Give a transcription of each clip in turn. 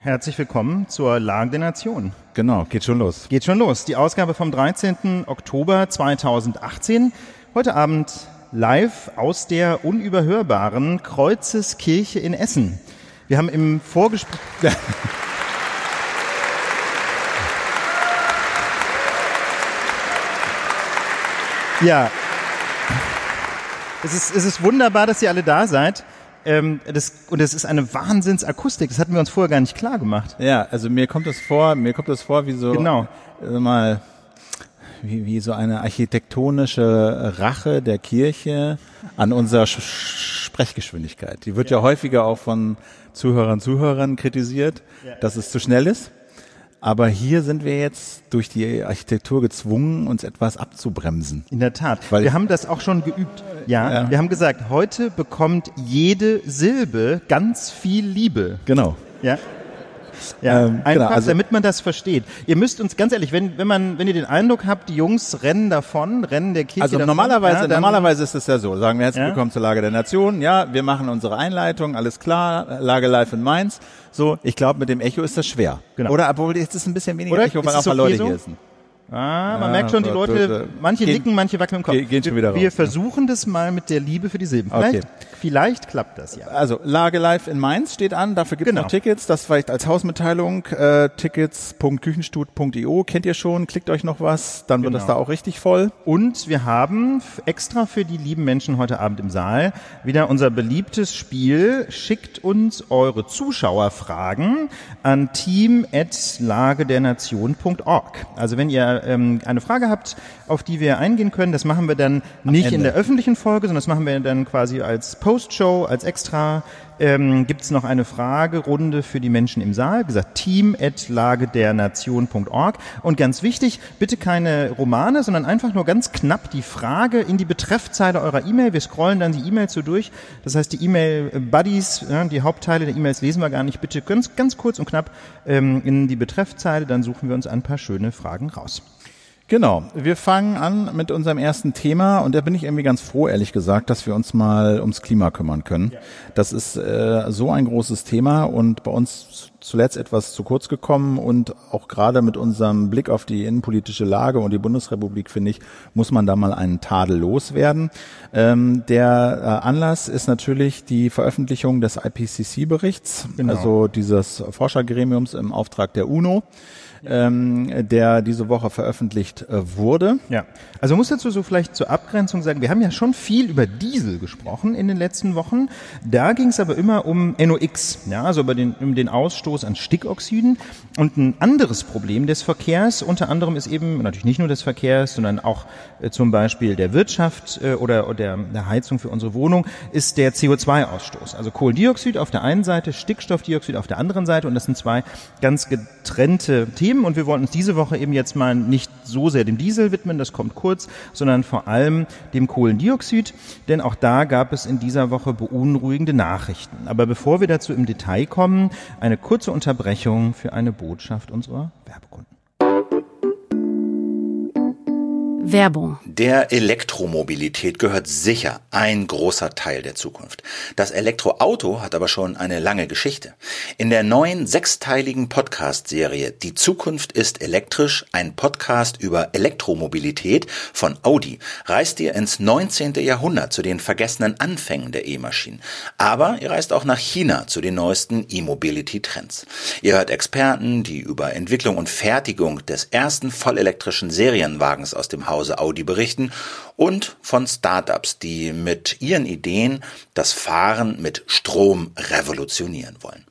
Herzlich willkommen zur Lage der Nation. Genau, geht schon los. Geht schon los. Die Ausgabe vom 13. Oktober 2018. Heute Abend live aus der unüberhörbaren Kreuzeskirche in Essen. Wir haben im Vorgespräch. ja. Es ist, es ist wunderbar, dass ihr alle da seid. Ähm, das, und es ist eine Wahnsinnsakustik. Das hatten wir uns vorher gar nicht klar gemacht. Ja, also mir kommt das vor, mir kommt das vor wie so Genau. äh, mal wie, wie so eine architektonische Rache der Kirche an unserer Sch Sprechgeschwindigkeit. Die wird ja. häufiger auch von Zuhörern und Zuhörern kritisiert, dass es zu schnell ist. Aber hier sind wir jetzt durch die Architektur gezwungen, uns etwas abzubremsen. In der Tat. Weil- wir haben das auch schon geübt. Ja, Ja. wir haben gesagt, heute bekommt jede Silbe ganz viel Liebe. Genau. Ja. Ja, Ähm, einfach, genau, also- damit man das versteht. Ihr müsst uns ganz ehrlich, wenn, wenn man, wenn ihr den Eindruck habt, die Jungs rennen davon, rennen der Kirche Also davon, normalerweise, ja, dann, normalerweise ist es ja so. Sagen wir herzlich Ja. willkommen zur Lage der Nation. Ja, wir machen unsere Einleitung, alles klar. Lage live in Mainz. So, ich glaube, mit dem Echo ist das schwer. Genau. Oder obwohl jetzt ist ein bisschen weniger Oder? Echo, weil auch es mal okay Leute so? hier sind. Ah, man Ja, merkt schon, die Leute, äh, manche gehen- nicken, manche wackeln im Kopf. gehen- schon wieder Wir raus, ne? versuchen das mal mit der Liebe für die Silben. Vielleicht, Okay. Vielleicht klappt das ja. Also Lage live in Mainz steht an. Dafür gibt es Genau. noch Tickets. Das vielleicht als Hausmitteilung. Äh, Tickets.küchenstut.io kennt ihr schon. Klickt euch noch was, dann wird Genau. das da auch richtig voll. Und wir haben extra für die lieben Menschen heute Abend im Saal wieder unser beliebtes Spiel. Schickt uns eure Zuschauerfragen an team.lagedernation.org. Also wenn ihr ähm, eine Frage habt, auf die wir eingehen können, das machen wir dann nicht in Ende. der öffentlichen Folge, sondern das machen wir dann quasi als Postshow, als extra. Ähm, Gibt es noch eine Fragerunde für die Menschen im Saal? Wie gesagt, team.lagedernation.org. Und ganz wichtig, bitte keine Romane, sondern einfach nur ganz knapp die Frage in die Betreffzeile eurer E-Mail. Wir scrollen dann die E-Mail so durch. Das heißt, die E-Mail-Buddies, ja, die Hauptteile der E-Mails lesen wir gar nicht. Bitte ganz, ganz kurz und knapp ähm, in die Betreffzeile, dann suchen wir uns ein paar schöne Fragen raus. Genau. Wir fangen an mit unserem ersten Thema und da bin ich irgendwie ganz froh, ehrlich gesagt, dass wir uns mal ums Klima kümmern können. Das ist äh, so ein großes Thema und bei uns zuletzt etwas zu kurz gekommen und auch gerade mit unserem Blick auf die innenpolitische Lage und die Bundesrepublik, finde ich, muss man da mal einen Tadel loswerden. Ähm, der äh, Anlass ist natürlich die Veröffentlichung des IPCC-Berichts, Genau. also dieses Forschergremiums im Auftrag der UNO ähm, der diese Woche veröffentlicht äh, wurde. Ja, also muss dazu so vielleicht zur Abgrenzung sagen, wir haben ja schon viel über Diesel gesprochen in den letzten Wochen. Da ging es aber immer um NOx, ja, also über den, um den Ausstoß an Stickoxiden. Und ein anderes Problem des Verkehrs, unter anderem ist eben natürlich nicht nur des Verkehrs, sondern auch äh, zum Beispiel der Wirtschaft äh, oder, oder der, der Heizung für unsere Wohnung, ist der CO2-Ausstoß. Also Kohlendioxid auf der einen Seite, Stickstoffdioxid auf der anderen Seite. Und das sind zwei ganz getrennte Themen. Und wir wollten uns diese Woche eben jetzt mal nicht so sehr dem Diesel widmen, das kommt kurz, sondern vor allem dem Kohlendioxid. Denn auch da gab es in dieser Woche beunruhigende Nachrichten. Aber bevor wir dazu im Detail kommen, eine kurze Unterbrechung für eine Botschaft unserer Werbekunden. Werbung. Der Elektromobilität gehört sicher ein großer Teil der Zukunft. Das Elektroauto hat aber schon eine lange Geschichte. In der neuen sechsteiligen Podcast-Serie Die Zukunft ist elektrisch, ein Podcast über Elektromobilität von Audi, reist ihr ins 19. Jahrhundert zu den vergessenen Anfängen der E-Maschinen. Aber ihr reist auch nach China zu den neuesten E-Mobility-Trends. Ihr hört Experten, die über Entwicklung und Fertigung des ersten vollelektrischen Serienwagens aus dem Hause Audi berichten und von Startups, die mit ihren Ideen das Fahren mit Strom revolutionieren wollen.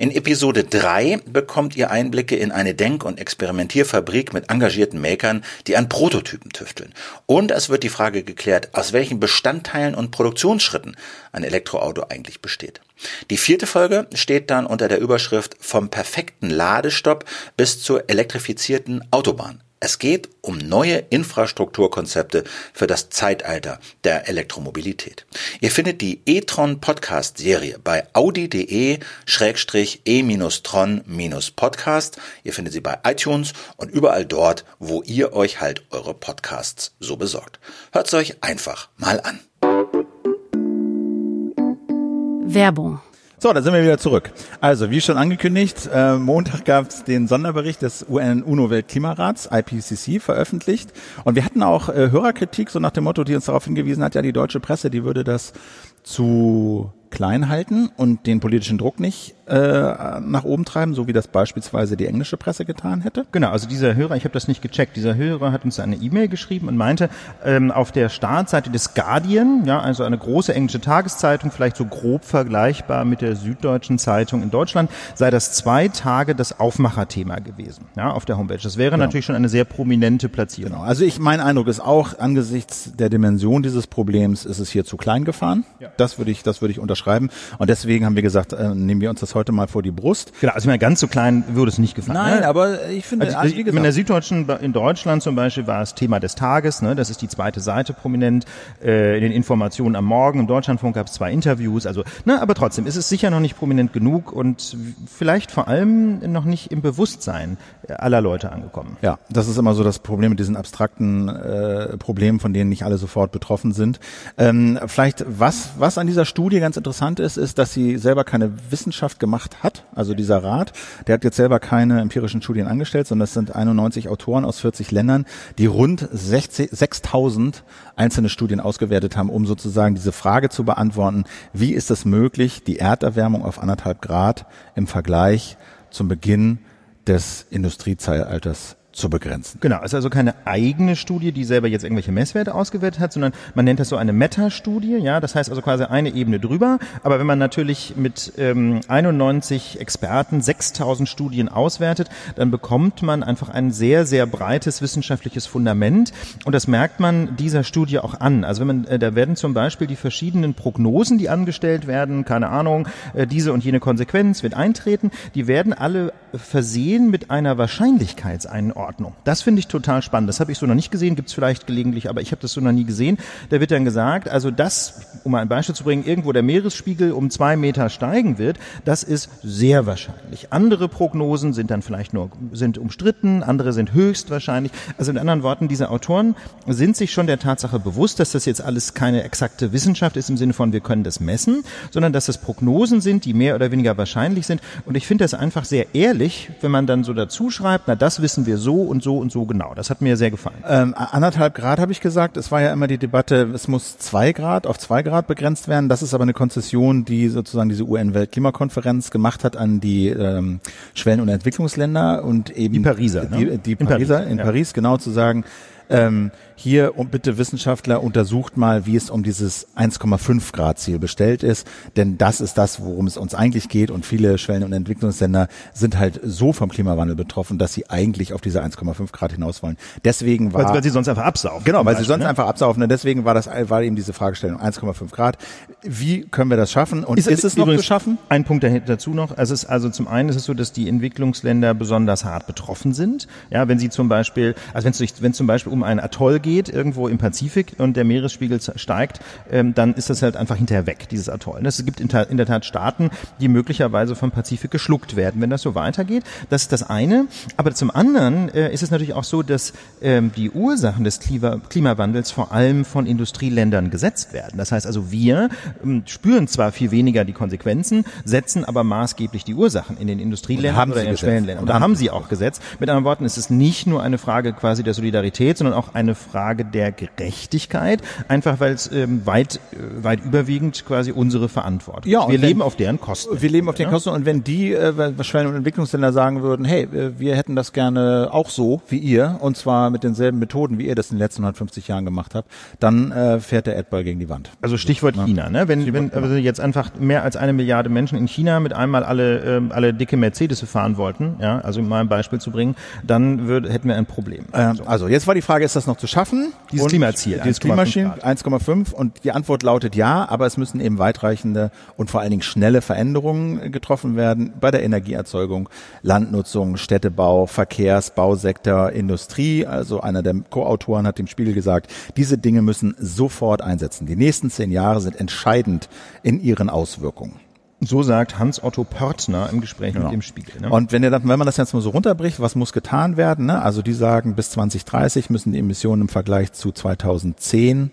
In Episode 3 bekommt ihr Einblicke in eine Denk- und Experimentierfabrik mit engagierten Makern, die an Prototypen tüfteln. Und es wird die Frage geklärt, aus welchen Bestandteilen und Produktionsschritten ein Elektroauto eigentlich besteht. Die vierte Folge steht dann unter der Überschrift vom perfekten Ladestopp bis zur elektrifizierten Autobahn. Es geht um neue Infrastrukturkonzepte für das Zeitalter der Elektromobilität. Ihr findet die e-tron Podcast Serie bei audi.de-e-tron-podcast. Ihr findet sie bei iTunes und überall dort, wo ihr euch halt eure Podcasts so besorgt. Hört's euch einfach mal an. Werbung. So, da sind wir wieder zurück. Also, wie schon angekündigt, äh, Montag gab es den Sonderbericht des UN-UNO-Weltklimarats, IPCC, veröffentlicht. Und wir hatten auch äh, Hörerkritik, so nach dem Motto, die uns darauf hingewiesen hat, ja, die deutsche Presse, die würde das zu klein halten und den politischen Druck nicht äh, nach oben treiben, so wie das beispielsweise die englische Presse getan hätte? Genau, also dieser Hörer, ich habe das nicht gecheckt, dieser Hörer hat uns eine E-Mail geschrieben und meinte, ähm, auf der Startseite des Guardian, ja, also eine große englische Tageszeitung, vielleicht so grob vergleichbar mit der Süddeutschen Zeitung in Deutschland, sei das zwei Tage das Aufmacherthema gewesen, ja, auf der Homepage. Das wäre genau. natürlich schon eine sehr prominente Platzierung. Genau. Also ich, mein Eindruck ist auch, angesichts der Dimension dieses Problems ist es hier zu klein gefahren. Ja. Das würde ich, das würde ich unterschreiben. Und deswegen haben wir gesagt, äh, nehmen wir uns das heute mal vor die Brust. Genau, also mir ganz so klein würde es nicht gefallen. Nein, ne? aber ich finde, also, also, wie gesagt, in der Süddeutschen, in Deutschland zum Beispiel war es Thema des Tages, ne? das ist die zweite Seite prominent, äh, in den Informationen am Morgen. Im Deutschlandfunk gab es zwei Interviews, also, ne, aber trotzdem ist es sicher noch nicht prominent genug und vielleicht vor allem noch nicht im Bewusstsein aller Leute angekommen. Ja, das ist immer so das Problem mit diesen abstrakten äh, Problemen, von denen nicht alle sofort betroffen sind. Ähm, vielleicht, was, was an dieser Studie ganz interessant ist, ist, dass sie selber keine Wissenschaft gemacht hat. Also dieser Rat, der hat jetzt selber keine empirischen Studien angestellt, sondern es sind 91 Autoren aus 40 Ländern, die rund 6000 einzelne Studien ausgewertet haben, um sozusagen diese Frage zu beantworten, wie ist es möglich, die Erderwärmung auf anderthalb Grad im Vergleich zum Beginn des Industriezeitalters zu begrenzen. Genau, es ist also keine eigene Studie, die selber jetzt irgendwelche Messwerte ausgewertet hat, sondern man nennt das so eine Metastudie, ja, das heißt also quasi eine Ebene drüber, aber wenn man natürlich mit ähm, 91 Experten 6000 Studien auswertet, dann bekommt man einfach ein sehr, sehr breites wissenschaftliches Fundament und das merkt man dieser Studie auch an. Also wenn man, äh, da werden zum Beispiel die verschiedenen Prognosen, die angestellt werden, keine Ahnung, äh, diese und jene Konsequenz wird eintreten, die werden alle versehen mit einer Wahrscheinlichkeitseinordnung. Ordnung. Das finde ich total spannend. Das habe ich so noch nicht gesehen, gibt es vielleicht gelegentlich, aber ich habe das so noch nie gesehen. Da wird dann gesagt, also das, um mal ein Beispiel zu bringen, irgendwo der Meeresspiegel um zwei Meter steigen wird, das ist sehr wahrscheinlich. Andere Prognosen sind dann vielleicht nur, sind umstritten, andere sind höchstwahrscheinlich. Also in anderen Worten, diese Autoren sind sich schon der Tatsache bewusst, dass das jetzt alles keine exakte Wissenschaft ist im Sinne von, wir können das messen, sondern dass das Prognosen sind, die mehr oder weniger wahrscheinlich sind. Und ich finde das einfach sehr ehrlich, wenn man dann so dazu schreibt, na das wissen wir so, so und so und so genau. Das hat mir sehr gefallen. Ähm, anderthalb Grad habe ich gesagt. Es war ja immer die Debatte, es muss zwei Grad auf zwei Grad begrenzt werden. Das ist aber eine Konzession, die sozusagen diese UN-Weltklimakonferenz gemacht hat an die ähm, Schwellen- und Entwicklungsländer und eben die Pariser, die, ne? die Pariser in Paris, in ja. Paris genau zu sagen, ähm, hier und bitte Wissenschaftler untersucht mal, wie es um dieses 1,5 Grad Ziel bestellt ist, denn das ist das, worum es uns eigentlich geht und viele Schwellen- und Entwicklungsländer sind halt so vom Klimawandel betroffen, dass sie eigentlich auf diese 1,5 Grad hinaus wollen. Deswegen war weil, weil sie sonst einfach absaufen. Genau, weil Beispiel, sie sonst ne? einfach absaufen. Und deswegen war das war eben diese Fragestellung 1,5 Grad. Wie können wir das schaffen? Und ist, ist es noch zu schaffen? Ein Punkt dazu noch. Also es ist also zum einen ist es so, dass die Entwicklungsländer besonders hart betroffen sind. Ja, wenn sie zum Beispiel, also wenn es, wenn zum Beispiel um ein Atoll geht, irgendwo im Pazifik und der Meeresspiegel steigt, ähm, dann ist das halt einfach hinterher weg, dieses Atoll. Es gibt in, in der Tat Staaten, die möglicherweise vom Pazifik geschluckt werden, wenn das so weitergeht. Das ist das eine. Aber zum anderen äh, ist es natürlich auch so, dass ähm, die Ursachen des Klima Klimawandels vor allem von Industrieländern gesetzt werden. Das heißt also, wir ähm, spüren zwar viel weniger die Konsequenzen, setzen aber maßgeblich die Ursachen in den Industrieländern oder in den Schwellenländern. Und da haben sie auch gesetzt. Mit anderen Worten, es ist nicht nur eine Frage quasi der Solidarität, sondern auch eine Frage der Gerechtigkeit, einfach weil es ähm, weit, äh, weit überwiegend quasi unsere Verantwortung ja, ist. Wir leben auf deren Kosten. Wir leben auf deren Kosten und wenn die äh, und Entwicklungsländer sagen würden, hey, äh, wir hätten das gerne auch so wie ihr und zwar mit denselben Methoden, wie ihr das in den letzten 150 Jahren gemacht habt, dann äh, fährt der Erdball gegen die Wand. Also Stichwort ja. China, ne? Wenn, wenn also jetzt einfach mehr als eine Milliarde Menschen in China mit einmal alle, äh, alle dicke Mercedes fahren wollten, ja, also um mal ein Beispiel zu bringen, dann würde, hätten wir ein Problem. So. Also jetzt war die Frage, ist das noch zu schaffen? Dieses Klimaziel. Dieses Klimaziel 1,5 und die Antwort lautet ja, aber es müssen eben weitreichende und vor allen Dingen schnelle Veränderungen getroffen werden bei der Energieerzeugung, Landnutzung, Städtebau, Verkehrs, Bausektor, Industrie. Also einer der Co-Autoren hat dem Spiegel gesagt, diese Dinge müssen sofort einsetzen. Die nächsten zehn Jahre sind entscheidend in ihren Auswirkungen. So sagt Hans-Otto Pörtner im Gespräch genau. mit dem Spiegel. Ne? Und wenn, ihr dann, wenn man das jetzt mal so runterbricht, was muss getan werden? Ne? Also die sagen, bis 2030 müssen die Emissionen im Vergleich zu 2010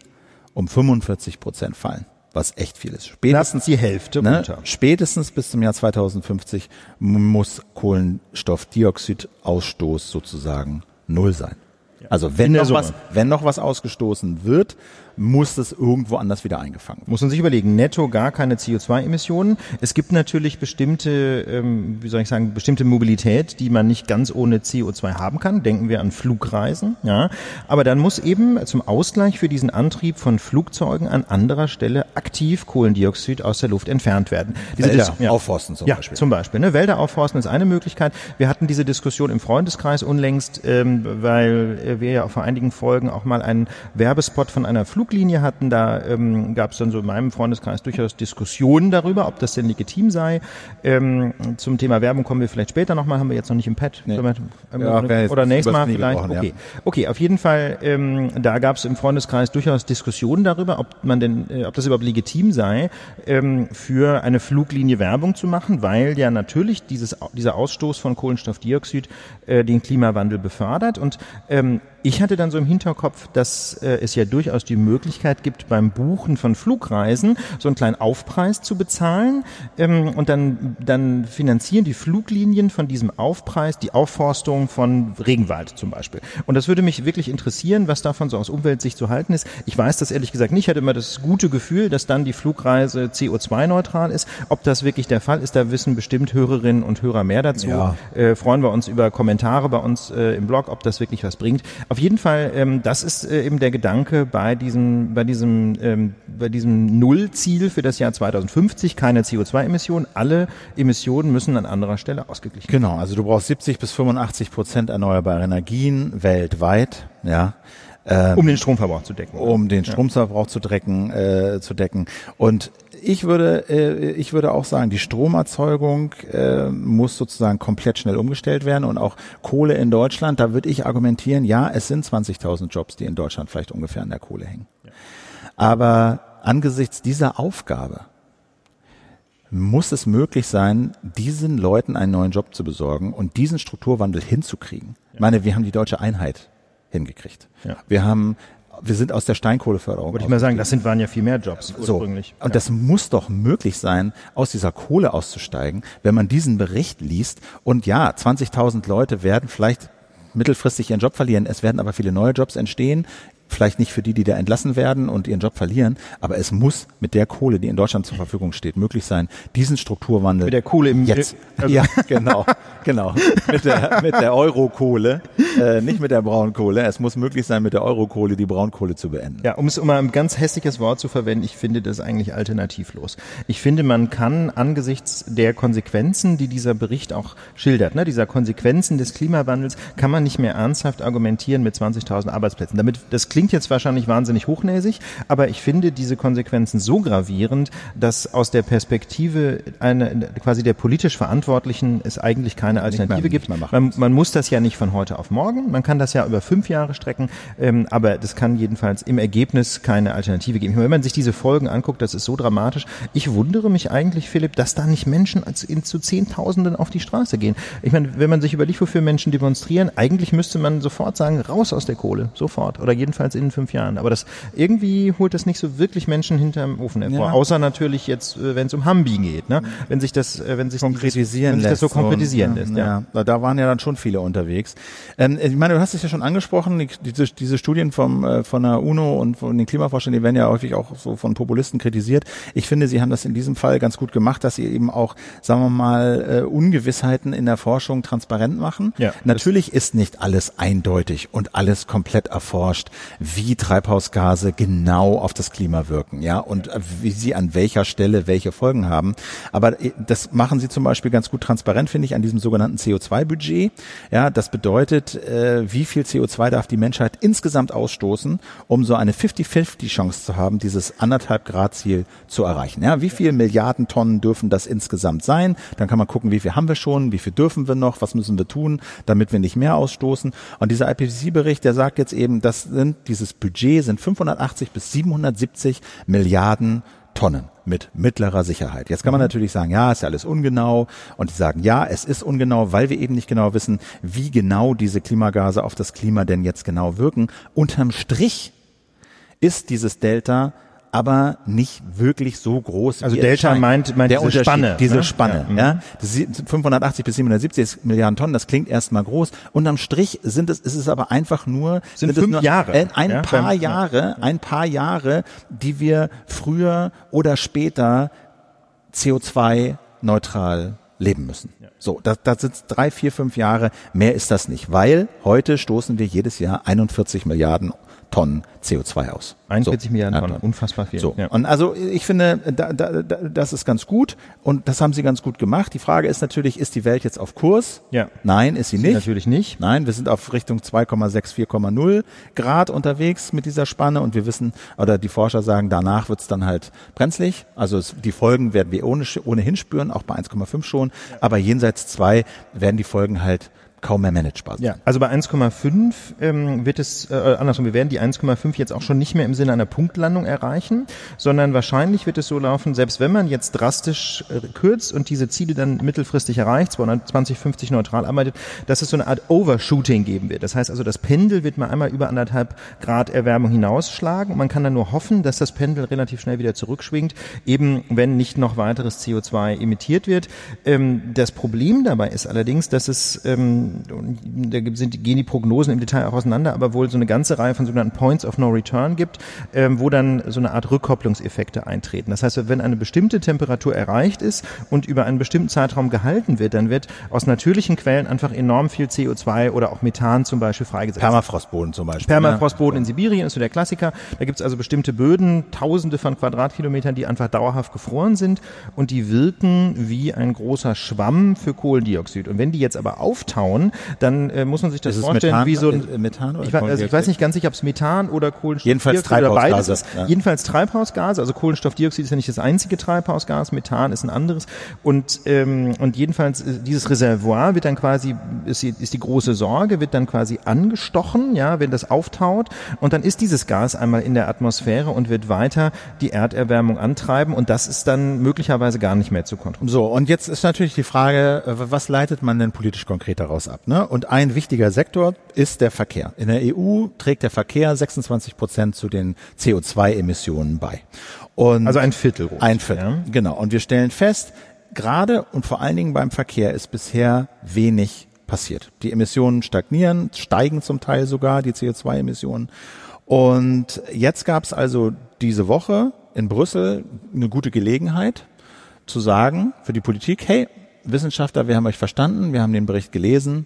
um 45 Prozent fallen. was echt viel ist. Spätestens die Hälfte ne, runter. Spätestens bis zum Jahr 2050 muss Kohlenstoffdioxidausstoß sozusagen null sein. Also wenn noch, was, wenn noch was ausgestoßen wird, muss das irgendwo anders wieder eingefangen werden. Muss man sich überlegen, netto gar keine CO2-Emissionen. Es gibt natürlich bestimmte, ähm, wie soll ich sagen, bestimmte Mobilität, die man nicht ganz ohne CO2 haben kann. Denken wir an Flugreisen, ja. Aber dann muss eben zum Ausgleich für diesen Antrieb von Flugzeugen an anderer Stelle aktiv Kohlendioxid aus der Luft entfernt werden. Diese Wälder ja. aufforsten zum ja, Beispiel. zum Beispiel. Ne? Wälder aufforsten ist eine Möglichkeit. Wir hatten diese Diskussion im Freundeskreis unlängst, ähm, weil wir ja vor einigen Folgen auch mal einen Werbespot von einer Flug Fluglinie hatten. Da ähm, gab es dann so in meinem Freundeskreis durchaus Diskussionen darüber, ob das denn legitim sei. Ähm, zum Thema Werbung kommen wir vielleicht später nochmal, haben wir jetzt noch nicht im Pad. Nee. Wir, ähm, ja, oder nächstes Mal vielleicht. Okay. Ja. okay, auf jeden Fall, ähm, da gab es im Freundeskreis durchaus Diskussionen darüber, ob man denn, äh, ob das überhaupt legitim sei, ähm, für eine Fluglinie Werbung zu machen, weil ja natürlich dieses, dieser Ausstoß von Kohlenstoffdioxid äh, den Klimawandel befördert. Und ähm, ich hatte dann so im Hinterkopf, dass äh, es ja durchaus die Möglichkeit gibt, beim Buchen von Flugreisen so einen kleinen Aufpreis zu bezahlen ähm, und dann, dann finanzieren die Fluglinien von diesem Aufpreis die Aufforstung von Regenwald zum Beispiel. Und das würde mich wirklich interessieren, was davon so aus Umweltsicht zu halten ist. Ich weiß das ehrlich gesagt nicht. Ich hatte immer das gute Gefühl, dass dann die Flugreise CO2-neutral ist. Ob das wirklich der Fall ist, da wissen bestimmt Hörerinnen und Hörer mehr dazu. Ja. Äh, freuen wir uns über Kommentare bei uns äh, im Blog, ob das wirklich was bringt. Auf jeden Fall, ähm, das ist äh, eben der Gedanke bei diesem, bei diesem, ähm, bei diesem Nullziel für das Jahr 2050, keine CO2-Emissionen. Alle Emissionen müssen an anderer Stelle ausgeglichen werden. Genau, also du brauchst 70 bis 85 Prozent erneuerbare Energien weltweit, ja. Ähm, um den Stromverbrauch zu decken. Um den Stromverbrauch ja. zu, decken, äh, zu decken. Und ich würde, äh, ich würde auch sagen, die Stromerzeugung äh, muss sozusagen komplett schnell umgestellt werden und auch Kohle in Deutschland. Da würde ich argumentieren, ja, es sind 20.000 Jobs, die in Deutschland vielleicht ungefähr an der Kohle hängen. Aber angesichts dieser Aufgabe muss es möglich sein, diesen Leuten einen neuen Job zu besorgen und diesen Strukturwandel hinzukriegen. Ich meine, wir haben die deutsche Einheit hingekriegt. Ja. Wir haben wir sind aus der Steinkohleförderung. Würde ich mal sagen, das sind, waren ja viel mehr Jobs ursprünglich. So. Und ja. das muss doch möglich sein, aus dieser Kohle auszusteigen, wenn man diesen Bericht liest. Und ja, 20.000 Leute werden vielleicht mittelfristig ihren Job verlieren. Es werden aber viele neue Jobs entstehen vielleicht nicht für die, die da entlassen werden und ihren Job verlieren, aber es muss mit der Kohle, die in Deutschland zur Verfügung steht, möglich sein, diesen Strukturwandel mit der Kohle im jetzt. Also ja, genau, genau. Mit der mit der Eurokohle, äh, nicht mit der Braunkohle. Es muss möglich sein, mit der Eurokohle die Braunkohle zu beenden. Ja, um es um mal ein ganz hässliches Wort zu verwenden, ich finde das eigentlich alternativlos. Ich finde, man kann angesichts der Konsequenzen, die dieser Bericht auch schildert, ne, dieser Konsequenzen des Klimawandels, kann man nicht mehr ernsthaft argumentieren mit 20.000 Arbeitsplätzen. Damit das klingt jetzt wahrscheinlich wahnsinnig hochnäsig, aber ich finde diese Konsequenzen so gravierend, dass aus der Perspektive eine, quasi der politisch Verantwortlichen es eigentlich keine Alternative mehr, gibt. Man, man, muss das ja nicht von heute auf morgen, man kann das ja über fünf Jahre strecken, ähm, aber das kann jedenfalls im Ergebnis keine Alternative geben. Wenn man sich diese Folgen anguckt, das ist so dramatisch. Ich wundere mich eigentlich, Philipp, dass da nicht Menschen in, zu Zehntausenden auf die Straße gehen. Ich meine, wenn man sich überlegt, wofür Menschen demonstrieren, eigentlich müsste man sofort sagen, raus aus der Kohle, sofort. Oder jedenfalls als in fünf Jahren. Aber das irgendwie holt das nicht so wirklich Menschen hinterm Ofen hervor. Ja. Außer natürlich jetzt, äh, wenn es um Hambi geht, ne? Wenn sich das, äh, wenn sich konkretisieren wenn sich das so konkretisieren lässt. Ja. ja. da waren ja dann schon viele unterwegs. Ähm, ich meine, du hast es ja schon angesprochen, diese, diese Studien vom, äh, von der UNO und von den Klimaforschern, die werden ja häufig auch so von Populisten kritisiert. Ich finde, sie haben das in diesem Fall ganz gut gemacht, dass sie eben auch, sagen wir mal, Ungewissheiten in der Forschung transparent machen. Ja, Natürlich ist nicht alles eindeutig und alles komplett erforscht wie Treibhausgase genau auf das Klima wirken, ja, und wie sie an welcher Stelle welche Folgen haben. Aber äh, das machen sie zum Beispiel ganz gut transparent, finde ich, an diesem sogenannten CO2-Budget. Ja, das bedeutet, äh, wie viel CO2 darf die Menschheit insgesamt ausstoßen, um so eine 50-50 Chance zu haben, dieses anderthalb Grad Ziel zu erreichen. Ja, wie viel Milliarden Tonnen dürfen das insgesamt sein? Dann kann man gucken, wie viel haben wir schon, wie viel dürfen wir noch, was müssen wir tun, damit wir nicht mehr ausstoßen. Und dieser IPCC-Bericht, der sagt jetzt eben, das sind dieses Budget sind 580 bis 770 Milliarden Tonnen mit mittlerer Sicherheit. Jetzt kann man mhm. natürlich sagen, ja, ist ja alles ungenau. Und die sagen, ja, es ist ungenau, weil wir eben nicht genau wissen, wie genau diese Klimagase auf das Klima denn jetzt genau wirken. Unterm Strich ist dieses Delta aber nicht wirklich so groß. Also Delta meint- meint der diese Unterschied, Spanne, diese ne? Spanne, Ja, ja. mhm. Das sind 580 bis 770 Milliarden Tonnen, das klingt erstmal groß. Unterm Strich sind es, ist es aber einfach nur, Sind es fünf nur Jahre, Ein, ein ja, paar beim- Jahre, ein paar Jahre, die wir früher oder später CO2-neutral leben müssen. So, das, das sind drei, vier, fünf Jahre. Mehr ist das nicht, weil heute stoßen wir jedes Jahr 41 Milliarden Tonnen CO2 aus. 41 so. Milliarden Ja, Tonnen, unfassbar viel. So. Ja. Und also ich finde, da, da, da, das ist ganz gut und das haben sie ganz gut gemacht. Die Frage ist natürlich, ist die Welt jetzt auf Kurs? Ja. Nein, ist sie nicht. Natürlich nicht. Nein, wir sind auf Richtung 2,6, 4,0 Grad unterwegs mit dieser Spanne und wir wissen, oder die Forscher sagen, danach wird's dann halt brenzlig. Also es, die Folgen werden wir ohne, ohnehin spüren, auch bei 1,5 schon. Aber jenseits 2 werden die Folgen halt kaum mehr managebar sein. Ja, also bei 1,5 ähm, wird es, äh, andersrum, wir werden die 1,5 jetzt auch schon nicht mehr im Sinne einer Punktlandung erreichen, sondern wahrscheinlich wird es so laufen, selbst wenn man jetzt drastisch äh, kürzt und diese Ziele dann mittelfristig erreicht, 2050 neutral arbeitet, dass es so eine Art Overshooting geben wird. Das heißt also, das Pendel wird mal einmal über anderthalb Grad Erwärmung hinausschlagen und man kann dann nur hoffen, dass das Pendel relativ schnell wieder zurückschwingt, eben wenn nicht noch weiteres CO2 emittiert wird. Ähm, das Problem dabei ist allerdings, dass es ähm, und da sind, gehen die Prognosen im Detail auch auseinander, aber wohl so eine ganze Reihe von sogenannten Points of No Return gibt, ähm, wo dann so eine Art Rückkopplungseffekte eintreten. Das heißt, wenn eine bestimmte Temperatur erreicht ist und über einen bestimmten Zeitraum gehalten wird, dann wird aus natürlichen Quellen einfach enorm viel CO2 oder auch Methan zum Beispiel freigesetzt. Permafrostboden zum Beispiel. Permafrostboden in Sibirien ist so der Klassiker. Da gibt es also bestimmte Böden, tausende von Quadratkilometern, die einfach dauerhaft gefroren sind und die wirken wie ein großer Schwamm für Kohlendioxid. Und wenn die jetzt aber auftauen, dann äh, muss man sich das Ist vorstellen Methan- wie so ein äh, Methan oder ich, weiß, also ich weiß nicht ganz sicher, ob es Methan oder Kohlenstoff Jedenfalls oder beides Treibhausgase, ist. ja. Jedenfalls Treibhausgase. Also Kohlenstoffdioxid ist ja nicht das einzige Treibhausgas, Methan ist ein anderes. Und ähm, und jedenfalls äh, dieses Reservoir wird dann quasi ist die, ist die große Sorge, wird dann quasi angestochen, ja, wenn das auftaut. Und dann ist dieses Gas einmal in der Atmosphäre und wird weiter die Erderwärmung antreiben. Und das ist dann möglicherweise gar nicht mehr zu kontrollieren. So, und jetzt ist natürlich die Frage, äh, was leitet man denn politisch konkret daraus ab? Ne? Und ein wichtiger Sektor ist der Verkehr. In der EU trägt der Verkehr 26 Prozent zu den CO2-Emissionen bei. Und Also ein Viertel. rund, Ein Viertel, Ja. genau. Und wir stellen fest, gerade und vor allen Dingen beim Verkehr ist bisher wenig passiert. Die Emissionen stagnieren, steigen zum Teil sogar, die CO2-Emissionen. Und jetzt gab es also diese Woche in Brüssel eine gute Gelegenheit zu sagen für die Politik, hey, Wissenschaftler, wir haben euch verstanden, wir haben den Bericht gelesen,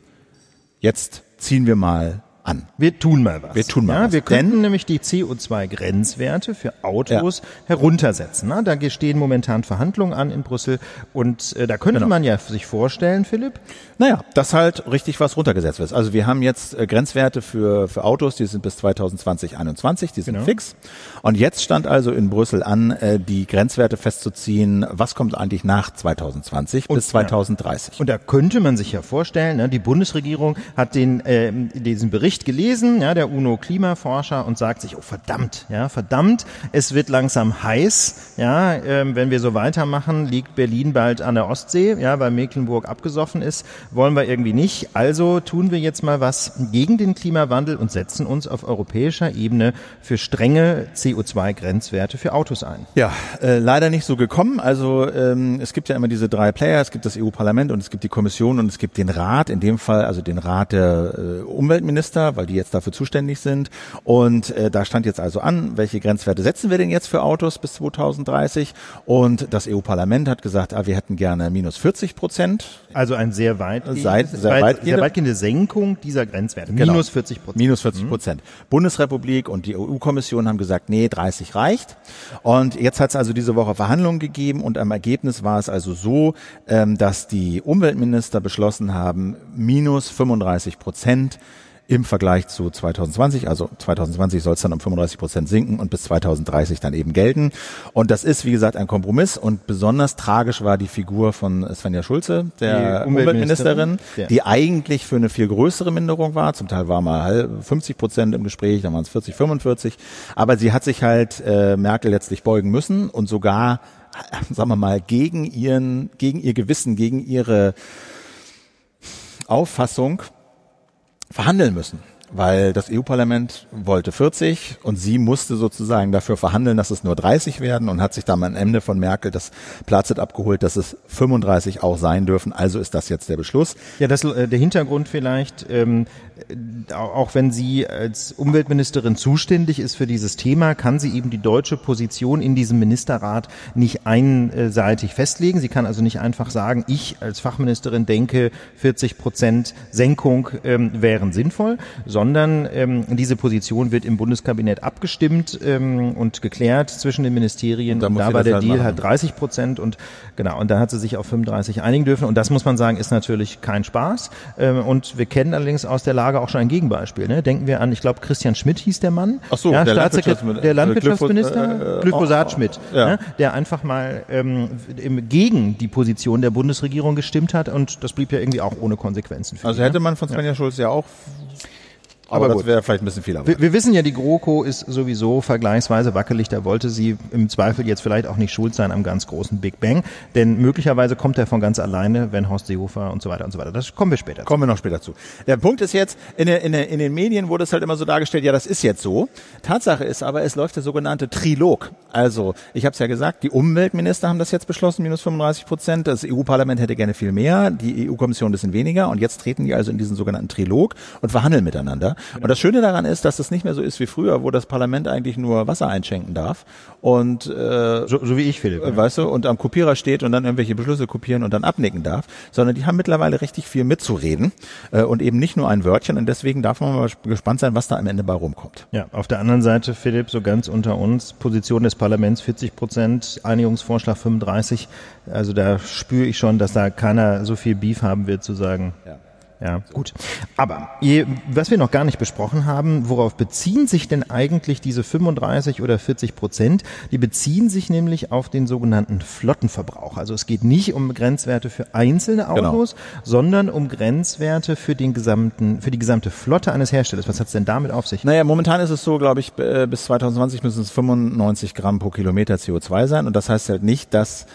jetzt ziehen wir mal an. Wir tun mal was. Wir tun mal ja, was. Wir könnten Denn- nämlich die CO2-Grenzwerte für Autos heruntersetzen. Na, da stehen momentan Verhandlungen an in Brüssel und äh, da könnte Genau. man ja sich vorstellen, Philipp, Naja, dass halt richtig was runtergesetzt wird. Also wir haben jetzt äh, Grenzwerte für, für Autos, die sind bis 2020, 2021, die sind Genau. fix. Und jetzt stand also in Brüssel an, äh, die Grenzwerte festzuziehen, was kommt eigentlich nach 2020 bis 2030. Und da könnte man sich ja vorstellen, ne, die Bundesregierung hat den, ähm, diesen Bericht gelesen, ja, der UNO-Klimaforscher und sagt sich, oh verdammt, ja, verdammt, es wird langsam heiß, ja, ähm, wenn wir so weitermachen, liegt Berlin bald an der Ostsee, ja, weil Mecklenburg abgesoffen ist, wollen wir irgendwie nicht. Also tun wir jetzt mal was gegen den Klimawandel und setzen uns auf europäischer Ebene für strenge CO2-Grenzwerte für Autos ein. Ja, äh, leider nicht so gekommen. Also ähm, es gibt ja immer diese drei Player, es gibt das EU-Parlament und es gibt die Kommission und es gibt den Rat, in dem Fall also den Rat der äh, Umweltminister, weil die jetzt dafür zuständig sind. Und äh, da stand jetzt also an, welche Grenzwerte setzen wir denn jetzt für Autos bis 2030? Und das EU-Parlament hat gesagt, ah, wir hätten gerne minus 40 Prozent. Also ein sehr weit Seit- sehr weit, weitgehende- sehr weitgehende Senkung dieser Grenzwerte. Genau. Minus 40 Prozent. Minus 40 Prozent. Bundesrepublik und die EU-Kommission haben gesagt, nee, 30 reicht. Und jetzt hat es also diese Woche Verhandlungen gegeben und am Ergebnis war es also so, ähm, dass die Umweltminister beschlossen haben, minus 35 Prozent im Vergleich zu 2020. Also 2020 soll es dann um 35 Prozent sinken und bis 2030 dann eben gelten. Und das ist, wie gesagt, ein Kompromiss. Und besonders tragisch war die Figur von Svenja Schulze, der Die Umweltministerin. Umweltministerin, Ja. die eigentlich für eine viel größere Minderung war. Zum Teil war mal halb- 50 Prozent im Gespräch, dann waren es 40, 45. Aber sie hat sich halt äh, Merkel letztlich beugen müssen und sogar, sagen wir mal, gegen ihren, gegen ihr Gewissen, gegen ihre Auffassung verhandeln müssen. weil das EU-Parlament wollte 40 und sie musste sozusagen dafür verhandeln, dass es nur 30 werden und hat sich dann am Ende von Merkel das Platzet abgeholt, dass es 35 auch sein dürfen. Also ist das jetzt der Beschluss. Ja, das, äh, der Hintergrund vielleicht, ähm, auch wenn sie als Umweltministerin zuständig ist für dieses Thema, kann sie eben die deutsche Position in diesem Ministerrat nicht einseitig festlegen. Sie kann also nicht einfach sagen, ich als Fachministerin denke, 40 Prozent Senkung ähm, wären sinnvoll, sondern ähm, diese Position wird im Bundeskabinett abgestimmt ähm, und geklärt zwischen den Ministerien. Und, und da war der halt Deal machen. halt 30 Prozent und genau, und da hat sie sich auf 35 einigen dürfen. Und das muss man sagen, ist natürlich kein Spaß. Ähm, und wir kennen allerdings aus der Lage auch schon ein Gegenbeispiel. Ne? Denken wir an, ich glaube, Christian Schmidt hieß der Mann. Ach so, ja, der, Landwirtschaftsminister, der Landwirtschaftsminister, äh, Glyphosat Schmidt, ja. ne? der einfach mal ähm, gegen die Position der Bundesregierung gestimmt hat und das blieb ja irgendwie auch ohne Konsequenzen. also ihn, hätte man von Svenja ja. Schulz ja auch aber, aber das wäre vielleicht ein bisschen viel Wir, wir, wissen ja, die GroKo ist sowieso vergleichsweise wackelig. Da wollte sie im Zweifel jetzt vielleicht auch nicht schuld sein am ganz großen Big Bang. Denn möglicherweise kommt er von ganz alleine, wenn Horst Seehofer und so weiter und so weiter. Das kommen wir später zu. Kommen wir noch später zu. Der Punkt ist jetzt, in, in, in den Medien wurde es halt immer so dargestellt, ja, das ist jetzt so. Tatsache ist aber, es läuft der sogenannte Trilog. Also, ich habe es ja gesagt, die Umweltminister haben das jetzt beschlossen, minus 35 Prozent. Das EU-Parlament hätte gerne viel mehr, die EU-Kommission ein bisschen weniger. Und jetzt treten die also in diesen sogenannten Trilog und verhandeln miteinander. Und das Schöne daran ist, dass es nicht mehr so ist wie früher, wo das Parlament eigentlich nur Wasser einschenken darf und äh, so, so wie ich, Philipp. Äh, weißt du, und am Kopierer steht und dann irgendwelche Beschlüsse kopieren und dann abnicken darf, sondern die haben mittlerweile richtig viel mitzureden äh, und eben nicht nur ein Wörtchen und deswegen darf man mal gespannt sein, was da am Ende bei rumkommt. Ja, auf der anderen Seite, Philipp, so ganz unter uns, Position des Parlaments 40 Prozent, Einigungsvorschlag 35, also da spüre ich schon, dass da keiner so viel Beef haben wird zu sagen. Ja. Ja, gut. Aber je, was wir noch gar nicht besprochen haben, worauf beziehen sich denn eigentlich diese 35 oder 40 Prozent? Die beziehen sich nämlich auf den sogenannten Flottenverbrauch. Also es geht nicht um Grenzwerte für einzelne genau. Autos, genau. sondern um Grenzwerte für den gesamten, für die gesamte Flotte eines Herstellers. Was hat es denn damit auf sich? Naja, momentan ist es so, glaube ich, bis 2020 müssen es 95 Gramm pro Kilometer CO2 sein. Und das heißt halt nicht, dass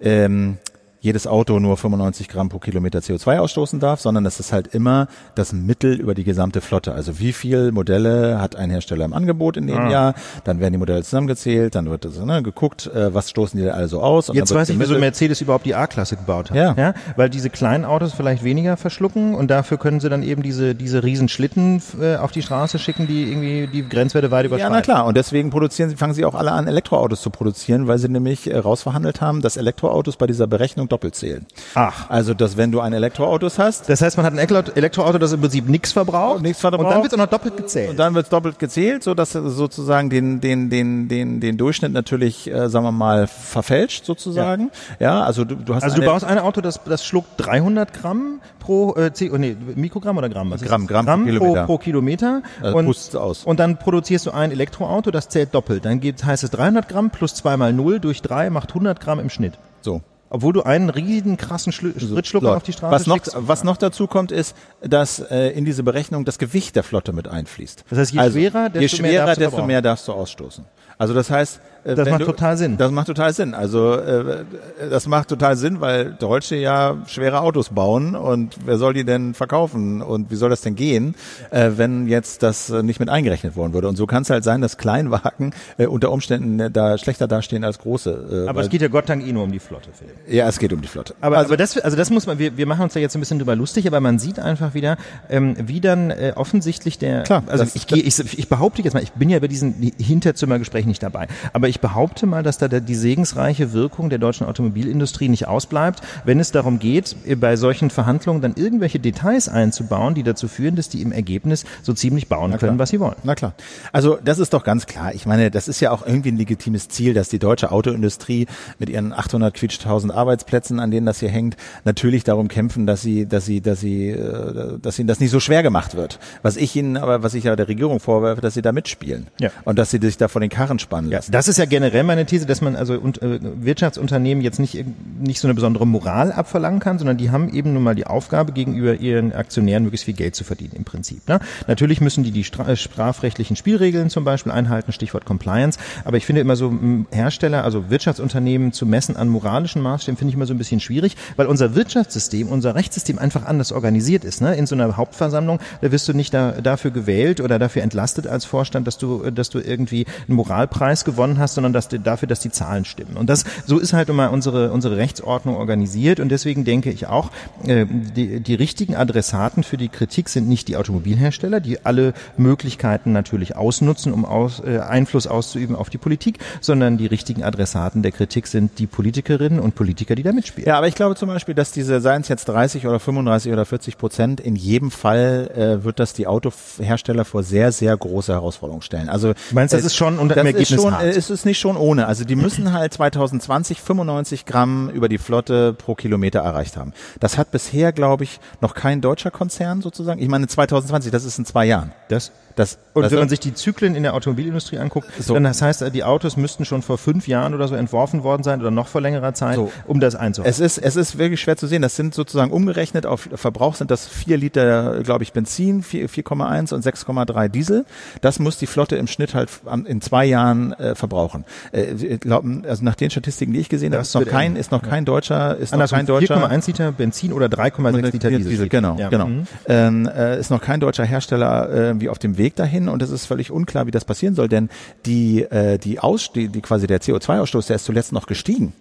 ähm, jedes Auto nur 95 Gramm pro Kilometer CO2 ausstoßen darf, sondern es ist halt immer das Mittel über die gesamte Flotte. Also wie viel Modelle hat ein Hersteller im Angebot in dem ah. Jahr? Dann werden die Modelle zusammengezählt, dann wird das, ne, geguckt, äh, was stoßen die da also aus. Jetzt weiß ich, wieso Mercedes überhaupt die A-Klasse gebaut hat. Ja. ja. Weil diese kleinen Autos vielleicht weniger verschlucken und dafür können sie dann eben diese, diese riesen Schlitten äh, auf die Straße schicken, die irgendwie die Grenzwerte weit überschreiten. Ja, na klar. Und deswegen produzieren sie, fangen sie auch alle an, Elektroautos zu produzieren, weil sie nämlich äh, rausverhandelt haben, dass Elektroautos bei dieser Berechnung doppelt zählen. Ach. Also, dass wenn du ein Elektroautos hast. Das heißt, man hat ein Elektroauto, das im Prinzip nichts verbraucht. Nichts verbraucht. Und dann wird es auch noch doppelt gezählt. Und dann wird es doppelt gezählt, so dass sozusagen den, den, den, den, den Durchschnitt natürlich, äh, sagen wir mal, verfälscht sozusagen. Ja, ja also du, du hast Also du baust ein Auto, das, das schluckt 300 Gramm pro, äh, C, oh, nee, Mikrogramm oder Gramm? Was Gramm, Gramm, Gramm pro Kilometer. Pro, pro Kilometer. Also und, aus. und dann produzierst du ein Elektroauto, das zählt doppelt. Dann gibt, heißt es 300 Gramm plus 2 mal 0 durch 3 macht 100 Gramm im Schnitt. So. Obwohl du einen riesigen krassen Spritschlucker auf die Straße was noch. Was noch dazu kommt, ist, dass äh, in diese Berechnung das Gewicht der Flotte mit einfließt. Das heißt, je also, schwerer, desto, je schwerer, mehr, darfst desto mehr darfst du ausstoßen. Also das heißt, das macht du, total Sinn. Das macht total Sinn. Also äh, das macht total Sinn, weil Deutsche ja schwere Autos bauen und wer soll die denn verkaufen und wie soll das denn gehen, äh, wenn jetzt das äh, nicht mit eingerechnet worden würde? Und so kann es halt sein, dass Kleinwagen äh, unter Umständen äh, da schlechter dastehen als große. Äh, aber es geht ja Gott Dank eh nur um die Flotte, Philipp. Ja, es geht um die Flotte. Aber, also, aber das, also das muss man, wir, wir machen uns da jetzt ein bisschen drüber lustig, aber man sieht einfach wieder, ähm, wie dann äh, offensichtlich der, Klar, also das, ich, gehe, ich, ich behaupte jetzt mal, ich bin ja bei diesen Hinterzimmergesprächen nicht dabei, aber ich behaupte mal, dass da die segensreiche Wirkung der deutschen Automobilindustrie nicht ausbleibt, wenn es darum geht, bei solchen Verhandlungen dann irgendwelche Details einzubauen, die dazu führen, dass die im Ergebnis so ziemlich bauen können, was sie wollen. Na klar. Also das ist doch ganz klar. Ich meine, das ist ja auch irgendwie ein legitimes Ziel, dass die deutsche Autoindustrie mit ihren 800 quietschtausend Arbeitsplätzen, an denen das hier hängt, natürlich darum kämpfen, dass sie, dass sie, dass sie, äh, dass ihnen das nicht so schwer gemacht wird. Was ich ihnen, aber was ich ja der Regierung vorwerfe, dass sie da mitspielen. Ja. Und dass sie sich da vor den Karren spannen. Ja, das ist ist ja generell meine These, dass man also und, äh, Wirtschaftsunternehmen jetzt nicht, nicht so eine besondere Moral abverlangen kann, sondern die haben eben nun mal die Aufgabe, gegenüber ihren Aktionären möglichst viel Geld zu verdienen im Prinzip. Ne? Natürlich müssen die die stra- äh, strafrechtlichen Spielregeln zum Beispiel einhalten, Stichwort Compliance. Aber ich finde immer so Hersteller, also Wirtschaftsunternehmen zu messen an moralischen Maßstäben, finde ich immer so ein bisschen schwierig, weil unser Wirtschaftssystem, unser Rechtssystem einfach anders organisiert ist. Ne? In so einer Hauptversammlung, da wirst du nicht da, dafür gewählt oder dafür entlastet als Vorstand, dass du, dass du irgendwie einen Moralpreis gewonnen hast, sondern dass du, dafür, dass die Zahlen stimmen. Und das, so ist halt immer unsere, unsere Rechtsordnung organisiert. Und deswegen denke ich auch, äh, die, die richtigen Adressaten für die Kritik sind nicht die Automobilhersteller, die alle Möglichkeiten natürlich ausnutzen, um aus, äh, Einfluss auszuüben auf die Politik, sondern die richtigen Adressaten der Kritik sind die Politikerinnen und Politiker, die da mitspielen. Ja, aber ich glaube zum Beispiel, dass diese, seien es jetzt 30 oder 35 oder 40 Prozent, in jedem Fall äh, wird das die Autohersteller vor sehr, sehr große Herausforderungen stellen. Also Du meinst, das ist schon unter dem ist Ergebnis schon, hart. äh, es ist nicht schon ohne. Also die müssen halt 2020 95 Gramm über die Flotte pro Kilometer erreicht haben. Das hat bisher, glaube ich, noch kein deutscher Konzern sozusagen. Ich meine 2020, das ist in zwei Jahren. Das Das, Und weißt wenn du? man sich die Zyklen in der Automobilindustrie anguckt, So. dann das heißt, die Autos müssten schon vor fünf Jahren oder so entworfen worden sein oder noch vor längerer Zeit, So. um das einzuhalten. Es ist, es ist wirklich schwer zu sehen. Das sind sozusagen umgerechnet auf Verbrauch sind das vier Liter, glaube ich, Benzin, vier- 4,1 und 6,3 Diesel. Das muss die Flotte im Schnitt halt in zwei Jahren äh, verbrauchen. Äh, wir glauben, also nach den Statistiken, die ich gesehen habe, ist noch kein, ist noch kein deutscher, ist noch Andersrum, kein deutscher. 4,1 Liter Benzin oder 3,6 Liter Diesel. genau, Ja. genau. Mhm. Ähm, äh, ist noch kein deutscher Hersteller äh, wie auf dem Weg dahin und es ist völlig unklar, wie das passieren soll, denn die äh, die Ausste die quasi der CO2-Ausstoß, der ist zuletzt noch gestiegen.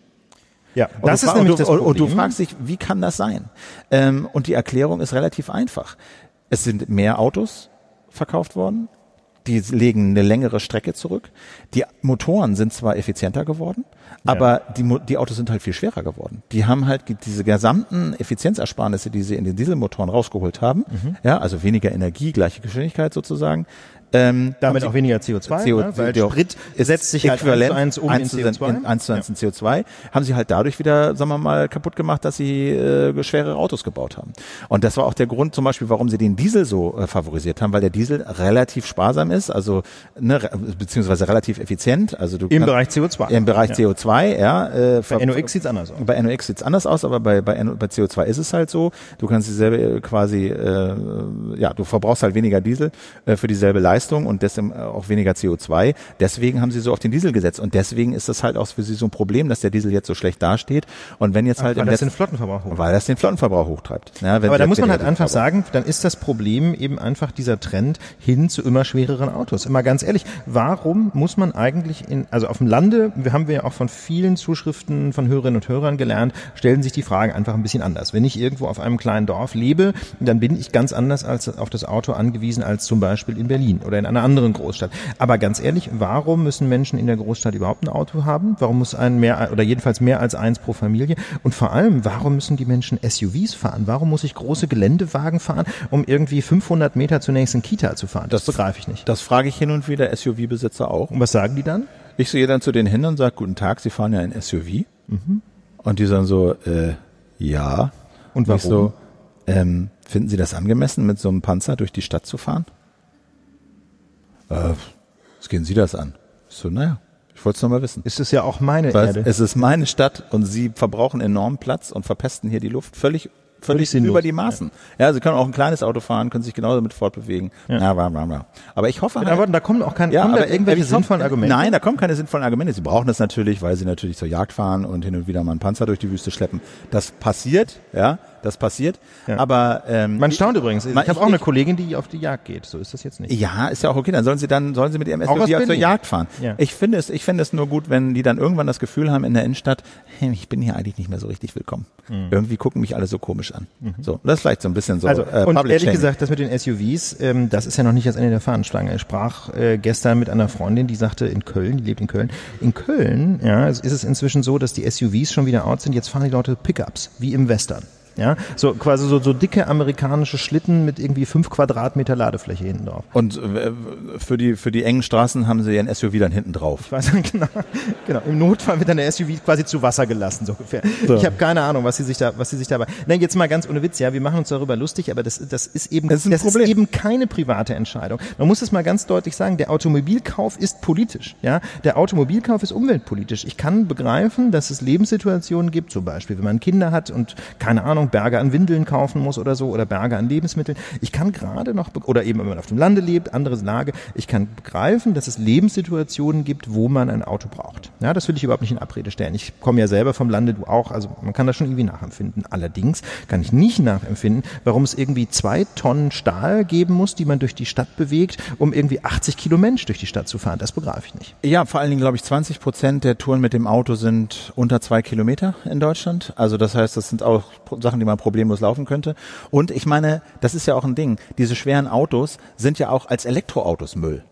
Ja, Und das du ist fra- nämlich und du, das Problem. Und du fragst dich, wie kann das sein? Ähm, und die Erklärung ist relativ einfach. Es sind mehr Autos verkauft worden. Die legen eine längere Strecke zurück. Die Motoren sind zwar effizienter geworden, aber die, die Autos sind halt viel schwerer geworden. Die haben halt diese gesamten Effizienzersparnisse, die sie in den Dieselmotoren rausgeholt haben, Mhm. ja, also weniger Energie, gleiche Geschwindigkeit sozusagen, ähm, Damit auch weniger CO2, CO, ne? weil Sprit setzt sich halt äquivalent eins zu eins um in eins zu CO2. In, eins zu eins in CO2, haben sie halt dadurch wieder, sagen wir mal, kaputt gemacht, dass sie äh, schwerere Autos gebaut haben. Und das war auch der Grund zum Beispiel, warum sie den Diesel so äh, favorisiert haben, weil der Diesel relativ sparsam ist, also ne, beziehungsweise relativ effizient. Also du Im kannst- Bereich CO2. Im Bereich Ja. CO2, ja. Äh, Bei NOx sieht's anders aus. Bei NOx sieht's anders aus, aber bei, bei, bei CO2 ist es halt so. Du kannst dieselbe äh, quasi, äh, ja, du verbrauchst halt weniger Diesel äh, für dieselbe Leistung und deswegen äh, auch weniger CO2. Deswegen haben sie so auf den Diesel gesetzt und deswegen ist das halt auch für sie so ein Problem, dass der Diesel jetzt so schlecht dasteht. Und wenn jetzt halt weil das den Flottenverbrauch hoch. weil das den Flottenverbrauch hochtreibt. Ja, Aber da muss man halt einfach sagen, dann ist das Problem eben einfach dieser Trend hin zu immer schwereren Autos. Immer ganz ehrlich, warum muss man eigentlich in, also auf dem Lande, wir haben wir ja auch von vielen Zuschriften von Hörerinnen und Hörern gelernt, stellen sich die Fragen einfach ein bisschen anders. Wenn ich irgendwo auf einem kleinen Dorf lebe, dann bin ich ganz anders als auf das Auto angewiesen als zum Beispiel in Berlin oder in einer anderen Großstadt. Aber ganz ehrlich, warum müssen Menschen in der Großstadt überhaupt ein Auto haben? Warum muss ein mehr oder jedenfalls mehr als eins pro Familie? Und vor allem, warum müssen die Menschen SUVs fahren? Warum muss ich große Geländewagen fahren, um irgendwie 500 Meter zur nächsten Kita zu fahren? Das, begreife ich nicht. Das frage ich hin und wieder SUV-Besitzer auch. Und was sagen die dann? Ich gehe dann zu denen hin und sage, guten Tag, Sie fahren ja ein SUV. Und die sagen so, äh, ja. Und ich warum? so, ähm, finden Sie das angemessen, mit so einem Panzer durch die Stadt zu fahren? Äh, was gehen Sie das an? Ich so, naja, ich wollte es nur mal wissen. Ist es ja auch meine Weißt, Erde. es ist meine Stadt und Sie verbrauchen enormen Platz und verpesten hier die Luft völlig Völlig sinnlos. über die Maßen. Ja. Sie können auch ein kleines Auto fahren, können sich genauso damit fortbewegen. Ja. bla, bla, bla. Aber ich hoffe Mit halt, Worten, da kommen auch keine, ja, aber irgendwelche sinnvollen Argumente. Nein, da kommen keine sinnvollen Argumente. Sie brauchen das natürlich, weil sie natürlich zur Jagd fahren und hin und wieder mal einen Panzer durch die Wüste schleppen. Das passiert, ja, das passiert. Ja. Aber ähm, Man staunt übrigens. Ich Man- habe auch ich- eine Kollegin, die auf die Jagd geht. So ist das jetzt nicht. ja, ist ja auch okay. Dann sollen sie dann sollen sie mit ihrem SUV zur. Jagd fahren. Ja. Ich finde es, ich finde es nur gut, wenn die dann irgendwann das Gefühl haben in der Innenstadt, hey, ich bin hier eigentlich nicht mehr so richtig willkommen. Irgendwie gucken mich alle so komisch an. So, das ist vielleicht so ein bisschen so. Mhm. Also, äh, und ehrlich Shaming. gesagt, das mit den SUVs, ähm, das ist ja noch nicht das Ende der Fahnenstange. Ich sprach äh, gestern mit einer Freundin, die sagte, in Köln, die lebt in Köln, in Köln, ja, ist es inzwischen so, dass die SUVs schon wieder out sind. Jetzt fahren die Leute Pickups, wie im Western. Ja, so quasi so, so dicke amerikanische Schlitten mit irgendwie fünf Quadratmeter Ladefläche hinten drauf. Und äh, für die für die engen Straßen haben sie ihren SUV dann hinten drauf. Ich weiß genau, genau. Im Notfall wird dann der SUV quasi zu Wasser gelassen, so ungefähr. So. Ich habe keine Ahnung, was sie sich da, was sie sich dabei. Nein, jetzt mal ganz ohne Witz, ja, wir machen uns darüber lustig, aber das, das ist eben, das, ist, das ist eben keine private Entscheidung. Man muss es mal ganz deutlich sagen, der Automobilkauf ist politisch, ja. Der Automobilkauf ist umweltpolitisch. Ich kann begreifen, dass es Lebenssituationen gibt, zum Beispiel, wenn man Kinder hat und keine Ahnung, Berge an Windeln kaufen muss oder so oder Berge an Lebensmitteln. Ich kann gerade noch, oder eben wenn man auf dem Lande lebt, andere Lage, ich kann begreifen, dass es Lebenssituationen gibt, wo man ein Auto braucht. Ja, das will ich überhaupt nicht in Abrede stellen. Ich komme ja selber vom Lande, du auch, also man kann das schon irgendwie nachempfinden. Allerdings kann ich nicht nachempfinden, warum es irgendwie zwei Tonnen Stahl geben muss, die man durch die Stadt bewegt, um irgendwie 80 Kilo Mensch durch die Stadt zu fahren. Das begreife ich nicht. Ja, vor allen Dingen glaube ich 20 Prozent der Touren mit dem Auto sind unter zwei Kilometer in Deutschland. Also das heißt, das sind auch Sachen, die man problemlos laufen könnte. Und ich meine, das ist ja auch ein Ding. Diese schweren Autos sind ja auch als Elektroautos Müll.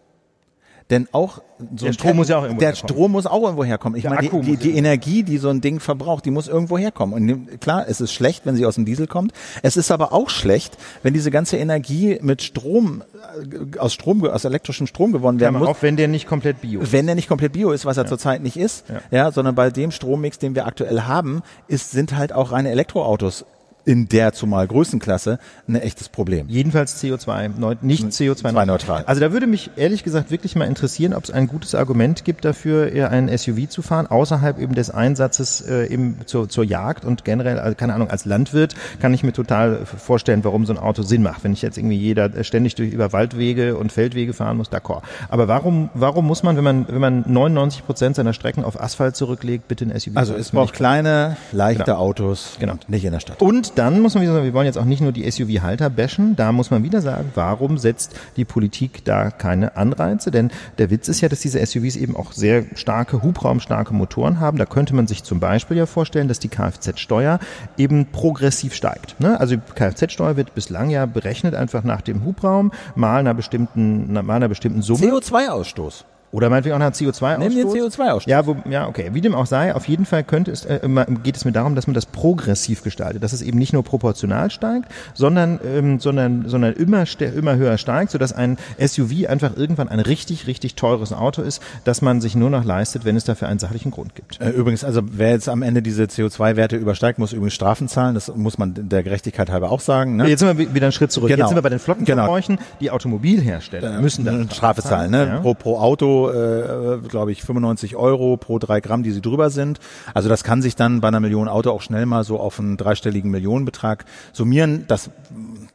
Denn auch so der Strom muss ja auch irgendwo der herkommen. Strom muss auch irgendwo herkommen. Ich der meine, die, die, die Energie, die so ein Ding verbraucht, die muss irgendwo herkommen. Und klar, es ist schlecht, wenn sie aus dem Diesel kommt. Es ist aber auch schlecht, wenn diese ganze Energie mit Strom äh, aus Strom aus elektrischem Strom gewonnen werden muss. Auch wenn der nicht komplett bio ist. Wenn der nicht komplett bio ist, was er ja. zurzeit nicht ist, ja. ja, sondern bei dem Strommix, den wir aktuell haben, ist sind halt auch reine Elektroautos in der zumal Größenklasse ein echtes Problem. Jedenfalls CO2, nicht CO2 neutral. Also da würde mich ehrlich gesagt wirklich mal interessieren, ob es ein gutes Argument gibt dafür, eher ein SUV zu fahren, außerhalb eben des Einsatzes äh, eben zur, zur Jagd und generell, also keine Ahnung, als Landwirt kann ich mir total vorstellen, warum so ein Auto Sinn macht. Wenn ich jetzt irgendwie jeder ständig durch über Waldwege und Feldwege fahren muss, d'accord. Aber warum, warum muss man, wenn man, wenn man 99 Prozent seiner Strecken auf Asphalt zurücklegt, bitte ein SUV? Also es braucht kleine, leichte genau. Autos, genau. nicht in der Stadt. Und dann muss man wieder sagen, wir wollen jetzt auch nicht nur die SUV-Halter bashen, da muss man wieder sagen, warum setzt die Politik da keine Anreize? Denn der Witz ist ja, dass diese SUVs eben auch sehr starke, hubraumstarke Motoren haben. Da könnte man sich zum Beispiel ja vorstellen, dass die Kfz-Steuer eben progressiv steigt. Ne? Also die Kfz-Steuer wird bislang ja berechnet einfach nach dem Hubraum mal einer bestimmten, mal einer bestimmten Summe. CO2-Ausstoß. Oder meinetwegen auch nach CO2-Ausstoß. Nimm den CO2-Ausstoß. Ja, wo, ja, okay. Wie dem auch sei, auf jeden Fall könnte es, äh, geht es mir darum, dass man das progressiv gestaltet, dass es eben nicht nur proportional steigt, sondern, ähm, sondern, sondern immer, immer höher steigt, sodass ein SUV einfach irgendwann ein richtig, richtig teures Auto ist, das man sich nur noch leistet, wenn es dafür einen sachlichen Grund gibt. Äh, übrigens, also wer jetzt am Ende diese CO2-Werte übersteigt, muss übrigens Strafen zahlen. Das muss man der Gerechtigkeit halber auch sagen. Ne? Jetzt sind wir wieder einen Schritt zurück. Genau. Jetzt sind wir bei den Flottenverbräuchen. Genau. Die Automobilhersteller äh, müssen dann Strafe zahlen. Ne? Ja. Pro, pro Auto äh, glaube ich, 95 Euro pro drei Gramm, die sie drüber sind. Also das kann sich dann bei einer Million Auto auch schnell mal so auf einen dreistelligen Millionenbetrag summieren. Das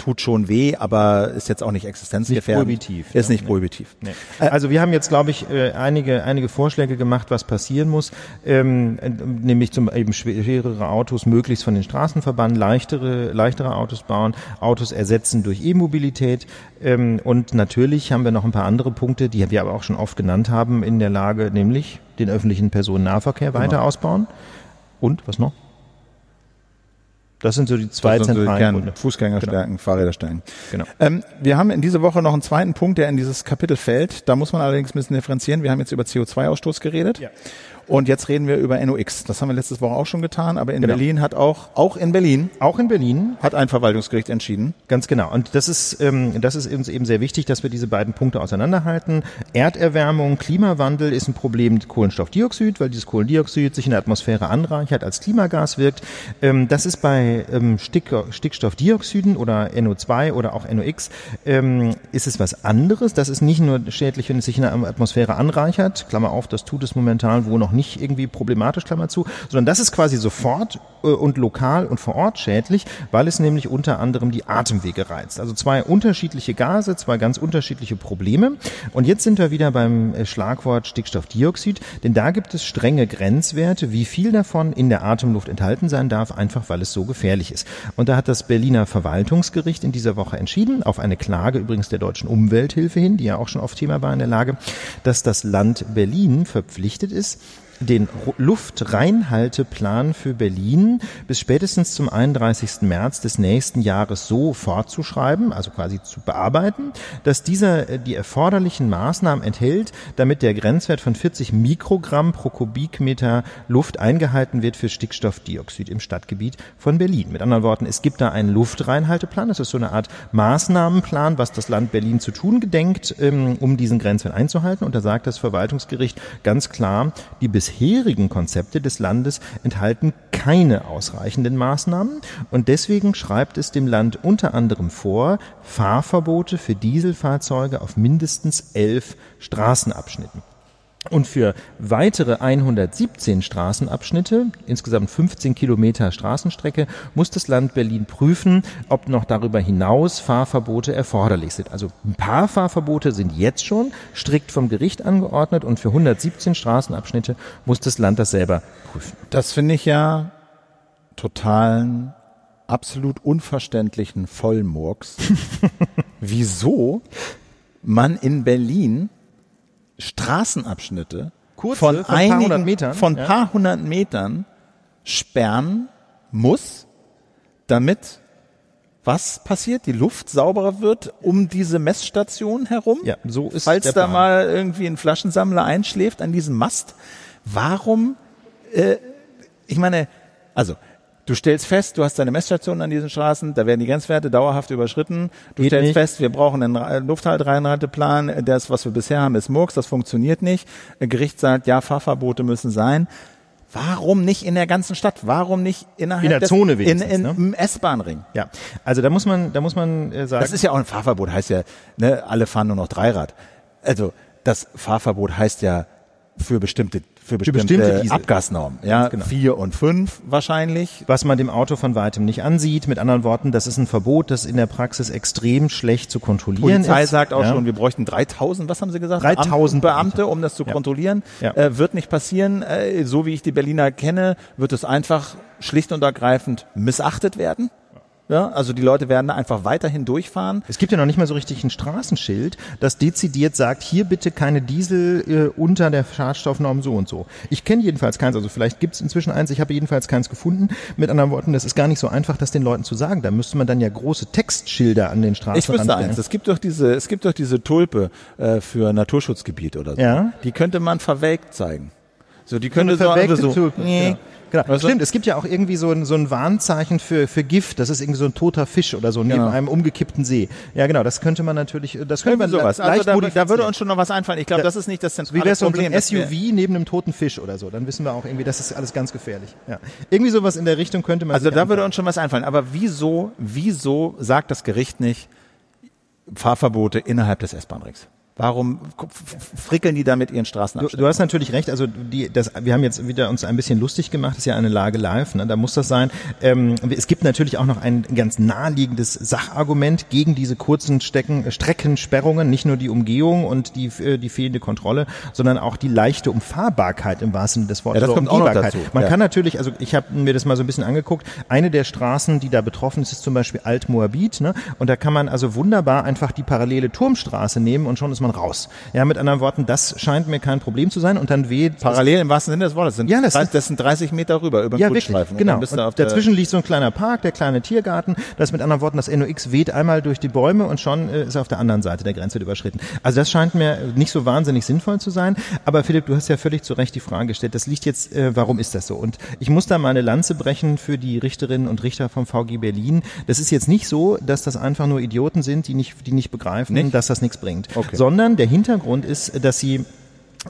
tut schon weh, aber ist jetzt auch nicht existenzgefährdend. Nicht prohibitiv. Ist nicht prohibitiv. Nee. Also wir haben jetzt, glaube ich, äh, einige, einige Vorschläge gemacht, was passieren muss, ähm, nämlich zum eben schwerere Autos möglichst von den Straßen verbannen, leichtere, leichtere Autos bauen, Autos ersetzen durch E-Mobilität ähm, und natürlich haben wir noch ein paar andere Punkte, die wir aber auch schon oft genannt haben in der Lage, nämlich den öffentlichen Personennahverkehr weiter genau. ausbauen. Und was noch? Das sind so die zwei das zentralen so Gründe. Fußgänger genau. stärken, Fahrräder stärken. Genau. Ähm, wir haben in dieser Woche noch einen zweiten Punkt, der in dieses Kapitel fällt. Da muss man allerdings ein bisschen differenzieren. Wir haben jetzt über CO2-Ausstoß geredet. Ja. Und jetzt reden wir über NOx. Das haben wir letztes Woche auch schon getan, aber in genau. Berlin hat auch, auch in Berlin, auch in Berlin hat ein Verwaltungsgericht entschieden. Ganz genau. Und das ist, ähm, das ist uns eben sehr wichtig, dass wir diese beiden Punkte auseinanderhalten. Erderwärmung, Klimawandel ist ein Problem mit Kohlenstoffdioxid, weil dieses Kohlendioxid sich in der Atmosphäre anreichert, als Klimagas wirkt. Ähm, das ist bei ähm, Stick, Stickstoffdioxiden oder NO2 oder auch NOx ähm, ist es was anderes. Das ist nicht nur schädlich, wenn es sich in der Atmosphäre anreichert. Klammer auf, das tut es momentan wo noch nicht nicht irgendwie problematisch, Klammer zu, sondern das ist quasi sofort äh, und lokal und vor Ort schädlich, weil es nämlich unter anderem die Atemwege reizt. Also zwei unterschiedliche Gase, zwei ganz unterschiedliche Probleme. Und jetzt sind wir wieder beim äh, Schlagwort Stickstoffdioxid, denn da gibt es strenge Grenzwerte, wie viel davon in der Atemluft enthalten sein darf, einfach weil es so gefährlich ist. Und da hat das Berliner Verwaltungsgericht in dieser Woche entschieden, auf eine Klage übrigens der deutschen Umwelthilfe hin, die ja auch schon oft Thema war in der Lage, dass das Land Berlin verpflichtet ist, den Luftreinhalteplan für Berlin bis spätestens zum 31. März des nächsten Jahres so fortzuschreiben, also quasi zu bearbeiten, dass dieser äh, die erforderlichen Maßnahmen enthält, damit der Grenzwert von 40 Mikrogramm pro Kubikmeter Luft eingehalten wird für Stickstoffdioxid im Stadtgebiet von Berlin. Mit anderen Worten, es gibt da einen Luftreinhalteplan. Das ist so eine Art Maßnahmenplan, was das Land Berlin zu tun gedenkt, ähm, um diesen Grenzwert einzuhalten. Und da sagt das Verwaltungsgericht ganz klar, die bisherigen Konzepte des Landes enthalten keine ausreichenden Maßnahmen. Und deswegen schreibt es dem Land unter anderem vor, Fahrverbote für Dieselfahrzeuge auf mindestens elf Straßenabschnitten. Und für weitere 117 Straßenabschnitte, insgesamt 15 Kilometer Straßenstrecke, muss das Land Berlin prüfen, ob noch darüber hinaus Fahrverbote erforderlich sind. Also ein paar Fahrverbote sind jetzt schon strikt vom Gericht angeordnet und für 117 Straßenabschnitte muss das Land das selber prüfen. Das finde ich ja totalen, absolut unverständlichen Vollmurks. Wieso man in Berlin Straßenabschnitte Kurze, von, von einigen, paar hundert Metern, von ja. paar hundert Metern sperren muss, damit was passiert? Die Luft sauberer wird um diese Messstation herum? Ja, so ist Falls der da Plan. mal irgendwie ein Flaschensammler einschläft an diesem Mast. Warum, äh, ich meine, also, du stellst fest, du hast deine Messstation an diesen Straßen, da werden die Grenzwerte dauerhaft überschritten. Du Geht stellst nicht. fest, wir brauchen einen Re- Lufthaltreinhalteplan, das, was wir bisher haben, ist Murks, das funktioniert nicht. Gericht sagt, ja, Fahrverbote müssen sein. Warum nicht in der ganzen Stadt? Warum nicht innerhalb In der des, Zone in, wenigstens, in, ne? im S-Bahn-Ring? Ja, also da muss man, da muss man äh, sagen. Das ist ja auch ein Fahrverbot, heißt ja, ne, alle fahren nur noch Dreirad. Also das Fahrverbot heißt ja für bestimmte für bestimmte, bestimmte Diesel. Abgasnormen, ja, genau. vier und fünf wahrscheinlich. was man dem Auto von weitem nicht ansieht. Mit anderen Worten, das ist ein Verbot, das in der Praxis extrem schlecht zu kontrollieren Polizei ist. sagt auch ja. schon, wir bräuchten 3000, was haben sie gesagt? 3000 Beamte, um das zu Ja. kontrollieren. Ja. Äh, wird nicht passieren. Äh, so wie ich die Berliner kenne, wird es einfach schlicht und ergreifend missachtet werden. Ja, also die Leute werden da einfach weiterhin durchfahren. Es gibt ja noch nicht mal so richtig ein Straßenschild, das dezidiert sagt, hier bitte keine Diesel äh, unter der Schadstoffnorm so und so. Ich kenne jedenfalls keins, also vielleicht gibt es inzwischen eins, ich habe jedenfalls keins gefunden. Mit anderen Worten, das ist gar nicht so einfach, das den Leuten zu sagen. Da müsste man dann ja große Textschilder an den Straßen Ich wüsste eins. Es gibt doch diese, es gibt doch diese Tulpe äh, für Naturschutzgebiet oder so. Ja. Die könnte man verwelkt zeigen. So, die könnte so, so, Tulpe, nee. genau. Genau. Weißt du? Stimmt, es gibt ja auch irgendwie so ein, so ein Warnzeichen für, für Gift. Das ist irgendwie so ein toter Fisch oder so neben Genau. einem umgekippten See. Ja, genau, das könnte man natürlich, das könnte man sowas. leicht Also da, da würde uns schon noch was einfallen. Ich glaube, Ja. das ist nicht das Wie zentrale wäre es so ein SUV neben einem toten Fisch oder so? Dann wissen wir auch irgendwie, das ist alles ganz gefährlich. Ja. Irgendwie sowas in der Richtung könnte man Also da würde uns schon was einfallen. Aber wieso, wieso sagt das Gericht nicht Fahrverbote innerhalb des S-Bahn-Rings? Warum frickeln die da mit ihren Du, Straßenabschnitten? du hast natürlich recht. Also die, das, wir haben jetzt wieder uns ein bisschen lustig gemacht. Das ist ja eine Lage live. Ne? Da muss das sein. Ähm, es gibt natürlich auch noch ein ganz naheliegendes Sachargument gegen diese kurzen Stecken, Streckensperrungen. Nicht nur die Umgehung und die, äh, die fehlende Kontrolle, sondern auch die leichte Umfahrbarkeit im wahrsten Sinne des Wortes. Ja, das kommt auch noch dazu. Man Ja. kann natürlich, also ich habe mir das mal so ein bisschen angeguckt. Eine der Straßen, die da betroffen ist, ist zum Beispiel Alt-Moabit. Ne? Und da kann man also wunderbar einfach die parallele Turmstraße nehmen und schon ist man raus. Ja, mit anderen Worten, das scheint mir kein Problem zu sein. Und dann weht Parallel im wahrsten Sinne des Wortes. Sind Ja, das drei- ist- das sind 30 Meter rüber über den ja, Und genau. Und der- dazwischen liegt so ein kleiner Park, der kleine Tiergarten. Das mit anderen Worten, das NOx weht einmal durch die Bäume und schon äh, ist er auf der anderen Seite der Grenze überschritten. Also das scheint mir nicht so wahnsinnig sinnvoll zu sein. Aber Philipp, du hast ja völlig zu Recht die Frage gestellt. Das liegt jetzt, äh, warum ist das so? Und ich muss da mal eine Lanze brechen für die Richterinnen und Richter vom VG Berlin. Das ist jetzt nicht so, dass das einfach nur Idioten sind, die nicht, die nicht begreifen, Nicht? dass das nichts bringt. Okay. Sondern der Hintergrund ist, dass sie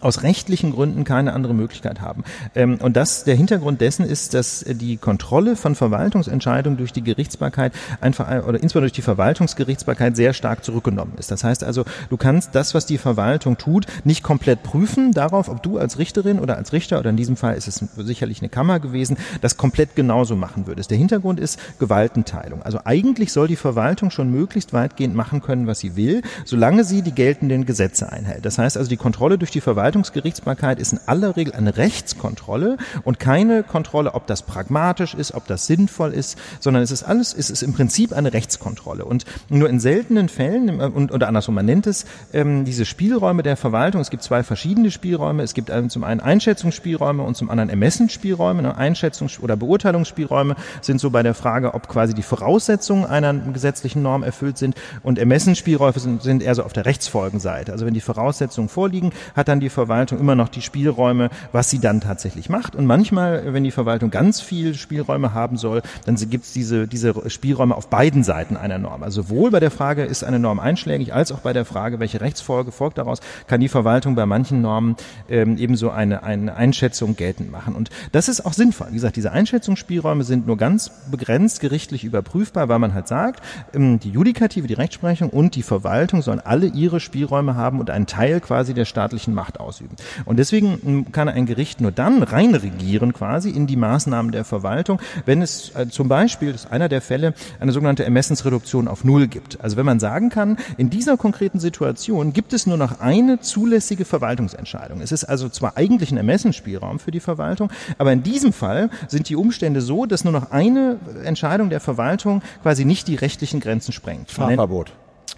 aus rechtlichen Gründen keine andere Möglichkeit haben. Ähm, und das, der Hintergrund dessen ist, dass die Kontrolle von Verwaltungsentscheidungen durch die Gerichtsbarkeit einfach, äh, oder insbesondere durch die Verwaltungsgerichtsbarkeit sehr stark zurückgenommen ist. Das heißt also, du kannst das, was die Verwaltung tut, nicht komplett prüfen darauf, ob du als Richterin oder als Richter, oder in diesem Fall ist es sicherlich eine Kammer gewesen, das komplett genauso machen würdest. Der Hintergrund ist Gewaltenteilung. Also eigentlich soll die Verwaltung schon möglichst weitgehend machen können, was sie will, solange sie die geltenden Gesetze einhält. Das heißt also, die Kontrolle durch die Verwaltung Verwaltungsgerichtsbarkeit ist in aller Regel eine Rechtskontrolle und keine Kontrolle, ob das pragmatisch ist, ob das sinnvoll ist, sondern es ist alles, es ist im Prinzip eine Rechtskontrolle. Und nur in seltenen Fällen, und, oder andersrum, man nennt es ähm, diese Spielräume der Verwaltung, es gibt zwei verschiedene Spielräume, es gibt zum einen Einschätzungsspielräume und zum anderen Ermessensspielräume. Ne? Einschätzungs- oder Beurteilungsspielräume sind so bei der Frage, ob quasi die Voraussetzungen einer gesetzlichen Norm erfüllt sind und Ermessensspielräume sind, sind eher so auf der Rechtsfolgenseite. Also wenn die Voraussetzungen vorliegen, hat dann die Verwaltung immer noch die Spielräume, was sie dann tatsächlich macht. Und manchmal, wenn die Verwaltung ganz viel Spielräume haben soll, dann gibt es diese, diese Spielräume auf beiden Seiten einer Norm. Also sowohl bei der Frage, ist eine Norm einschlägig, als auch bei der Frage, welche Rechtsfolge folgt daraus, kann die Verwaltung bei manchen Normen ähm, ebenso eine, eine Einschätzung geltend machen. Und das ist auch sinnvoll. Wie gesagt, diese Einschätzungsspielräume sind nur ganz begrenzt gerichtlich überprüfbar, weil man halt sagt, ähm, die Judikative, die Rechtsprechung und die Verwaltung sollen alle ihre Spielräume haben und einen Teil quasi der staatlichen Macht ausüben. Und deswegen ähm, kann ein Gericht nur dann reinregieren quasi in die Maßnahmen der Verwaltung, wenn es äh, zum Beispiel, das ist einer der Fälle, eine sogenannte Ermessensreduktion auf Null gibt. Also wenn man sagen kann, in dieser konkreten Situation gibt es nur noch eine zulässige Verwaltungsentscheidung. Es ist also zwar eigentlich ein Ermessensspielraum für die Verwaltung, aber in diesem Fall sind die Umstände so, dass nur noch eine Entscheidung der Verwaltung quasi nicht die rechtlichen Grenzen sprengt. Fahrverbot.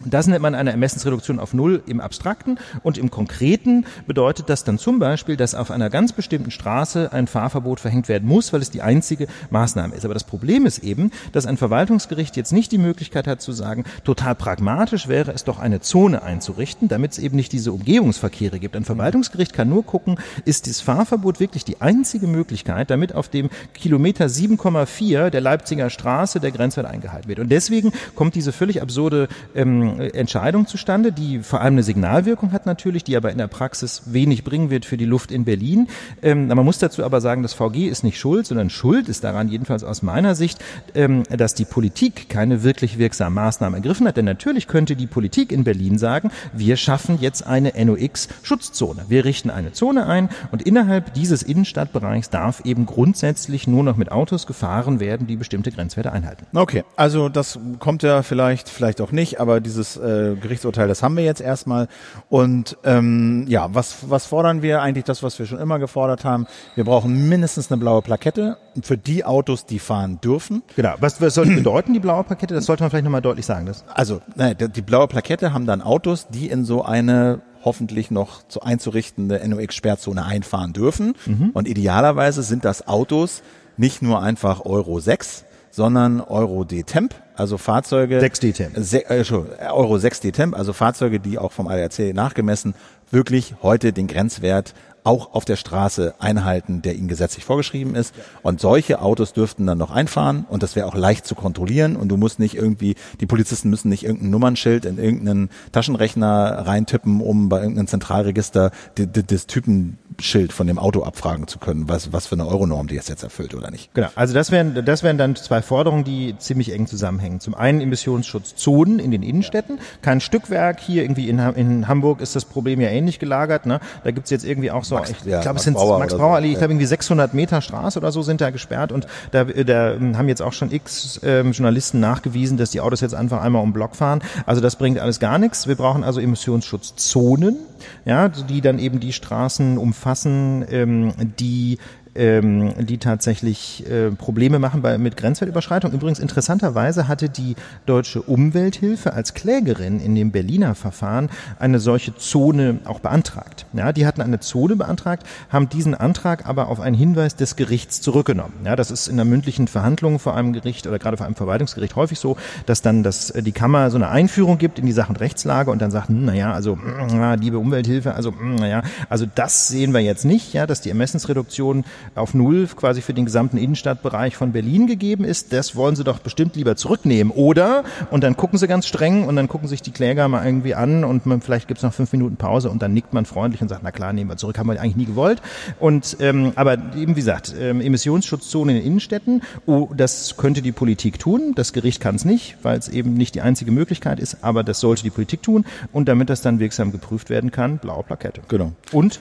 Das nennt man eine Ermessensreduktion auf Null im Abstrakten und im Konkreten bedeutet das dann zum Beispiel, dass auf einer ganz bestimmten Straße ein Fahrverbot verhängt werden muss, weil es die einzige Maßnahme ist. Aber das Problem ist eben, dass ein Verwaltungsgericht jetzt nicht die Möglichkeit hat zu sagen, total pragmatisch wäre es doch eine Zone einzurichten, damit es eben nicht diese Umgehungsverkehre gibt. Ein Verwaltungsgericht kann nur gucken, ist das Fahrverbot wirklich die einzige Möglichkeit, damit auf dem Kilometer 7,4 der Leipziger Straße der Grenzwert eingehalten wird. Und deswegen kommt diese völlig absurde ähm, Entscheidung zustande, die vor allem eine Signalwirkung hat natürlich, die aber in der Praxis wenig bringen wird für die Luft in Berlin. Ähm, man muss dazu aber sagen, das VG ist nicht schuld, sondern Schuld ist daran, jedenfalls aus meiner Sicht, ähm, dass die Politik keine wirklich wirksamen Maßnahmen ergriffen hat. Denn natürlich könnte die Politik in Berlin sagen, wir schaffen jetzt eine NOx-Schutzzone. Wir richten eine Zone ein und innerhalb dieses Innenstadtbereichs darf eben grundsätzlich nur noch mit Autos gefahren werden, die bestimmte Grenzwerte einhalten. Okay, also das kommt ja vielleicht, vielleicht auch nicht, aber diese dieses äh, Gerichtsurteil, das haben wir jetzt erstmal. Und ähm, ja, was, was fordern wir eigentlich? Das, was wir schon immer gefordert haben. Wir brauchen mindestens eine blaue Plakette für die Autos, die fahren dürfen. Genau. Was, was soll bedeuten, die blaue Plakette? Das sollte man vielleicht nochmal deutlich sagen. Das also, ne, die blaue Plakette haben dann Autos, die in so eine hoffentlich noch zu einzurichtende NOx-Sperrzone einfahren dürfen. Mhm. Und idealerweise sind das Autos nicht nur einfach Euro 6, sondern Euro D-Temp, also Fahrzeuge 6 D-Temp. Äh, Euro 6 D-Temp, also Fahrzeuge, die auch vom ADAC nachgemessen wirklich heute den Grenzwert auch auf der Straße einhalten, der ihnen gesetzlich vorgeschrieben ist. Und solche Autos dürften dann noch einfahren und das wäre auch leicht zu kontrollieren und du musst nicht irgendwie, die Polizisten müssen nicht irgendein Nummernschild in irgendeinen Taschenrechner reintippen, um bei irgendeinem Zentralregister des Typen Schild von dem Auto abfragen zu können, was, was für eine Euronorm die es jetzt erfüllt oder nicht. Genau, also das wären, das wären dann zwei Forderungen, die ziemlich eng zusammenhängen. Zum einen Emissionsschutzzonen in den Innenstädten, kein Stückwerk. Hier irgendwie in, in Hamburg ist das Problem ja ähnlich gelagert. Ne? Da gibt's jetzt irgendwie auch so, Max, ich ja, glaube, es sind Brauer Max Brauer, so. ich glaube irgendwie 600 Meter Straße oder so sind da gesperrt und da, da haben jetzt auch schon x ähm, Journalisten nachgewiesen, dass die Autos jetzt einfach einmal um Block fahren. Also das bringt alles gar nichts. Wir brauchen also Emissionsschutzzonen, ja, die dann eben die Straßen umfassen umfassen, ähm, die ähm, die tatsächlich äh, Probleme machen bei, mit Grenzwertüberschreitung. Übrigens interessanterweise hatte die Deutsche Umwelthilfe als Klägerin in dem Berliner Verfahren eine solche Zone auch beantragt. Ja, die hatten eine Zone beantragt, haben diesen Antrag aber auf einen Hinweis des Gerichts zurückgenommen. Ja, das ist in der mündlichen Verhandlung vor einem Gericht oder gerade vor einem Verwaltungsgericht häufig so, dass dann das, äh, die Kammer so eine Einführung gibt in die Sachen Rechtslage und dann sagt, hm, naja, also, hm, liebe Umwelthilfe, also, hm, naja, also das sehen wir jetzt nicht, ja, dass die Ermessensreduktion auf Null quasi für den gesamten Innenstadtbereich von Berlin gegeben ist, das wollen sie doch bestimmt lieber zurücknehmen. Oder, und dann gucken sie ganz streng und dann gucken sich die Kläger mal irgendwie an und man, vielleicht gibt's noch fünf Minuten Pause und dann nickt man freundlich und sagt, na klar, nehmen wir zurück, haben wir eigentlich nie gewollt. Und ähm, aber eben wie gesagt, ähm, Emissionsschutzzone in den Innenstädten, oh, das könnte die Politik tun, das Gericht kann es nicht, weil es eben nicht die einzige Möglichkeit ist, aber das sollte die Politik tun und damit das dann wirksam geprüft werden kann, blaue Plakette. Genau. Und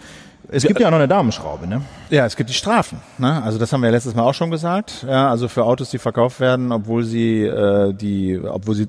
Es gibt ja auch noch eine Daumenschraube, ne? Ja, es gibt die Strafen. Ne? Also das haben wir ja letztes Mal auch schon gesagt. Ja, also für Autos, die verkauft werden, obwohl sie äh, die, obwohl sie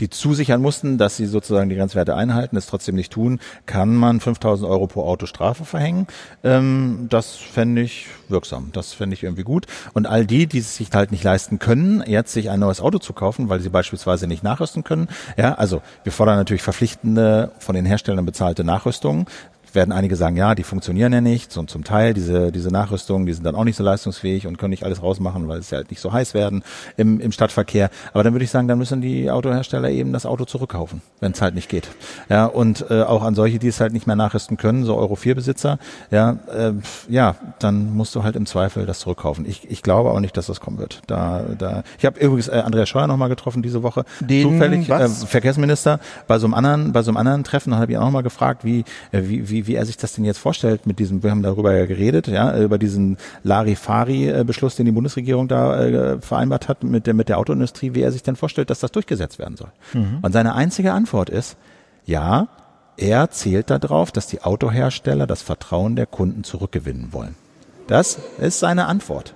die zusichern mussten, dass sie sozusagen die Grenzwerte einhalten, es trotzdem nicht tun, kann man 5.000 Euro pro Auto Strafe verhängen. Ähm, das fände ich wirksam. Das fände ich irgendwie gut. Und all die, die es sich halt nicht leisten können, jetzt sich ein neues Auto zu kaufen, weil sie beispielsweise nicht nachrüsten können. Ja, also wir fordern natürlich verpflichtende von den Herstellern bezahlte Nachrüstungen werden einige sagen, ja, die funktionieren ja nicht. Und zum Teil diese, diese Nachrüstungen, die sind dann auch nicht so leistungsfähig und können nicht alles rausmachen, weil es ja halt nicht so heiß werden im, im Stadtverkehr. Aber dann würde ich sagen, dann müssen die Autohersteller eben das Auto zurückkaufen, wenn es halt nicht geht. Ja, und äh, auch an solche, die es halt nicht mehr nachrüsten können, so Euro 4 Besitzer, ja, äh, ja, dann musst du halt im Zweifel das zurückkaufen. Ich, ich glaube auch nicht, dass das kommen wird. Da, da, ich habe übrigens äh, Andreas Scheuer nochmal getroffen diese Woche, Den zufällig, äh, was? Verkehrsminister, bei so einem anderen, bei so einem anderen Treffen, habe ich ihn auch nochmal gefragt, wie, äh, wie, wie, wie er sich das denn jetzt vorstellt mit diesem, wir haben darüber ja geredet, ja, über diesen Larifari-Beschluss, den die Bundesregierung da äh, vereinbart hat mit der, mit der Autoindustrie, wie er sich denn vorstellt, dass das durchgesetzt werden soll. Und seine einzige Antwort ist, ja, er zählt darauf, dass die Autohersteller das Vertrauen der Kunden zurückgewinnen wollen. Das ist seine Antwort.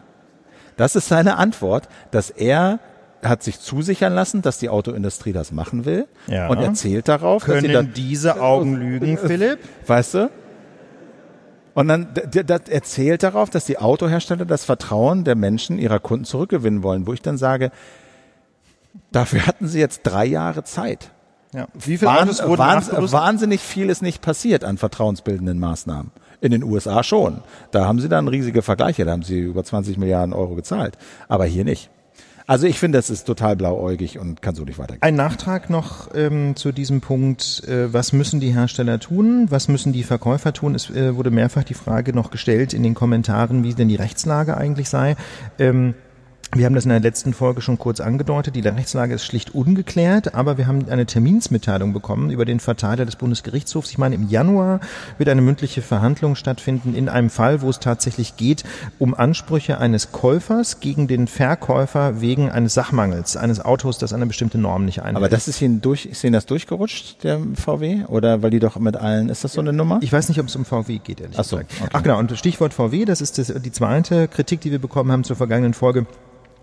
Das ist seine Antwort, dass er hat sich zusichern lassen, dass die Autoindustrie das machen will Ja. und er zählt darauf, dass sie da, Können diese Augen lügen, Philipp? Weißt du? Und dann das erzählt darauf, dass die Autohersteller das Vertrauen der Menschen, ihrer Kunden zurückgewinnen wollen, wo ich dann sage, dafür hatten sie jetzt drei Jahre Zeit. Ja. Wie viele Wahn, Autos wurden wahn, nachgerüstet? wahnsinnig viel ist nicht passiert an vertrauensbildenden Maßnahmen. In den USA schon. Da haben sie dann riesige Vergleiche, da haben sie über 20 Milliarden Euro gezahlt. Aber hier nicht. Also ich finde, das ist total blauäugig und kann so nicht weitergehen. Ein Nachtrag noch ähm, zu diesem Punkt, äh, was müssen die Hersteller tun, was müssen die Verkäufer tun? Es äh, wurde mehrfach die Frage noch gestellt in den Kommentaren, wie denn die Rechtslage eigentlich sei. Ähm, wir haben das in der letzten Folge schon kurz angedeutet. Die Rechtslage ist schlicht ungeklärt, aber wir haben eine Terminsmitteilung bekommen über den Verteiler des Bundesgerichtshofs. Ich meine, im Januar wird eine mündliche Verhandlung stattfinden in einem Fall, wo es tatsächlich geht um Ansprüche eines Käufers gegen den Verkäufer wegen eines Sachmangels, eines Autos, das eine bestimmte Norm nicht einhält. Aber das ist Ihnen durch, ist Ihnen das durchgerutscht, der VW? Oder weil die doch mit allen, ist das so eine Nummer? Ich weiß nicht, ob es um VW geht, ehrlich Ach so, gesagt. okay. Ach genau, und Stichwort VW, das ist das, die zweite Kritik, die wir bekommen haben zur vergangenen Folge.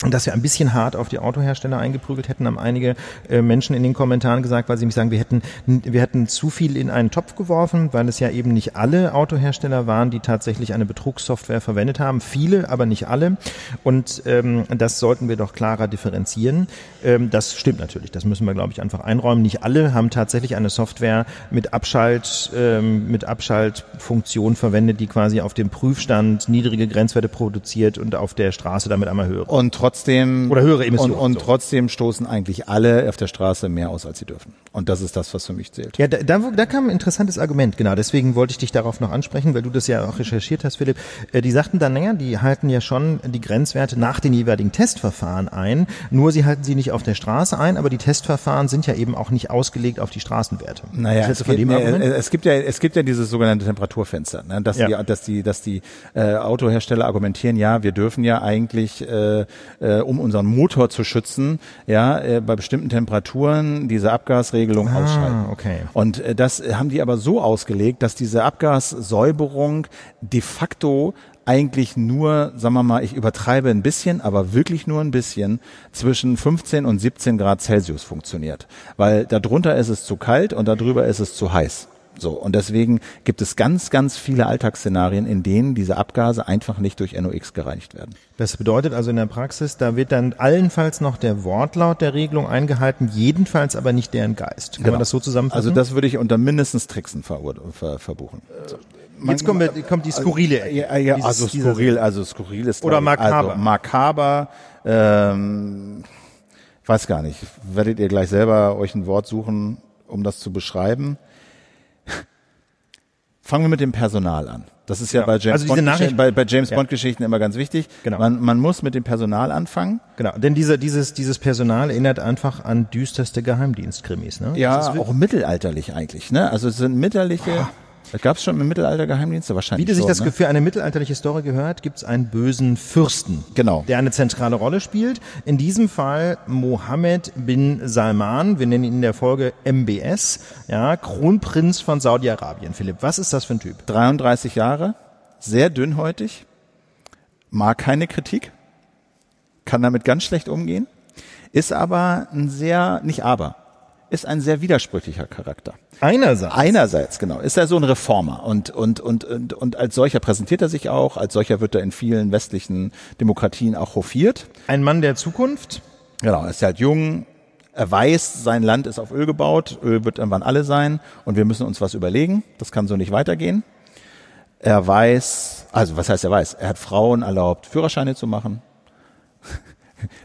Dass wir ein bisschen hart auf die Autohersteller eingeprügelt hätten, haben einige äh, Menschen in den Kommentaren gesagt, weil sie mich sagen, wir hätten, wir hätten zu viel in einen Topf geworfen, weil es ja eben nicht alle Autohersteller waren, die tatsächlich eine Betrugssoftware verwendet haben. Viele, aber nicht alle. Und ähm, das sollten wir doch klarer differenzieren. Ähm, das stimmt natürlich. Das müssen wir, glaube ich, einfach einräumen. Nicht alle haben tatsächlich eine Software mit Abschalt, ähm, mit Abschaltfunktion verwendet, die quasi auf dem Prüfstand niedrige Grenzwerte produziert und auf der Straße damit einmal höhere. Trotzdem Oder höhere Emissionen, Und, und so. trotzdem stoßen eigentlich alle auf der Straße mehr aus, als sie dürfen. Und das ist das, was für mich zählt. Ja, da, da, da kam ein interessantes Argument, genau. Deswegen wollte ich dich darauf noch ansprechen, weil du das ja auch recherchiert hast, Philipp. Äh, Die sagten dann, naja, die halten ja schon die Grenzwerte nach den jeweiligen Testverfahren ein, nur sie halten sie nicht auf der Straße ein, aber die Testverfahren sind ja eben auch nicht ausgelegt auf die Straßenwerte. Naja, es gibt, äh, es gibt ja, es gibt ja dieses sogenannte Temperaturfenster, ne? dass Ja. die, dass die, dass die äh, Autohersteller argumentieren, ja, wir dürfen ja eigentlich, äh, äh, um unseren Motor zu schützen, ja, äh, bei bestimmten Temperaturen diese Abgasregelung ausschalten. okay. Und äh, das haben die aber so ausgelegt, dass diese Abgassäuberung de facto eigentlich nur, sagen wir mal, ich übertreibe ein bisschen, aber wirklich nur ein bisschen, zwischen 15 und 17 Grad Celsius funktioniert. Weil darunter ist es zu kalt und darüber ist es zu heiß. So, und deswegen gibt es ganz, ganz viele Alltagsszenarien, in denen diese Abgase einfach nicht durch NOx gereinigt werden. Das bedeutet also in der Praxis, da wird dann allenfalls noch der Wortlaut der Regelung eingehalten, jedenfalls aber nicht deren Geist. Kann man das so zusammenfassen? Also das würde ich unter mindestens Tricksen ver ver verbuchen. Jetzt kommt, wir- kommt die skurrile Ecke. Ja, ja also skurril, also skurril ist Oder makaber. Also makaber, ähm, weiß gar nicht. Werdet ihr gleich selber euch ein Wort suchen, um das zu beschreiben? Fangen wir mit dem Personal an. Das ist ja, Ja. bei James Also diese Bond bei, bei James Ja. Bond Geschichten immer ganz wichtig. Genau. Man, man muss mit dem Personal anfangen. Genau, denn dieser, dieses, dieses Personal erinnert einfach an düsterste Geheimdienstkrimis. Ne? Ja, Das ist auch mittelalterlich eigentlich. Ne? Also es sind mittelalterliche. Gab es schon im Mittelalter Geheimdienste? Wahrscheinlich Wie sich schon, das ne? für eine mittelalterliche Story gehört, gibt es einen bösen Fürsten, Genau. der eine zentrale Rolle spielt. In diesem Fall Mohammed bin Salman, wir nennen ihn in der Folge MBS, ja, Kronprinz von Saudi-Arabien. Philipp, was ist das für ein Typ? 33 Jahre, sehr dünnhäutig, mag keine Kritik, kann damit ganz schlecht umgehen, ist aber ein sehr, nicht aber, ist ein sehr widersprüchlicher Charakter. Einerseits. Einerseits, genau, ist er so ein Reformer und, und, und, und, und als solcher präsentiert er sich auch, als solcher wird er in vielen westlichen Demokratien auch hofiert. Ein Mann der Zukunft. Genau, er ist halt jung, er weiß, sein Land ist auf Öl gebaut, Öl wird irgendwann alle sein und wir müssen uns was überlegen, das kann so nicht weitergehen. Er weiß, also was heißt er weiß, er hat Frauen erlaubt, Führerscheine zu machen.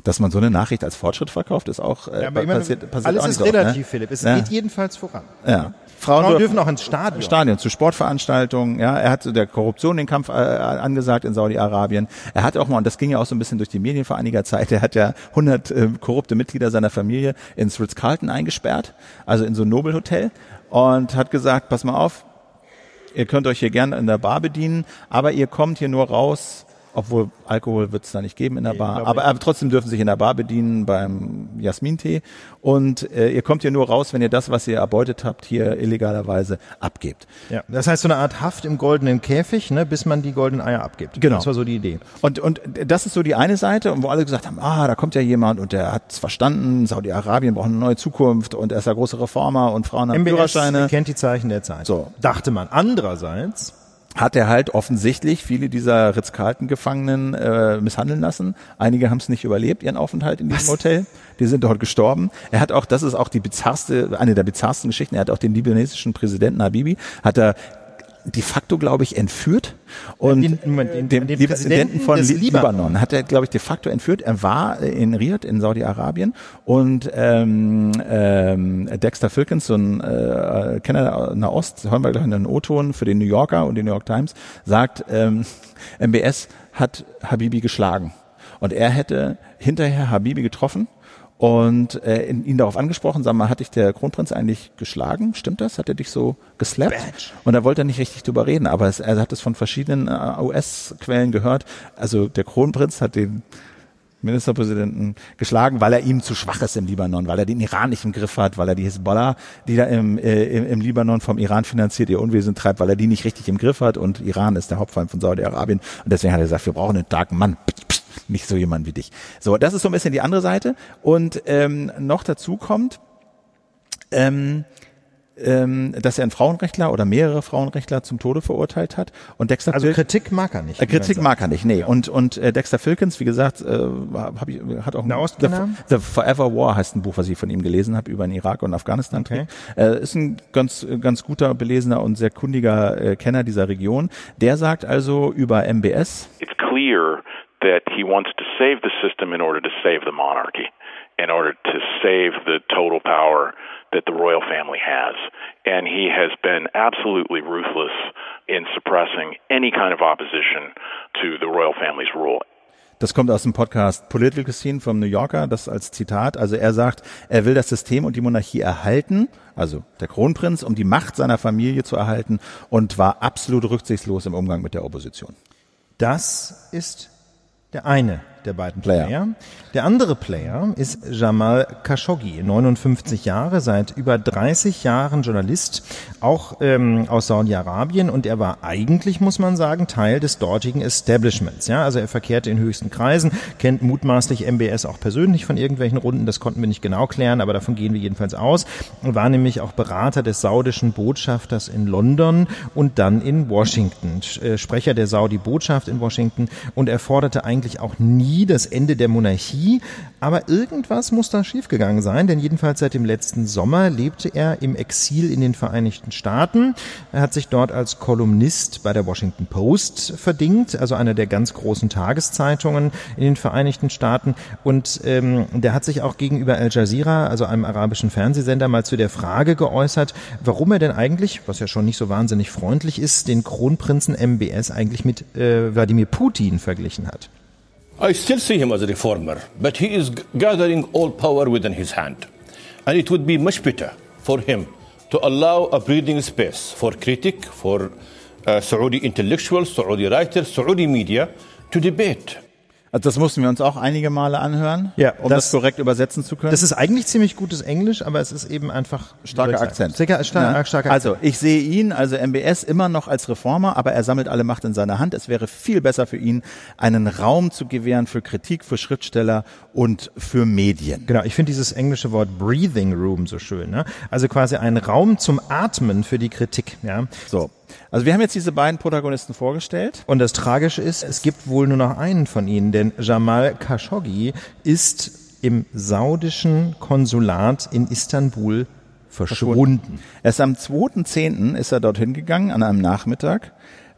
Dass man so eine Nachricht als Fortschritt verkauft, ist auch äh, Ja, aber immer, passiert, passiert alles auch ist nicht oft, relativ, ne? Philipp. Es Ja. geht jedenfalls voran. Ja. Frauen dürfen auch ins Stadion. Stadion, zu Sportveranstaltungen. Ja, er hat der Korruption den Kampf äh, angesagt in Saudi-Arabien. Er hat auch mal, und das ging ja auch so ein bisschen durch die Medien vor einiger Zeit, er hat ja 100 äh, korrupte Mitglieder seiner Familie ins Ritz-Carlton eingesperrt, also in so ein Nobelhotel und hat gesagt, pass mal auf, ihr könnt euch hier gerne in der Bar bedienen, aber ihr kommt hier nur raus, obwohl Alkohol wird es da nicht geben in der Bar, glaub aber, aber trotzdem dürfen sich in der Bar bedienen beim Jasmintee und äh, ihr kommt hier nur raus, wenn ihr das, was ihr erbeutet habt, hier illegalerweise abgebt. Ja, das heißt so eine Art Haft im goldenen Käfig, ne, bis man die goldenen Eier abgibt. Genau. Das war so die Idee. Und, und das ist so die eine Seite, und wo alle gesagt haben, ah, da kommt ja jemand und der hat's verstanden, Saudi-Arabien braucht eine neue Zukunft und er ist der große Reformer und Frauen haben MBS Führerscheine. kennt die Zeichen der Zeit. So. Dachte man. Andererseits, Hat er halt offensichtlich viele dieser Ritz-Carlton-Gefangenen äh, misshandeln lassen. Einige haben es nicht überlebt, ihren Aufenthalt in diesem Hotel. Die sind dort gestorben. Er hat auch, das ist auch die bizarrste, eine der bizarrsten Geschichten, er hat auch den libanesischen Präsidenten Habibi, hat er de facto, glaube ich, entführt und Den- den- dem den Präsidenten von Libanon. Libanon hat er, glaube ich, de facto entführt. Er war in Riyadh in Saudi-Arabien und ähm, ähm, Dexter Filkins, so ein äh, Kenner der Nahost, hören wir gleich in den O-Ton für den New Yorker und den New York Times, sagt, ähm, MBS hat Habibi geschlagen und er hätte hinterher Habibi getroffen und äh, ihn darauf angesprochen, sag mal, hat dich der Kronprinz eigentlich geschlagen? Stimmt das? Hat er dich so geslappt? Und da wollte er nicht richtig drüber reden, aber es, er hat es von verschiedenen äh, US-Quellen gehört. Also der Kronprinz hat den Ministerpräsidenten geschlagen, weil er ihm zu schwach ist im Libanon, weil er den Iran nicht im Griff hat, weil er die Hezbollah, die da im, äh, im, Libanon vom Iran finanziert, ihr Unwesen treibt, weil er die nicht richtig im Griff hat. Und Iran ist der Hauptfeind von Saudi-Arabien. Und deswegen hat er gesagt, wir brauchen einen starken Mann, Psst, psst, nicht so jemand wie dich. So, das ist so ein bisschen die andere Seite. Und ähm, noch dazu kommt, ähm, ähm, dass er einen Frauenrechtler oder mehrere Frauenrechtler zum Tode verurteilt hat und Dexter also Fil- Kritik mag er nicht. äh, Kritik mag er nicht, nee. Und, und äh, Dexter Filkins, wie gesagt, äh, hab ich, hat auch ein The? The Forever War heißt ein Buch, was ich von ihm gelesen habe über den Irak und Afghanistan. Okay. Äh, ist ein ganz, ganz guter, belesener und sehr kundiger äh, Kenner dieser Region. Der sagt also über MBS, it's clear that he wants to save the system in order to save the monarchy, in order to save the total power that the royal family has. And he has been absolutely ruthless in suppressing any kind of opposition to the royal family's rule. das kommt aus dem Podcast Political Scene vom New Yorker, das als Zitat. Also er sagt, er will das System und die Monarchie erhalten, also der Kronprinz, um die Macht seiner Familie zu erhalten und war absolut rücksichtslos im Umgang mit der Opposition. Das ist der eine der beiden Player. Player. Der andere Player ist Jamal Khashoggi, 59 Jahre, seit über 30 Jahren Journalist, auch ähm, aus Saudi-Arabien und er war eigentlich, muss man sagen, Teil des dortigen Establishments. Ja, also er verkehrte in höchsten Kreisen, kennt mutmaßlich MBS auch persönlich von irgendwelchen Runden, das konnten wir nicht genau klären, aber davon gehen wir jedenfalls aus. War nämlich auch Berater des saudischen Botschafters in London und dann in Washington, äh, Sprecher der Saudi-Botschaft in Washington und er forderte eigentlich auch nie das Ende der Monarchie, aber irgendwas muss da schiefgegangen sein, denn jedenfalls seit dem letzten Sommer lebte er im Exil in den Vereinigten Staaten. Er hat sich dort als Kolumnist bei der Washington Post verdingt, also einer der ganz großen Tageszeitungen in den Vereinigten Staaten und ähm, der hat sich auch gegenüber Al Jazeera, also einem arabischen Fernsehsender, mal zu der Frage geäußert, warum er denn eigentlich, was ja schon nicht so wahnsinnig freundlich ist, den Kronprinzen MBS eigentlich mit äh, Wladimir Putin verglichen hat. I still see him as a reformer, but he is gathering all power within his hand. And it would be much better for him to allow a breathing space for critic, for uh, Saudi intellectuals, Saudi writers, Saudi media to debate. Also das mussten wir uns auch einige Male anhören, Ja, um das, das- korrekt übersetzen zu können. Das ist eigentlich ziemlich gutes Englisch, aber es ist eben einfach Starker Akzent. Starker, starker, Ja. starker Akzent. Also ich sehe ihn, also MBS, immer noch als Reformer, aber er sammelt alle Macht in seiner Hand. Es wäre viel besser für ihn, einen Raum zu gewähren für Kritik, für Schriftsteller und für Medien. Genau, ich finde dieses englische Wort Breathing Room so schön. Ne? Also quasi ein Raum zum Atmen für die Kritik. Ja? So, also wir haben jetzt diese beiden Protagonisten vorgestellt. Und das Tragische ist, es gibt wohl nur noch einen von ihnen, denn Jamal Khashoggi ist im saudischen Konsulat in Istanbul verschwunden. Erst am 2.10. ist er dorthin gegangen, an einem Nachmittag.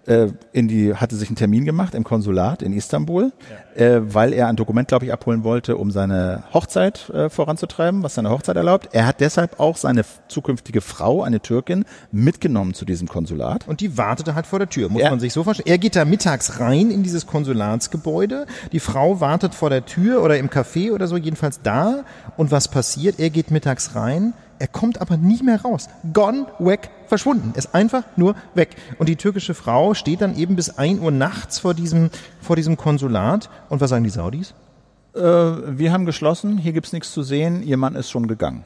Äh, In die, hatte sich einen Termin gemacht im Konsulat in Istanbul, äh, weil er ein Dokument, glaube ich, abholen wollte, um seine Hochzeit äh, voranzutreiben, was seine Hochzeit erlaubt. Er hat deshalb auch seine zukünftige Frau, eine Türkin, mitgenommen zu diesem Konsulat. Und die wartete halt vor der Tür, muss Ja. man sich so vorstellen. Er geht da mittags rein in dieses Konsulatsgebäude, die Frau wartet vor der Tür oder im Café oder so, jedenfalls da. Und was passiert? Er geht mittags rein, er kommt aber nie mehr raus. Gone, weg, verschwunden. Er ist einfach nur weg. Und die türkische Frau steht dann eben bis 1 Uhr nachts vor diesem, vor diesem Konsulat. Und was sagen die Saudis? Äh, wir haben geschlossen, hier gibt's nichts zu sehen, ihr Mann ist schon gegangen.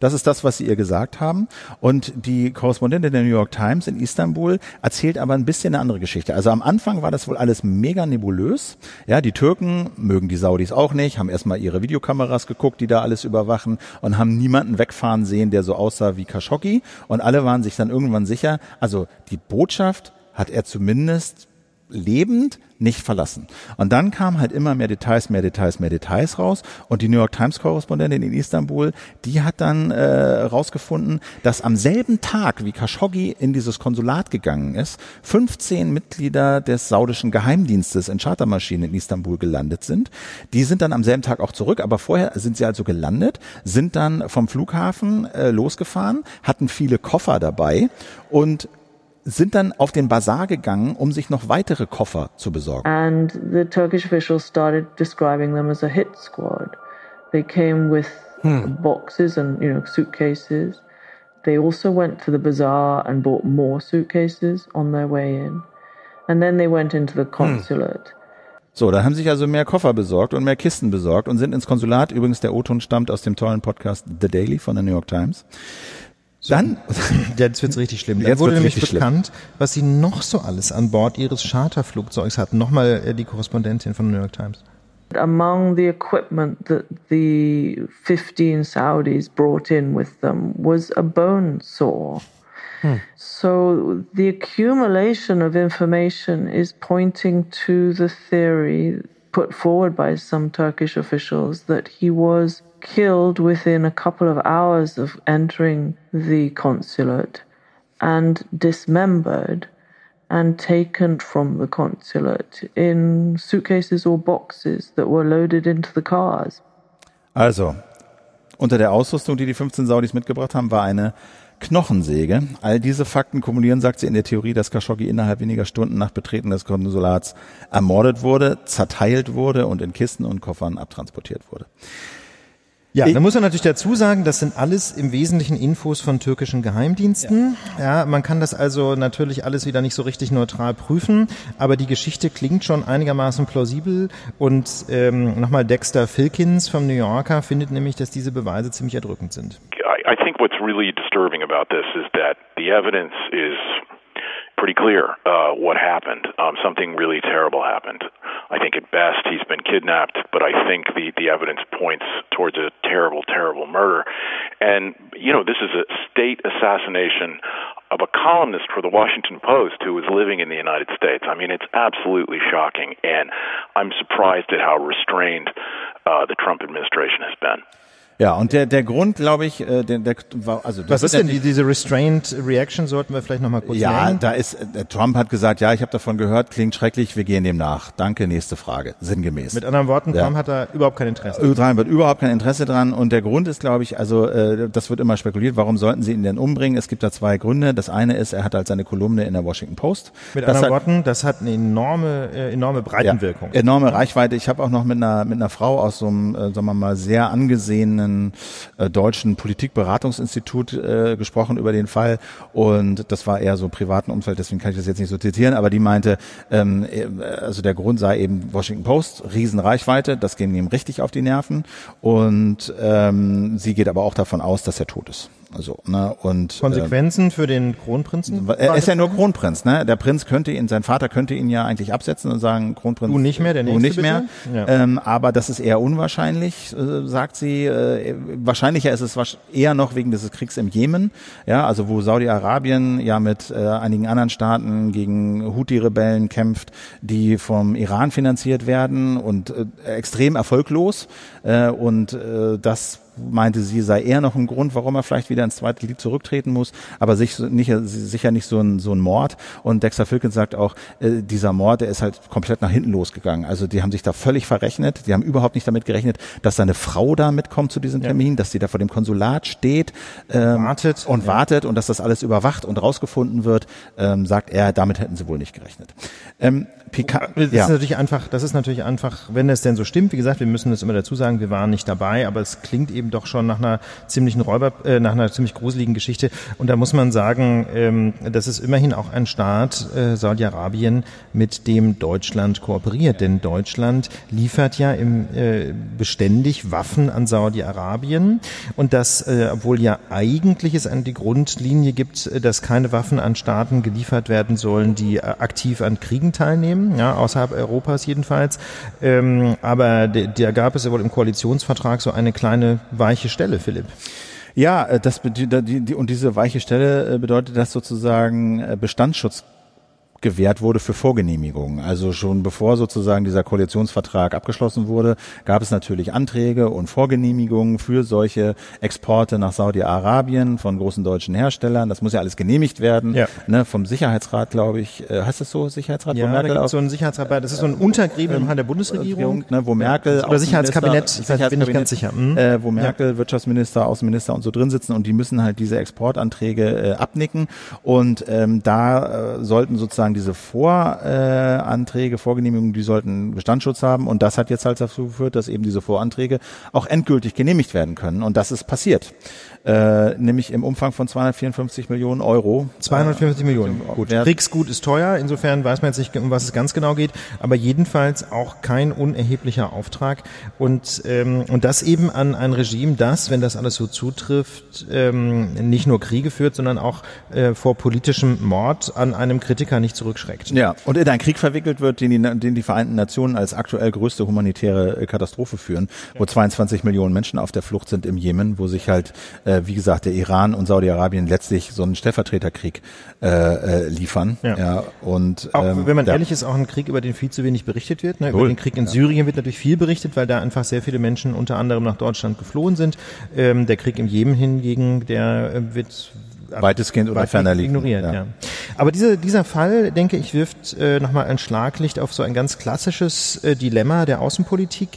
Das ist das, was sie ihr gesagt haben. Und die Korrespondentin der New York Times in Istanbul erzählt aber ein bisschen eine andere Geschichte. Also am Anfang war das wohl alles mega nebulös. Ja, die Türken mögen die Saudis auch nicht, haben erstmal ihre Videokameras geguckt, die da alles überwachen und haben niemanden wegfahren sehen, der so aussah wie Khashoggi. Und alle waren sich dann irgendwann sicher, also die Botschaft hat er zumindest lebend nicht verlassen. Und dann kamen halt immer mehr Details, mehr Details, mehr Details raus. Und die New York Times Korrespondentin in Istanbul, die hat dann äh, rausgefunden, dass am selben Tag, wie Khashoggi in dieses Konsulat gegangen ist, 15 Mitglieder des saudischen Geheimdienstes in Chartermaschinen in Istanbul gelandet sind. Die sind dann am selben Tag auch zurück, aber vorher sind sie also gelandet, sind dann vom Flughafen äh, losgefahren, hatten viele Koffer dabei und sind dann auf den Bazar gegangen, um sich noch weitere Koffer zu besorgen. And the Turkish officials started describing them as a hit squad. They came with boxes and you know suitcases. They also went to the bazaar and bought more suitcases on their way in. And then they went into the consulate. So, da haben sich also mehr Koffer besorgt und mehr Kisten besorgt und sind ins Konsulat. Übrigens, der O-Ton stammt aus dem tollen Podcast The Daily von der New York Times. Dann, Jetzt wird's richtig schlimm. Dann Jetzt wurde nämlich richtig schlimm. bekannt, was sie noch so alles an Bord ihres Charterflugzeugs hatten. Nochmal äh, die Korrespondentin von New York Times. Among the equipment that the 15 Saudis brought in with them was a bone saw. So the accumulation of information is pointing to the theory put forward by some Turkish officials that he was killed within a couple of hours of entering the consulate and dismembered and taken from the consulate in suitcases or boxes that were loaded into the cars. also, unter der Ausrüstung, die die 15 Saudis mitgebracht haben, war eine Knochensäge. All diese Fakten kumulieren, sagt sie in der Theorie, dass Khashoggi innerhalb weniger Stunden nach Betreten des Konsulats ermordet wurde, zerteilt wurde und in Kisten und Koffern abtransportiert wurde. Ja, da muss man natürlich dazu sagen, das sind alles im Wesentlichen Infos von türkischen Geheimdiensten. Ja. man kann das also natürlich alles wieder nicht so richtig neutral prüfen, aber die Geschichte klingt schon einigermaßen plausibel und ähm, nochmal Dexter Filkins vom New Yorker findet nämlich, dass diese Beweise ziemlich erdrückend sind. I, I think what's really disturbing about this is that the evidence is pretty clear uh, what happened. Um, something really terrible happened. I think at best he's been kidnapped, but I think the, the evidence points towards a terrible, terrible murder. And, you know, this is a state assassination of a columnist for the Washington Post who was living in the United States. I mean, it's absolutely shocking, and I'm surprised at how restrained uh, the Trump administration has been. Ja, und der, der Grund, glaube ich, äh, der, der war, also Was ist denn die, diese Restrained Reaction, sollten wir vielleicht nochmal kurz Ja, nennen? da ist, äh, Trump hat gesagt, ja, ich habe davon gehört, klingt schrecklich, wir gehen dem nach. Danke, nächste Frage, sinngemäß. Mit anderen Worten, Ja. Trump hat da überhaupt kein Interesse. Ö3 wird überhaupt kein Interesse dran und der Grund ist, glaube ich, also äh, das wird immer spekuliert, warum sollten sie ihn denn umbringen? Es gibt da zwei Gründe. Das eine ist, er hat halt seine Kolumne in der Washington Post. Mit das anderen hat, Worten, das hat eine enorme, äh, enorme Breitenwirkung. Ja, enorme Reichweite. Ich habe auch noch mit einer mit einer Frau aus so einem, äh, sagen wir mal, sehr angesehenen einem äh, deutschen Politikberatungsinstitut äh, gesprochen über den Fall. Und das war eher so im privaten Umfeld, deswegen kann ich das jetzt nicht so zitieren, aber die meinte, ähm, äh, also der Grund sei eben Washington Post, Riesenreichweite, das ging ihm richtig auf die Nerven. Und ähm, sie geht aber auch davon aus, dass er tot ist. Also, ne, und Konsequenzen äh, für den Kronprinzen? Er ist ja nur Kronprinz, ne? Der Prinz könnte ihn, sein Vater könnte ihn ja eigentlich absetzen und sagen, Kronprinz. Du nicht mehr, der nächste. Du nicht mehr. Ja. Ähm, aber das ist eher unwahrscheinlich, äh, sagt sie. Äh, wahrscheinlicher ist es eher noch wegen dieses Kriegs im Jemen, ja, also wo Saudi-Arabien ja mit äh, einigen anderen Staaten gegen Houthi-Rebellen kämpft, die vom Iran finanziert werden und äh, extrem erfolglos. Äh, und äh, das meinte sie, sei eher noch ein Grund, warum er vielleicht wieder ins zweite Lied zurücktreten muss, aber sich nicht, sicher nicht so ein, so ein Mord. Und Dexter Filkins sagt auch, äh, dieser Mord, der ist halt komplett nach hinten losgegangen. Also die haben sich da völlig verrechnet, die haben überhaupt nicht damit gerechnet, dass seine Frau da mitkommt zu diesem Termin, ja. dass sie da vor dem Konsulat steht ähm, wartet. und ja. wartet und dass das alles überwacht und rausgefunden wird, ähm, sagt er, damit hätten sie wohl nicht gerechnet. Ähm, Picard, das ja. ist natürlich einfach, das ist natürlich einfach, wenn es denn so stimmt, wie gesagt, wir müssen es immer dazu sagen, wir waren nicht dabei, aber es klingt eben doch schon nach einer ziemlichen Räuber, äh, nach einer ziemlich gruseligen Geschichte. Und da muss man sagen, ähm, das ist immerhin auch ein Staat, äh, Saudi-Arabien, mit dem Deutschland kooperiert. Denn Deutschland liefert ja im, äh, beständig Waffen an Saudi-Arabien. Und das, äh, obwohl ja eigentlich es an die Grundlinie gibt, äh, dass keine Waffen an Staaten geliefert werden sollen, die äh, aktiv an Kriegen teilnehmen, ja, außerhalb Europas jedenfalls. Ähm, aber da gab es ja wohl im Koalitionsvertrag so eine kleine weiche Stelle, Philipp. Ja, äh, das, die, die, und diese weiche Stelle äh, bedeutet, dass sozusagen äh, Bestandsschutz gewährt wurde für Vorgenehmigungen. Also schon bevor sozusagen dieser Koalitionsvertrag abgeschlossen wurde, gab es natürlich Anträge und Vorgenehmigungen für solche Exporte nach Saudi-Arabien von großen deutschen Herstellern. Das muss ja alles genehmigt werden, ja. ne, vom Sicherheitsrat, glaube ich. Äh, heißt das so, Sicherheitsrat? Ja, Merkel da so ein Sicherheitsrat, das ist so ein Untergremium ähm, der Bundesregierung. Ne, wo Merkel Oder Sicherheitskabinett, ich bin nicht ganz sicher. Hm? Äh, wo Merkel, ja. Wirtschaftsminister, Außenminister und so drin sitzen und die müssen halt diese Exportanträge äh, abnicken und ähm, da äh, sollten sozusagen sagen, diese Voranträge, Vorgenehmigungen, die sollten Bestandsschutz haben. Und das hat jetzt halt dazu geführt, dass eben diese Voranträge auch endgültig genehmigt werden können. Und das ist passiert äh, nämlich im Umfang von 254 Millionen Euro. 250 äh, Millionen. Gut. Kriegsgut ist teuer, insofern weiß man jetzt nicht, um was es ganz genau geht, aber jedenfalls auch kein unerheblicher Auftrag und ähm, und das eben an ein Regime, das, wenn das alles so zutrifft, ähm, nicht nur Kriege führt, sondern auch äh, vor politischem Mord an einem Kritiker nicht zurückschreckt. Ja, und in einen Krieg verwickelt wird, den die, den die Vereinten Nationen als aktuell größte humanitäre Katastrophe führen, wo 22 Millionen Menschen auf der Flucht sind im Jemen, wo sich halt äh, äh, wie gesagt, der Iran und Saudi-Arabien letztlich so einen Stellvertreterkrieg äh, äh, liefern. Ja. ja und auch, ähm, wenn man ehrlich ist, auch ein Krieg, über den viel zu wenig berichtet wird. Ne? Über den Krieg in ja. Syrien wird natürlich viel berichtet, weil da einfach sehr viele Menschen unter anderem nach Deutschland geflohen sind. Ähm, der Krieg im Jemen hingegen, der äh, wird weitestgehend oder ferner liegen. Ignoriert, ja. ja. Aber diese, dieser Fall, denke ich, wirft äh, nochmal ein Schlaglicht auf so ein ganz klassisches äh, Dilemma der Außenpolitik.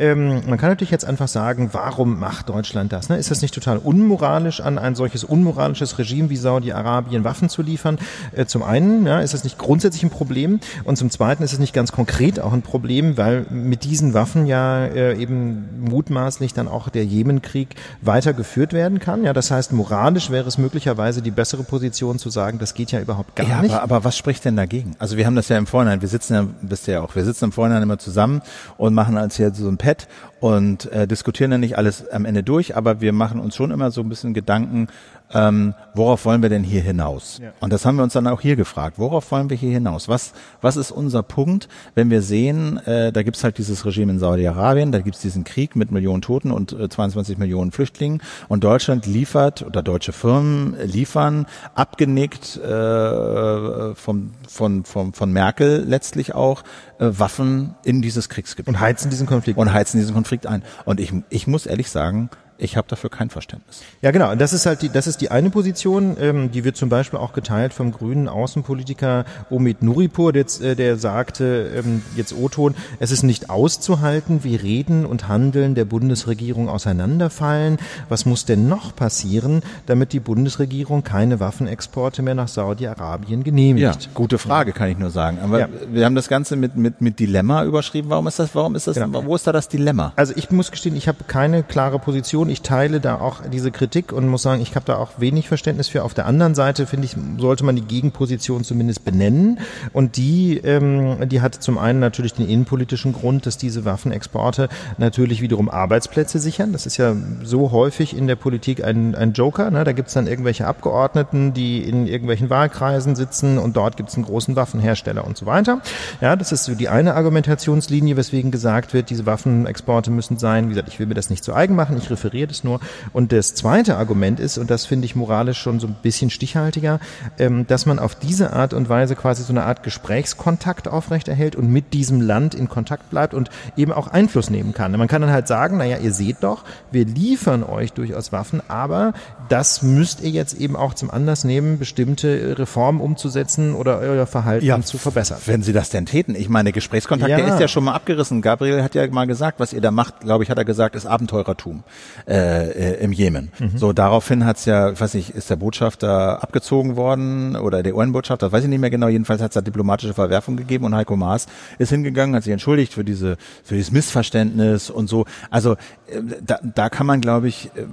Ähm, man kann natürlich jetzt einfach sagen, warum macht Deutschland das? Ne? Ist das nicht total unmoralisch, an ein solches unmoralisches Regime wie Saudi-Arabien Waffen zu liefern? Äh, zum einen ja, ist das nicht grundsätzlich ein Problem und zum zweiten ist es nicht ganz konkret auch ein Problem, weil mit diesen Waffen ja äh, eben mutmaßlich dann auch der Jemenkrieg weitergeführt werden kann. Ja, das heißt, moralisch wäre es möglicherweise die bessere Position zu sagen, das geht ja überhaupt gar ja, nicht. Aber, aber was spricht denn dagegen? Also wir haben das ja im Vorhinein, wir sitzen ja, wisst ihr ja auch, wir sitzen im Vorhinein immer zusammen und machen als hier so ein Pad und äh, diskutieren dann nicht alles am Ende durch, aber wir machen uns schon immer so ein bisschen Gedanken, ähm, worauf wollen wir denn hier hinaus? Ja. Und das haben wir uns dann auch hier gefragt. Worauf wollen wir hier hinaus? Was, was ist unser Punkt, wenn wir sehen, äh, da gibt's halt dieses Regime in Saudi-Arabien, da gibt's diesen Krieg mit Millionen Toten und äh, 22 Millionen Flüchtlingen und Deutschland liefert oder deutsche Firmen liefern, abgenickt äh, vom, von, von, von Merkel letztlich auch, äh, Waffen in dieses Kriegsgebiet. Und heizen diesen Konflikt. Und heizen diesen Konflikt ein. Und ich, ich muss ehrlich sagen, ich habe dafür kein Verständnis. Ja, genau. Und das ist halt die, das ist die eine Position, ähm, die wird zum Beispiel auch geteilt vom grünen Außenpolitiker Omid Nuripur, der, äh, der sagte, ähm, jetzt O-Ton, es ist nicht auszuhalten, wie Reden und Handeln der Bundesregierung auseinanderfallen. Was muss denn noch passieren, damit die Bundesregierung keine Waffenexporte mehr nach Saudi-Arabien genehmigt? Ja, gute Frage, kann ich nur sagen. Aber ja. wir haben das Ganze mit, mit, mit Dilemma überschrieben. Warum ist das, warum ist das, genau. wo ist da das Dilemma? Also ich muss gestehen, ich habe keine klare Position Ich teile da auch diese Kritik und muss sagen, ich habe da auch wenig Verständnis für. Auf der anderen Seite finde ich, sollte man die Gegenposition zumindest benennen. Und die, ähm, die hat zum einen natürlich den innenpolitischen Grund, dass diese Waffenexporte natürlich wiederum Arbeitsplätze sichern. Das ist ja so häufig in der Politik ein, ein Joker. Ne? Da gibt's dann irgendwelche Abgeordneten, die in irgendwelchen Wahlkreisen sitzen und dort gibt's einen großen Waffenhersteller und so weiter. Ja, das ist so die eine Argumentationslinie, weswegen gesagt wird, diese Waffenexporte müssen sein. Wie gesagt, ich will mir das nicht zu eigen machen, ich referiere das nur. Und das zweite Argument ist, und das finde ich moralisch schon so ein bisschen stichhaltiger, ähm, dass man auf diese Art und Weise quasi so eine Art Gesprächskontakt aufrechterhält und mit diesem Land in Kontakt bleibt und eben auch Einfluss nehmen kann. Man kann dann halt sagen, naja, ihr seht doch, wir liefern euch durchaus Waffen, aber das müsst ihr jetzt eben auch zum Anlass nehmen, bestimmte Reformen umzusetzen oder euer Verhalten ja, zu verbessern. Wenn sie das denn täten. Ich meine, Gesprächskontakt, ja. der ist ja schon mal abgerissen. Gabriel hat ja mal gesagt, was ihr da macht, glaube ich, hat er gesagt, ist Abenteurertum äh, äh, im Jemen. Mhm. So, daraufhin hat's ja, ich weiß nicht, ist der Botschafter abgezogen worden oder der UN-Botschafter, weiß ich nicht mehr genau, jedenfalls hat's da diplomatische Verwerfung gegeben und Heiko Maas ist hingegangen, hat sich entschuldigt für diese, für dieses Missverständnis und so. Also äh, da, da kann man, glaube ich, äh,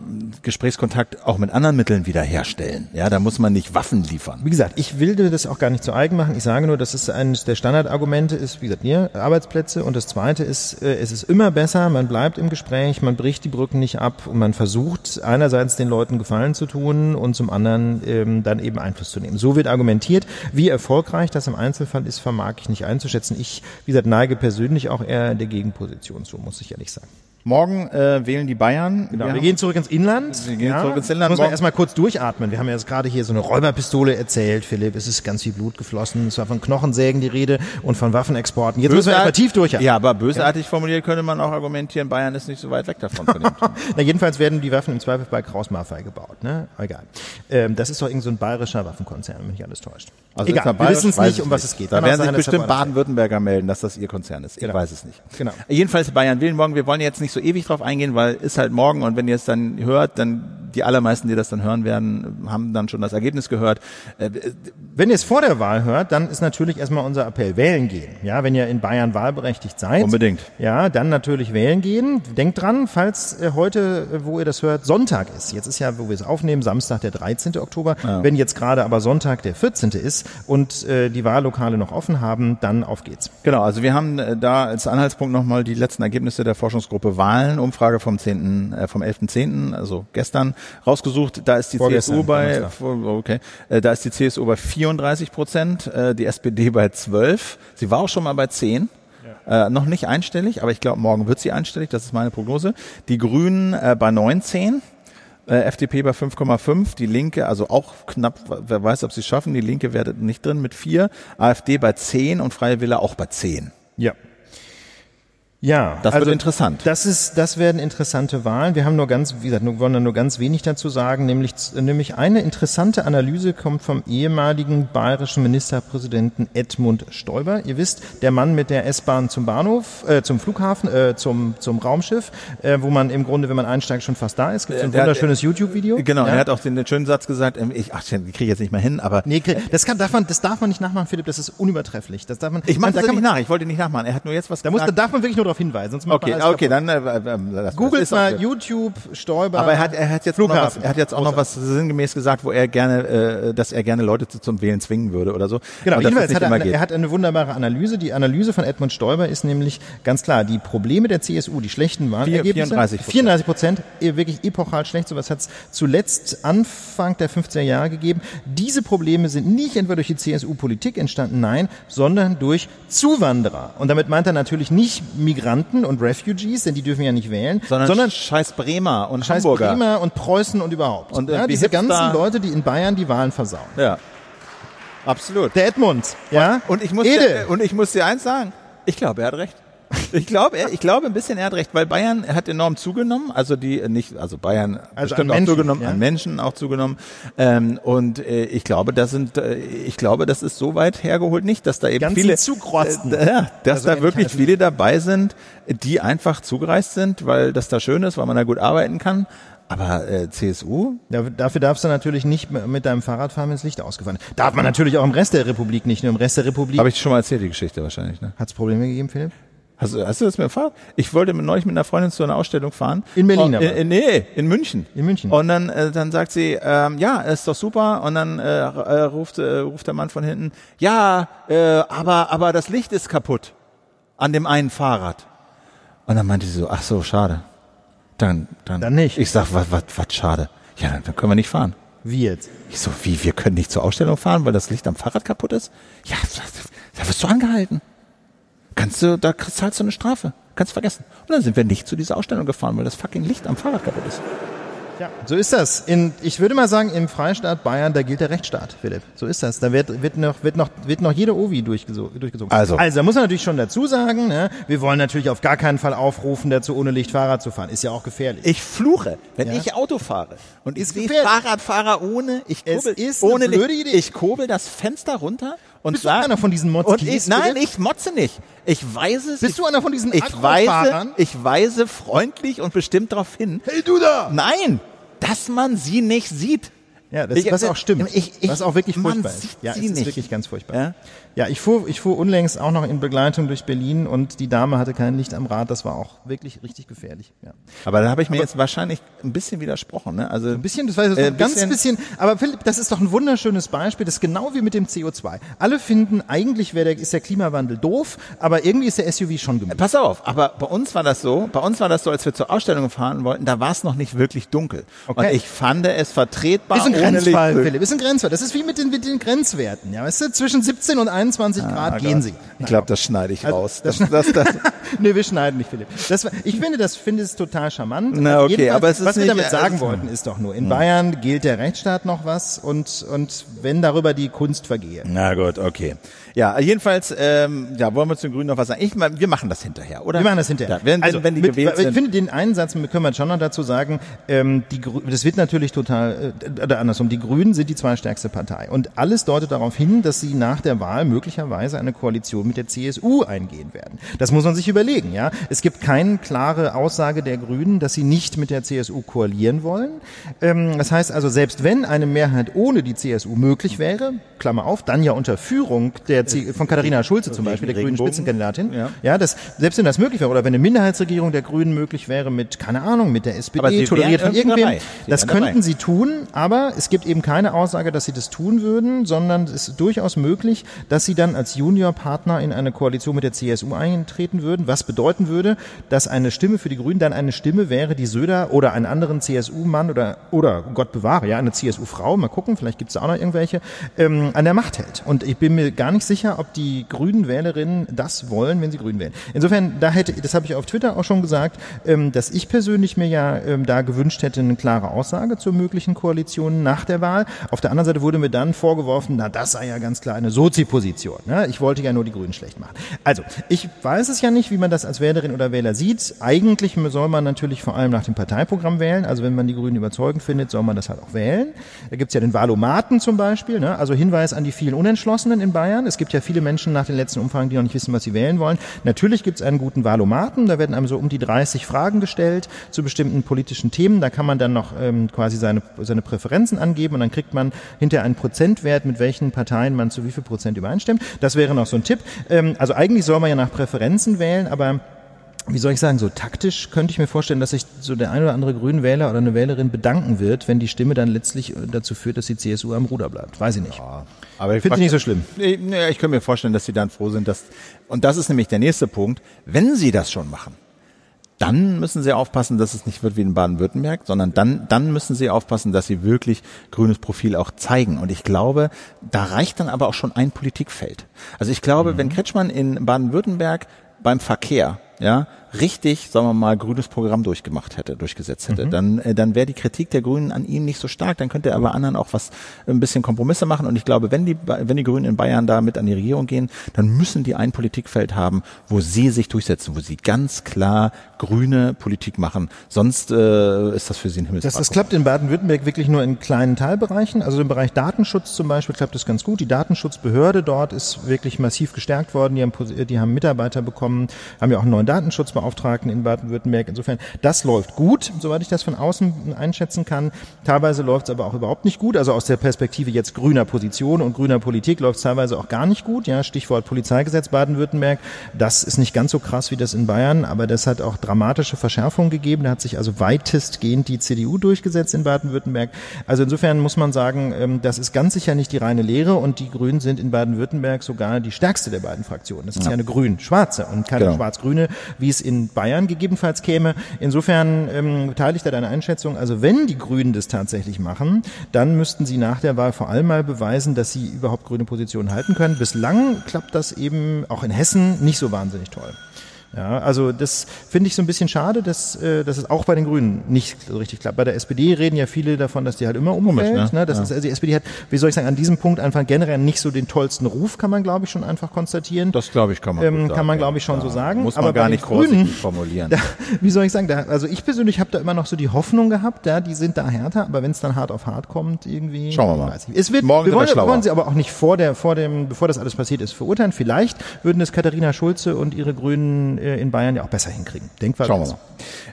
Gesprächskontakt auch mit anderen Mitteln wiederherstellen. Ja, da muss man nicht Waffen liefern. Wie gesagt, ich will dir das auch gar nicht zu eigen machen. Ich sage nur, das ist eines der Standardargumente, ist, wie gesagt, mir Arbeitsplätze und das zweite ist, äh, es ist immer besser, man bleibt im Gespräch, man bricht die Brücken nicht ab und man versucht einerseits den Leuten Gefallen zu tun und zum anderen ähm, dann eben Einfluss zu nehmen. So wird argumentiert. Wie erfolgreich das im Einzelfall ist, vermag ich nicht einzuschätzen. Ich, wie gesagt, neige persönlich auch eher der Gegenposition zu, muss ich ehrlich sagen. Morgen äh, wählen die Bayern. Genau. Wir, wir gehen zurück ins Inland. Wir gehen ja. zurück ins Inland. Muss man erstmal kurz durchatmen. Wir haben ja jetzt gerade hier so eine Räuberpistole erzählt, Philipp. Es ist ganz viel Blut geflossen. Es war von Knochensägen die Rede und von Waffenexporten. Jetzt müssen wir erstmal tief durchatmen. Ja, aber bösartig ja. formuliert könnte man auch argumentieren, Bayern ist nicht so weit weg davon. Na, jedenfalls werden die Waffen im Zweifel bei Kraus Maffei gebaut. Ne? Egal. Ähm, das ist doch irgend so ein bayerischer Waffenkonzern, wenn mich alles täuscht. Also Egal, wir wissen es nicht, um was es geht. Da werden sich bestimmt Baden-Württemberger melden, dass das ihr Konzern ist. Ich genau. weiß es nicht. Genau. Jedenfalls Bayern wählen morgen. Wir wollen jetzt nicht so ewig drauf eingehen, weil ist halt morgen und wenn ihr es dann hört, dann die allermeisten, die das dann hören werden, haben dann schon das Ergebnis gehört. Äh, wenn ihr es vor der Wahl hört, dann ist natürlich erstmal unser Appell wählen gehen. Ja, wenn ihr in Bayern wahlberechtigt seid. Unbedingt. Ja, dann natürlich wählen gehen. Denkt dran, falls äh, heute, äh, wo ihr das hört, Sonntag ist. Jetzt ist ja, wo wir es aufnehmen, Samstag der 13. Oktober. Ja. Wenn jetzt gerade aber Sonntag der 14. ist und äh, die Wahllokale noch offen haben, dann auf geht's. Genau, also wir haben da als Anhaltspunkt nochmal die letzten Ergebnisse der Forschungsgruppe Wahlen, Umfrage vom 10., äh, vom 11.10., also gestern rausgesucht. Da ist die CSU bei, okay, äh, da ist die CSU bei 34 Prozent, äh, die SPD bei 12. Sie war auch schon mal bei 10. Ja. Äh, noch nicht einstellig, aber ich glaube, morgen wird sie einstellig. Das ist meine Prognose. Die Grünen äh, bei 19. Äh, FDP bei 5,5, die Linke, also auch knapp, wer weiß, ob sie es schaffen, die Linke wäre nicht drin mit 4, AfD bei 10 und Freie Wille auch bei 10. Ja, ja, das also wird interessant. Das ist, das werden interessante Wahlen. Wir haben nur ganz, wie gesagt, nur, wollen nur ganz wenig dazu sagen, nämlich, nämlich eine interessante Analyse kommt vom ehemaligen bayerischen Ministerpräsidenten Edmund Stoiber. Ihr wisst, der Mann mit der S-Bahn zum Bahnhof, äh, zum Flughafen, äh, zum, zum Raumschiff, äh, wo man im Grunde, wenn man einsteigt, schon fast da ist. Gibt ein wunderschönes YouTube-Video. Genau, ja? er hat auch den, den schönen Satz gesagt, ähm, ich, ach, den kriege ich jetzt nicht mehr hin, aber. Nee, das kann, darf man, das darf man nicht nachmachen, Philipp, das ist unübertrefflich. Das darf man. Ich mache das da nicht nach, ich wollte nicht nachmachen. Er hat nur jetzt was da gesagt. Muss, da darf man wirklich nur darauf hinweisen. Sonst okay, okay, dann äh, äh, googelt mal okay. YouTube Stoiber. Aber er hat, er hat jetzt noch was, er hat jetzt auch noch was sinngemäß gesagt, wo er gerne, äh, dass er gerne Leute zu, zum Wählen zwingen würde oder so. Genau, jedenfalls hat er, eine, er hat eine wunderbare Analyse. Die Analyse von Edmund Stoiber ist nämlich ganz klar, die Probleme der CSU, die schlechten Wahlergebnisse, 34 34 Prozent, wirklich epochal schlecht, sowas hat es zuletzt Anfang der 50er Jahre gegeben. Diese Probleme sind nicht etwa durch die CSU-Politik entstanden, nein, sondern durch Zuwanderer. Und damit meint er natürlich nicht Migranten und Refugees, denn die dürfen ja nicht wählen, sondern, sondern scheiß Bremer und scheiß Hamburger. Bremer und Preußen und überhaupt. Und äh, ja, diese ganzen Leute, die in Bayern die Wahlen versauen. Ja. Absolut. Der Edmund, ja? Und ich muss Ede. Dir, und ich muss dir eins sagen, ich glaube, er hat recht. Ich glaube, ich glaube ein bisschen, er hat recht, weil Bayern hat enorm zugenommen, also die nicht, also Bayern also bestimmt Menschen, auch zugenommen, ja? an Menschen auch zugenommen. Ähm, und äh, ich glaube, das sind, äh, ich glaube, das ist so weit hergeholt nicht, dass da eben Ganzen viele, äh, ja, dass also da wirklich viele dabei sind, die einfach zugereist sind, weil das da schön ist, weil man da gut arbeiten kann. Aber äh, CSU? Ja, dafür darfst du natürlich nicht mit deinem Fahrrad fahren, wenn das Licht ausgefallen ist. Darf man natürlich auch im Rest der Republik nicht, nur im Rest der Republik. Habe ich schon mal erzählt, die Geschichte wahrscheinlich. Ne? Hat es Probleme gegeben, Philipp? Hast, du- hast du das mit dem Fahrrad? Ich wollte mit, neulich mit einer Freundin zu einer Ausstellung fahren. In Berlin Und, aber? äh, nee, in München. In München. Und dann, äh, dann sagt sie, ähm, ja, ist doch super. Und dann äh, äh, ruft, äh, ruft der Mann von hinten, ja, äh, aber, aber das Licht ist kaputt an dem einen Fahrrad. Und dann meinte sie so, ach so, schade. Dann, dann, Dann nicht. Ich sag, was, was, was schade. Ja, dann, dann können wir nicht fahren. Wie jetzt? Ich so, wie, wir können nicht zur Ausstellung fahren, weil das Licht am Fahrrad kaputt ist? Ja, da wirst du angehalten. Kannst du, da zahlst du eine Strafe. Kannst vergessen. Und dann sind wir nicht zu dieser Ausstellung gefahren, weil das fucking Licht am Fahrrad kaputt ist. Ja, so ist das. In, ich würde mal sagen, im Freistaat Bayern, da gilt der Rechtsstaat, Philipp. So ist das. Da wird, wird noch, wird noch, wird noch jede Ovi durchgeso- durchgezogen. Also. also, da muss man natürlich schon dazu sagen, ne, wir wollen natürlich auf gar keinen Fall aufrufen, dazu ohne Licht Fahrrad zu fahren. Ist ja auch gefährlich. Ich fluche, wenn Ja. ich Auto fahre und ich Ist sehe. Fahrradfahrer ohne, ich Es kurbel, ist eine ohne Licht. Idee. Ich kurbel das Fenster runter und Bist du sag, einer von diesen Motzkis, Nein, ich motze nicht. Ich weise es. Bist ich, du einer von diesen ich weise, ich weise freundlich und bestimmt darauf hin. Hey, du da! Nein, dass man sie nicht sieht. Ja, das, Ich- was auch stimmt. ich- ich- was auch wirklich man furchtbar ist. sieht Ja, es sie ist nicht. wirklich ganz furchtbar. Ja? Ja, ich fuhr, ich fuhr unlängst auch noch in Begleitung durch Berlin und die Dame hatte kein Licht am Rad. Das war auch wirklich richtig gefährlich. Ja. Aber da habe ich mir jetzt wahrscheinlich ein bisschen widersprochen. Ne? Also Ein bisschen, das war jetzt Äh, ein ganz bisschen- bisschen, aber Philipp, das ist doch ein wunderschönes Beispiel. Das ist genau wie mit dem CO2. Alle finden, eigentlich wäre der, ist der Klimawandel doof, aber irgendwie ist der SUV schon gemütlich. Pass auf, aber bei uns war das so, bei uns war das so, als wir zur Ausstellung fahren wollten, da war es noch nicht wirklich dunkel. Okay. Und ich fand es vertretbar. Ist ein Grenzfall, Philipp. Ist ein Grenzfall. Das ist wie mit den, mit den Grenzwerten. Ja, weißt du, zwischen 17 und 21 Grad gehen sie. Ich glaube, das schneide ich Also, raus. das- Das, das, nee, wir schneiden nicht, Philipp. Das, ich finde, das finde es total charmant. Na, okay, jedenfalls, aber es ist was wir nicht- damit sagen wollten, ist doch nur, in Bayern gilt der Rechtsstaat noch was und, und wenn darüber die Kunst vergehe. na gut, okay. Ja, jedenfalls, ähm, ja, wollen wir zu den Grünen noch was sagen? Ich meine, wir machen das hinterher, oder? Wir machen das hinterher. Ja, wenn, also, wenn die mit, gewählt ich sind. finde, den einen Satz können wir schon noch dazu sagen, ähm, die, Grü- das wird natürlich total, äh, oder andersrum, die Grünen sind die zweistärkste Partei. Und alles deutet darauf hin, dass sie nach der Wahl möglicherweise eine Koalition mit der CSU eingehen werden. Das muss man sich überlegen, ja. Es gibt keine klare Aussage der Grünen, dass sie nicht mit der CSU koalieren wollen. Ähm, das heißt also, selbst wenn eine Mehrheit ohne die CSU möglich wäre, Klammer auf, dann ja unter Führung der C von Katharina Schulze zum Beispiel, der grünen. Spitzenkandidatin, Ja. ja, das, selbst wenn das möglich wäre, oder wenn eine Minderheitsregierung der Grünen möglich wäre mit, keine Ahnung, mit der SPD, sie toleriert von irgendwem, das könnten dabei. sie tun, aber es gibt eben keine Aussage, dass sie das tun würden, sondern es ist durchaus möglich, dass sie dann als Juniorpartner in eine Koalition mit der CSU eintreten würden, was bedeuten würde, dass eine Stimme für die Grünen dann eine Stimme wäre, die Söder oder einen anderen CSU-Mann oder, oder Gott bewahre, ja, eine CSU-Frau, mal gucken, vielleicht gibt es auch noch irgendwelche, ähm, an der Macht hält. Und ich bin mir gar nicht sicher, ob die grünen Wählerinnen das wollen, wenn sie grün wählen. Insofern, da hätte, das habe ich auf Twitter auch schon gesagt, ähm, dass ich persönlich mir ja ähm, da gewünscht hätte, eine klare Aussage zur möglichen Koalition nach der Wahl. Auf der anderen Seite wurde mir dann vorgeworfen, na, das sei ja ganz klar eine Sozi-Position. Ne? Ich wollte ja nur die Grünen schlecht machen. Also, ich weiß es ja nicht, wie man das als Wählerin oder Wähler sieht. Eigentlich soll man natürlich vor allem nach dem Parteiprogramm wählen. Also, wenn man die Grünen überzeugend findet, soll man das halt auch wählen. Da gibt's ja den Wahlomaten zum Beispiel. Ne? Also Hinweis an die vielen Unentschlossenen in Bayern. Es gibt ja viele Menschen nach den letzten Umfragen, die noch nicht wissen, was sie wählen wollen. Natürlich gibt's einen guten Wahlomaten. Da werden einem so um die 30 Fragen gestellt zu bestimmten politischen Themen. Da kann man dann noch ähm, quasi seine, seine Präferenzen angeben und dann kriegt man hinterher einen Prozentwert, mit welchen Parteien man zu wie viel Prozent übereinstimmt. Das wäre noch so ein Tipp. Ähm, also eigentlich soll man ja nach Präferenzen wählen, aber wie soll ich sagen, so taktisch könnte ich mir vorstellen, dass sich so der ein oder andere Grünwähler oder eine Wählerin bedanken wird, wenn die Stimme dann letztlich dazu führt, dass die CSU am Ruder bleibt. Weiß ich nicht. Aber ich Finde ich nicht so schlimm. Nee, nee, ich kann mir vorstellen, dass sie dann froh sind, dass, und das ist nämlich der nächste Punkt, wenn sie das schon machen, dann müssen sie aufpassen, dass es nicht wird wie in Baden-Württemberg, sondern dann, dann müssen sie aufpassen, dass sie wirklich grünes Profil auch zeigen. Und ich glaube, da reicht dann aber auch schon ein Politikfeld. Also ich glaube, wenn Kretschmann in Baden-Württemberg beim Verkehr, ja, richtig, sagen wir mal, grünes Programm durchgemacht hätte, durchgesetzt hätte, dann, äh, dann wäre die Kritik der Grünen an ihm nicht so stark. Dann könnte er aber anderen auch was, ein bisschen Kompromisse machen. Und ich glaube, wenn die, wenn die Grünen in Bayern da mit an die Regierung gehen, dann müssen die ein Politikfeld haben, wo sie sich durchsetzen, wo sie ganz klar grüne Politik machen. Sonst äh, ist das für sie ein Das, Himmelsfahrt. das klappt in Baden-Württemberg wirklich nur in kleinen Teilbereichen. Also im Bereich Datenschutz zum Beispiel klappt das ganz gut. Die Datenschutzbehörde dort ist wirklich massiv gestärkt worden. Die haben, die haben Mitarbeiter bekommen, haben ja auch einen neuen Datenschutzbeauftragten Datenschutzbeauftragten in Baden-Württemberg. Insofern, das läuft gut, soweit ich das von außen einschätzen kann. Teilweise läuft es aber auch überhaupt nicht gut. Also aus der Perspektive jetzt grüner Position und grüner Politik läuft es teilweise auch gar nicht gut. Ja, Stichwort Polizeigesetz Baden-Württemberg. Das ist nicht ganz so krass wie das in Bayern, aber das hat auch dramatische Verschärfungen gegeben. Da hat sich also weitestgehend die CDU durchgesetzt in Baden-Württemberg. Also insofern muss man sagen, ähm, das ist ganz sicher nicht die reine Lehre und die Grünen sind in Baden-Württemberg sogar die stärkste der beiden Fraktionen. Das ist ja, ja eine grün-schwarze und keine genau. schwarz-grüne, wie es in Bayern gegebenenfalls käme. Insofern ähm, teile ich da deine Einschätzung. Also wenn die Grünen das tatsächlich machen, dann müssten sie nach der Wahl vor allem mal beweisen, dass sie überhaupt grüne Positionen halten können. Bislang klappt das eben auch in Hessen nicht so wahnsinnig toll. Ja, also das finde ich so ein bisschen schade, dass, äh, dass es auch bei den Grünen nicht so richtig klappt. Bei der SPD reden ja viele davon, dass die halt immer umfällt. Komisch, ne? ne? Das ja. ist, also die SPD hat, wie soll ich sagen, an diesem Punkt einfach generell nicht so den tollsten Ruf, kann man glaube ich schon einfach konstatieren. Das glaube ich kann man ähm, Kann man glaube ich schon ja. so sagen. Muss man Aber gar nicht Grünen, formulieren. Da, wie soll ich sagen, da, also ich persönlich habe da immer noch so die Hoffnung gehabt, ja, die sind da härter, aber wenn es dann hart auf hart kommt, irgendwie. Schauen wir mal. Es wird, Morgen wir wollen, wir wollen sie aber auch nicht vor der, vor dem, bevor das alles passiert ist, verurteilen. Vielleicht würden es Katharina Schulze und ihre Grünen in Bayern ja auch besser hinkriegen. Denkweise. Schauen wir mal.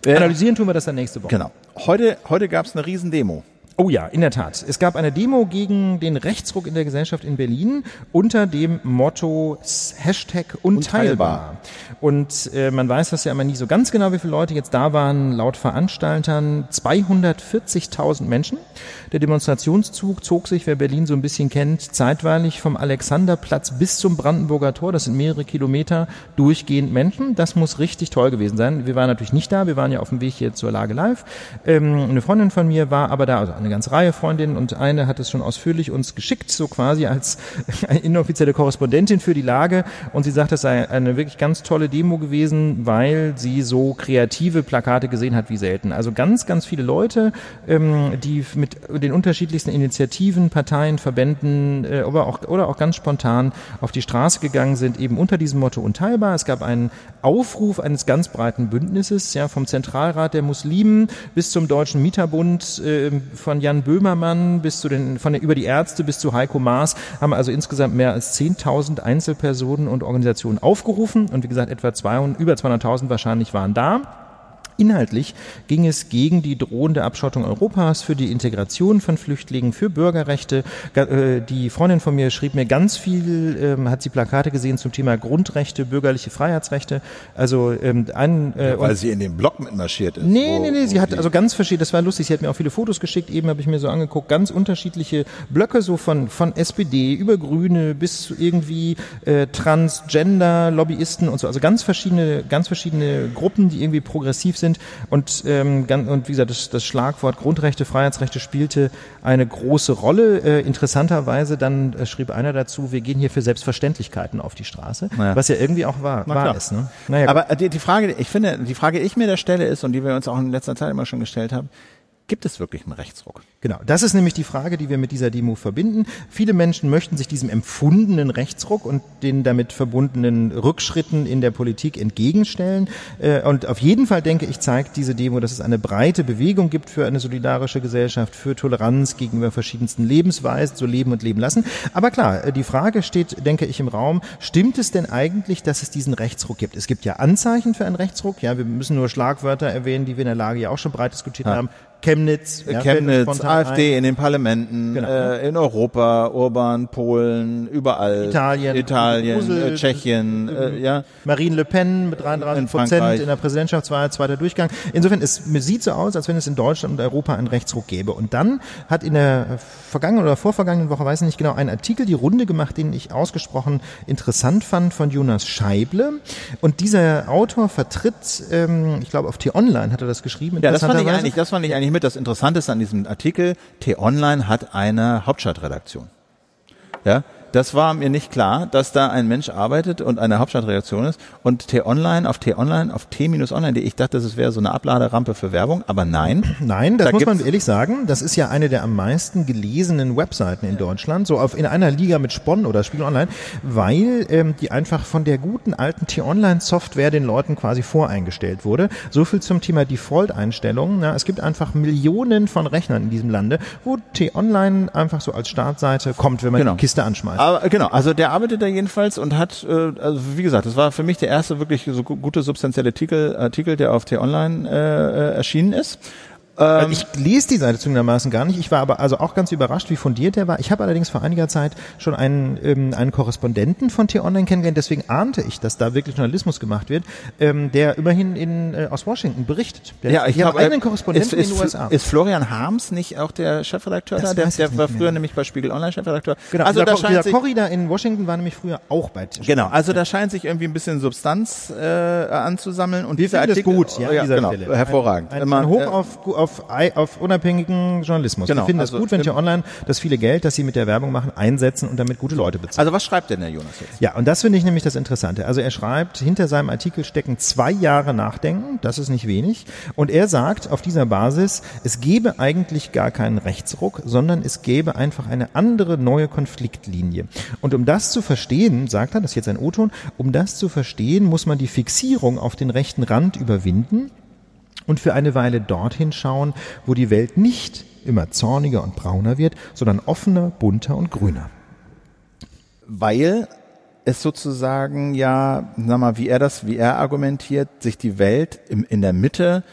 Äh, Analysieren tun wir das dann nächste Woche. Genau. Heute, heute gab es eine Riesendemo. Oh ja, in der Tat. Es gab eine Demo gegen den Rechtsruck in der Gesellschaft in Berlin unter dem Motto Hashtag unteilbar. Und äh, man weiß das ja immer nie so ganz genau, wie viele Leute jetzt da waren. Laut Veranstaltern 240.000 Menschen. Der Demonstrationszug zog sich, wer Berlin so ein bisschen kennt, zeitweilig vom Alexanderplatz bis zum Brandenburger Tor. Das sind mehrere Kilometer durchgehend Menschen. Das muss richtig toll gewesen sein. Wir waren natürlich nicht da. Wir waren ja auf dem Weg hier zur Lage live. Ähm, eine Freundin von mir war aber da, also eine ganze Reihe Freundinnen und eine hat es schon ausführlich uns geschickt, so quasi als inoffizielle Korrespondentin für die Lage und sie sagt, es sei eine wirklich ganz tolle Demo gewesen, weil sie so kreative Plakate gesehen hat wie selten. Also ganz, ganz viele Leute, ähm, die mit den unterschiedlichsten Initiativen, Parteien, Verbänden äh, oder, auch, oder auch ganz spontan auf die Straße gegangen sind, eben unter diesem Motto unteilbar. Es gab einen Aufruf eines ganz breiten Bündnisses, ja, vom Zentralrat der Muslimen bis zum Deutschen Mieterbund, äh, von Jan Böhmermann bis zu den, von der, über die Ärzte bis zu Heiko Maas haben also insgesamt mehr als 10.000 Einzelpersonen und Organisationen aufgerufen und wie gesagt etwa 200, über 200.000 wahrscheinlich waren da. Inhaltlich ging es gegen die drohende Abschottung Europas, für die Integration von Flüchtlingen, für Bürgerrechte. Äh, die Freundin von mir schrieb mir ganz viel, ähm, hat sie Plakate gesehen zum Thema Grundrechte, bürgerliche Freiheitsrechte. Also ähm, ein, äh, ja, weil sie in den Block mitmarschiert ist. Nee, wo, nee, nee, sie hat also ganz verschiedene, das war lustig, sie hat mir auch viele Fotos geschickt, eben habe ich mir so angeguckt, ganz unterschiedliche Blöcke, so von, von SPD über Grüne bis zu irgendwie äh, Transgender, Lobbyisten und so. Also ganz verschiedene, ganz verschiedene Gruppen, die irgendwie progressiv sind sind. Und, ähm, und wie gesagt, das, das Schlagwort Grundrechte, Freiheitsrechte spielte eine große Rolle. Äh, interessanterweise dann äh, schrieb einer dazu, wir gehen hier für Selbstverständlichkeiten auf die Straße, naja. was ja irgendwie auch wahr, wahr ist. Ne? Naja, Aber die, die Frage, ich finde, die Frage, die ich mir da stelle, ist und die wir uns auch in letzter Zeit immer schon gestellt haben, Gibt es wirklich einen Rechtsruck? Genau, das ist nämlich die Frage, die wir mit dieser Demo verbinden. Viele Menschen möchten sich diesem empfundenen Rechtsruck und den damit verbundenen Rückschritten in der Politik entgegenstellen. Äh, und auf jeden Fall, denke ich, zeigt diese Demo, dass es eine breite Bewegung gibt für eine solidarische Gesellschaft, für Toleranz gegenüber verschiedensten Lebensweisen, so leben und leben lassen. Aber klar, äh, die Frage steht, denke ich, im Raum, stimmt es denn eigentlich, dass es diesen Rechtsruck gibt? Es gibt ja Anzeichen für einen Rechtsruck. Ja, wir müssen nur Schlagwörter erwähnen, die wir in der Lage ja auch schon breit diskutiert ja. haben. Chemnitz, ja, Chemnitz, AfD ein. in den Parlamenten, genau. äh, in Europa, Urban, Polen, überall. Italien, Italien, Usel, äh, Tschechien, äh, ja. Marine Le Pen mit 33 Prozent in der Präsidentschaftswahl, zweiter Durchgang. Insofern, es sieht so aus, als wenn es in Deutschland und Europa einen Rechtsruck gäbe. Und dann hat in der vergangenen oder vorvergangenen Woche, weiß ich nicht genau, ein Artikel die Runde gemacht, den ich ausgesprochen interessant fand von Jonas Scheible. Und dieser Autor vertritt, ähm, ich glaube auf T-Online hat er das geschrieben. Ja, das fand ich eigentlich, das fand ich eigentlich mit das Interessanteste an diesem Artikel. T-Online hat eine Hauptstadtredaktion. Ja, das war mir nicht klar, dass da ein Mensch arbeitet und eine Hauptstadtreaktion ist. Und T-Online auf T-Online, auf T-Online.de, ich dachte, das wäre so eine Abladerampe für Werbung, aber nein. Nein, das da muss man ehrlich sagen. Das ist ja eine der am meisten gelesenen Webseiten in Deutschland, so auf in einer Liga mit Spon oder Spiegel Online, weil ähm, die einfach von der guten alten T-Online-Software den Leuten quasi voreingestellt wurde. So viel zum Thema Default-Einstellungen. Es gibt einfach Millionen von Rechnern in diesem Lande, wo T-Online einfach so als Startseite kommt, wenn man genau. die Kiste anschmeißt. Aber genau, also der arbeitet da jedenfalls und hat, äh, also wie gesagt, das war für mich der erste wirklich so gu- gute substanzielle Artikel, Artikel der auf T-Online äh, äh, erschienen ist. Ähm, ich lese die Seite zugegebenermaßen gar nicht. Ich war aber also auch ganz überrascht, wie fundiert der war. Ich habe allerdings vor einiger Zeit schon einen, ähm, einen Korrespondenten von T-Online kennengelernt, deswegen ahnte ich, dass da wirklich Journalismus gemacht wird, ähm, der immerhin in, äh, aus Washington berichtet. Der, Ja, ich glaube, eigenen äh, Korrespondenten ist, in ist, den USA. Ist Florian Harms nicht auch der Chefredakteur Das da? Der, der war früher mehr. nämlich bei Spiegel Online Chefredakteur. genau, also dieser, da dieser scheint sich, Corey da in Washington war nämlich früher auch bei Genau, also da scheint sich irgendwie ein bisschen Substanz äh, anzusammeln und Wir dieser finden das Artikel, gut, ja, an dieser genau, Stelle. hervorragend. Ein, ein, ein Hoch äh, auf, auf, auf unabhängigen Journalismus. Genau, Wir finden also es gut, wenn Tier Online das viele Geld, das sie mit der Werbung machen, einsetzen und damit gute Leute bezahlen. Also was schreibt denn der Jonas jetzt? Ja, und das finde ich nämlich das Interessante. Also er schreibt, hinter seinem Artikel stecken zwei Jahre Nachdenken, das ist nicht wenig. Und er sagt auf dieser Basis, es gebe eigentlich gar keinen Rechtsruck, sondern es gäbe einfach eine andere neue Konfliktlinie. Und um das zu verstehen, sagt er, das ist jetzt ein O-Ton, um das zu verstehen, muss man die Fixierung auf den rechten Rand überwinden und für eine Weile dorthin schauen, wo die Welt nicht immer zorniger und brauner wird, sondern offener, bunter und grüner. Weil es sozusagen ja, sag mal, wie er das, wie er argumentiert, sich die Welt im, in der Mitte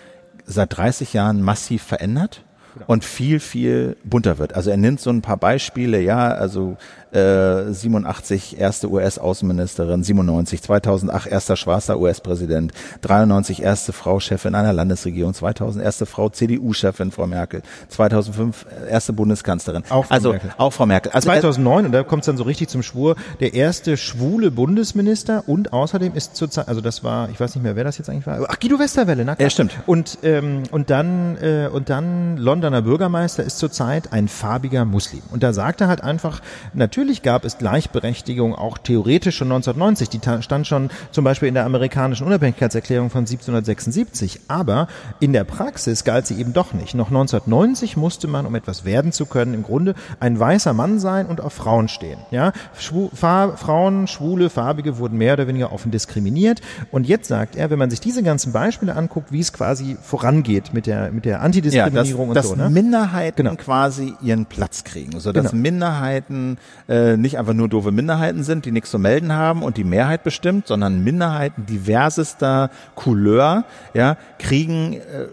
seit 30 Jahren massiv verändert und viel, viel bunter wird. Also er nimmt so ein paar Beispiele, ja, also äh, 87 erste US-Außenministerin, 97, 2008 erster schwarzer US-Präsident, 93 erste Frau Chefin einer Landesregierung, 2000 erste Frau CDU-Chefin, Frau Merkel, 2005 erste Bundeskanzlerin. Auch Frau also Merkel. auch Frau Merkel. Also 2009, und da kommt es dann so richtig zum Schwur, der erste schwule Bundesminister und außerdem ist zurzeit, also das war, ich weiß nicht mehr, wer das jetzt eigentlich war, ach, Guido Westerwelle, na klar. Ja, stimmt. Und, ähm, und dann, äh, und dann Londoner Bürgermeister ist zurzeit ein farbiger Muslim. Und da sagt er halt einfach, natürlich gab es Gleichberechtigung auch theoretisch schon 1990, die ta- stand schon zum Beispiel in der amerikanischen Unabhängigkeitserklärung von 1776, aber in der Praxis galt sie eben doch nicht. Noch 1990 musste man, um etwas werden zu können, im Grunde ein weißer Mann sein und auf Frauen stehen. Ja, Schwu Frauen, Schwule, Farbige wurden mehr oder weniger offen diskriminiert. Und jetzt sagt er, wenn man sich diese ganzen Beispiele anguckt, wie es quasi vorangeht mit der mit der ja, dass, Antidiskriminierung dass und so, ne? Minderheiten Genau. quasi ihren Platz kriegen, so dass Genau. Minderheiten äh, nicht einfach nur doofe Minderheiten sind, die nichts zu melden haben und die Mehrheit bestimmt, sondern Minderheiten diversester Couleur, ja, kriegen äh,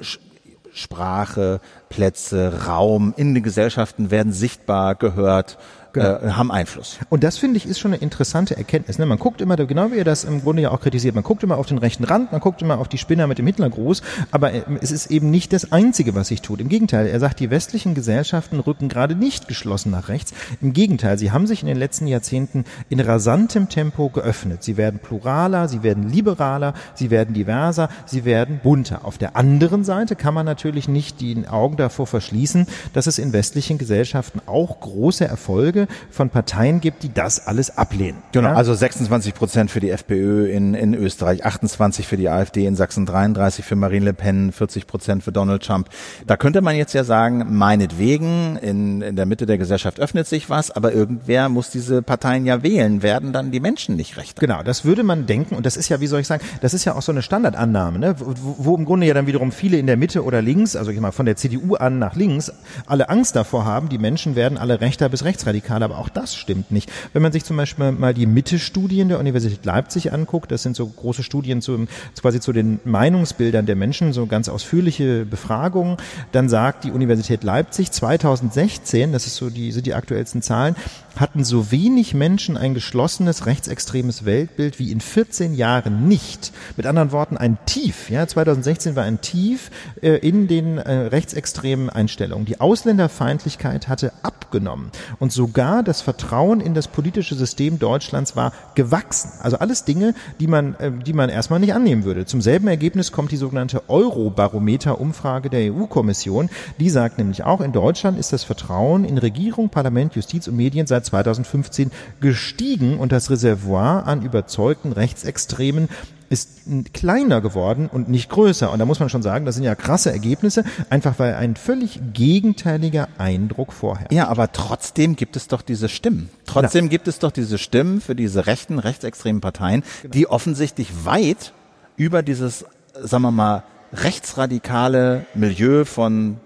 Sprache, Plätze, Raum in den Gesellschaften werden sichtbar, gehört, äh, haben Einfluss. Und das finde ich ist schon eine interessante Erkenntnis. Ne? Man guckt immer, genau wie ihr das im Grunde ja auch kritisiert, man guckt immer auf den rechten Rand, man guckt immer auf die Spinner mit dem Hitlergruß, aber äh, es ist eben nicht das Einzige, was sich tut. Im Gegenteil, er sagt, die westlichen Gesellschaften rücken gerade nicht geschlossen nach rechts. Im Gegenteil, sie haben sich in den letzten Jahrzehnten in rasantem Tempo geöffnet. Sie werden pluraler, sie werden liberaler, sie werden diverser, sie werden bunter. Auf der anderen Seite kann man natürlich nicht die Augen davor verschließen, dass es in westlichen Gesellschaften auch große Erfolge von Parteien gibt, die das alles ablehnen. Genau, Ja? also 26 Prozent für die FPÖ in, in Österreich, 28 für die AfD in Sachsen, 33 für Marine Le Pen, 40 Prozent für Donald Trump. Da könnte man jetzt ja sagen, meinetwegen, in, in der Mitte der Gesellschaft öffnet sich was, aber irgendwer muss diese Parteien ja wählen, werden dann die Menschen nicht recht. Genau, das würde man denken, und das ist ja, wie soll ich sagen, das ist ja auch so eine Standardannahme, ne? wo, wo im Grunde ja dann wiederum viele in der Mitte oder links, also ich mal von der CDU an nach links, alle Angst davor haben, die Menschen werden alle rechter bis rechtsradikal, aber auch das stimmt nicht. Wenn man sich zum Beispiel mal die Mitte-Studien der Universität Leipzig anguckt, das sind so große Studien zu, quasi zu den Meinungsbildern der Menschen, so ganz ausführliche Befragungen, dann sagt die Universität Leipzig 2016, das ist so die, sind die aktuellsten Zahlen, hatten so wenig Menschen ein geschlossenes rechtsextremes Weltbild wie in 14 Jahren nicht. Mit anderen Worten, ein Tief. Ja, 2016 war ein Tief äh, in den äh, rechtsextremen Einstellungen. Die Ausländerfeindlichkeit hatte abgenommen und sogar das Vertrauen in das politische System Deutschlands war gewachsen. Also alles Dinge, die man, äh, die man erstmal nicht annehmen würde. Zum selben Ergebnis kommt die sogenannte Eurobarometer-Umfrage der EU-Kommission. Die sagt nämlich auch, in Deutschland ist das Vertrauen in Regierung, Parlament, Justiz und Medien seit 2015 gestiegen und das Reservoir an überzeugten Rechtsextremen ist kleiner geworden und nicht größer. Und da muss man schon sagen, das sind ja krasse Ergebnisse, einfach weil ein völlig gegenteiliger Eindruck vorher. Ja, aber trotzdem gibt es doch diese Stimmen. Trotzdem gibt es doch diese Stimmen für diese rechten, rechtsextremen Parteien, die offensichtlich weit über dieses, sagen wir mal, rechtsradikale Milieu von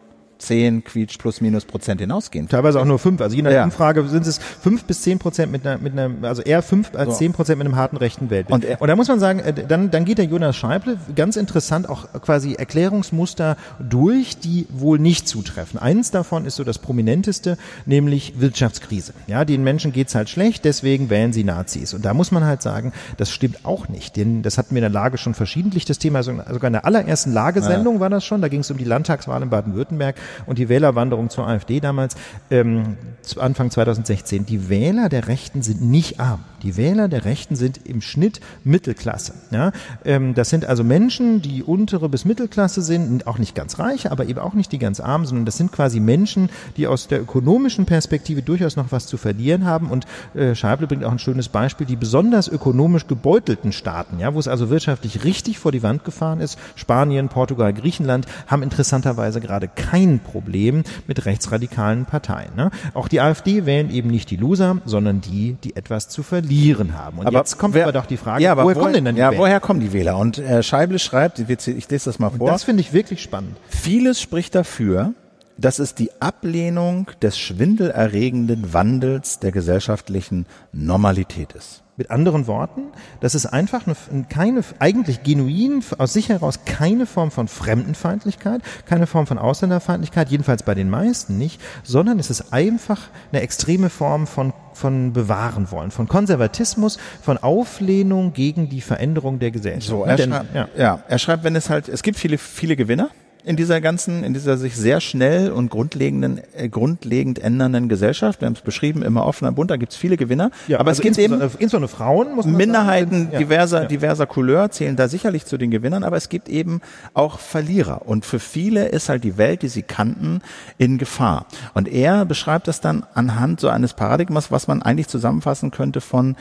10 Quietsch plus minus Prozent hinausgehen. Teilweise auch nur fünf. Also je nach Ja. Umfrage sind es fünf bis zehn Prozent mit einer, mit einer, also eher fünf als So. zehn Prozent mit einem harten rechten Weltbild. Und Und da muss man sagen, äh, dann, dann geht der Jonas Scheible ganz interessant auch quasi Erklärungsmuster durch, die wohl nicht zutreffen. Eins davon ist so das prominenteste, nämlich Wirtschaftskrise. Ja, den Menschen geht's halt schlecht, deswegen wählen sie Nazis. Und da muss man halt sagen, das stimmt auch nicht. Denn das hatten wir in der Lage schon verschiedentlich das Thema, also sogar in der allerersten Lagesendung war das schon, da ging es um die Landtagswahl in Baden-Württemberg und die Wählerwanderung zur AfD damals, ähm, Anfang 2016. Die Wähler der Rechten sind nicht arm. Die Wähler der Rechten sind im Schnitt Mittelklasse. Ja? Ähm, das sind also Menschen, die untere bis Mittelklasse sind, auch nicht ganz reiche, aber eben auch nicht die ganz armen, sondern das sind quasi Menschen, die aus der ökonomischen Perspektive durchaus noch was zu verlieren haben. Und äh, Scheible bringt auch ein schönes Beispiel, die besonders ökonomisch gebeutelten Staaten, ja, wo es also wirtschaftlich richtig vor die Wand gefahren ist, Spanien, Portugal, Griechenland, haben interessanterweise gerade kein Problem mit rechtsradikalen Parteien. Ne? Auch die AfD wählen eben nicht die Loser, sondern die, die etwas zu verlieren haben. Und jetzt kommt wer- aber doch die Frage, ja, aber woher kommen denn dann die Ja, Wähler? woher kommen die Wähler? Und äh, Scheible schreibt, ich ich lese das mal vor. Das finde ich wirklich spannend. Vieles spricht dafür, dass es die Ablehnung des schwindelerregenden Wandels der gesellschaftlichen Normalität ist. Mit anderen Worten, das ist einfach eine, keine, eigentlich genuin, aus sich heraus keine Form von Fremdenfeindlichkeit, keine Form von Ausländerfeindlichkeit, jedenfalls bei den meisten nicht, sondern es ist einfach eine extreme Form von, von bewahren wollen, von Konservatismus, von Auflehnung gegen die Veränderung der Gesellschaft. So, er, denn- schreibt, ja. ja. er schreibt, wenn es halt, es gibt viele, viele Gewinner in dieser ganzen, in dieser sich sehr schnell und grundlegenden, äh, grundlegend ändernden Gesellschaft. Wir haben es beschrieben, immer offener, bunter, gibt es viele Gewinner. Ja, aber also es gibt eben insbesondere, Frauen, muss man Minderheiten sagen, diverser, Ja. diverser Couleur zählen da sicherlich zu den Gewinnern, aber es gibt eben auch Verlierer. Und für viele ist halt die Welt, die sie kannten, in Gefahr. Und er beschreibt das dann anhand so eines Paradigmas, was man eigentlich zusammenfassen könnte von,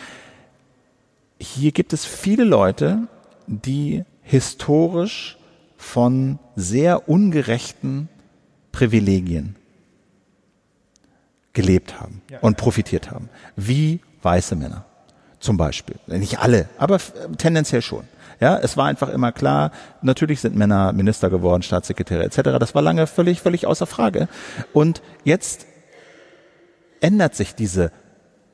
hier gibt es viele Leute, die historisch von sehr ungerechten Privilegien gelebt haben und profitiert haben. Wie weiße Männer. Zum Beispiel. Nicht alle, aber tendenziell schon. Ja, es war einfach immer klar, natürlich sind Männer Minister geworden, Staatssekretäre etc. Das war lange völlig, völlig außer Frage. Und jetzt ändert sich diese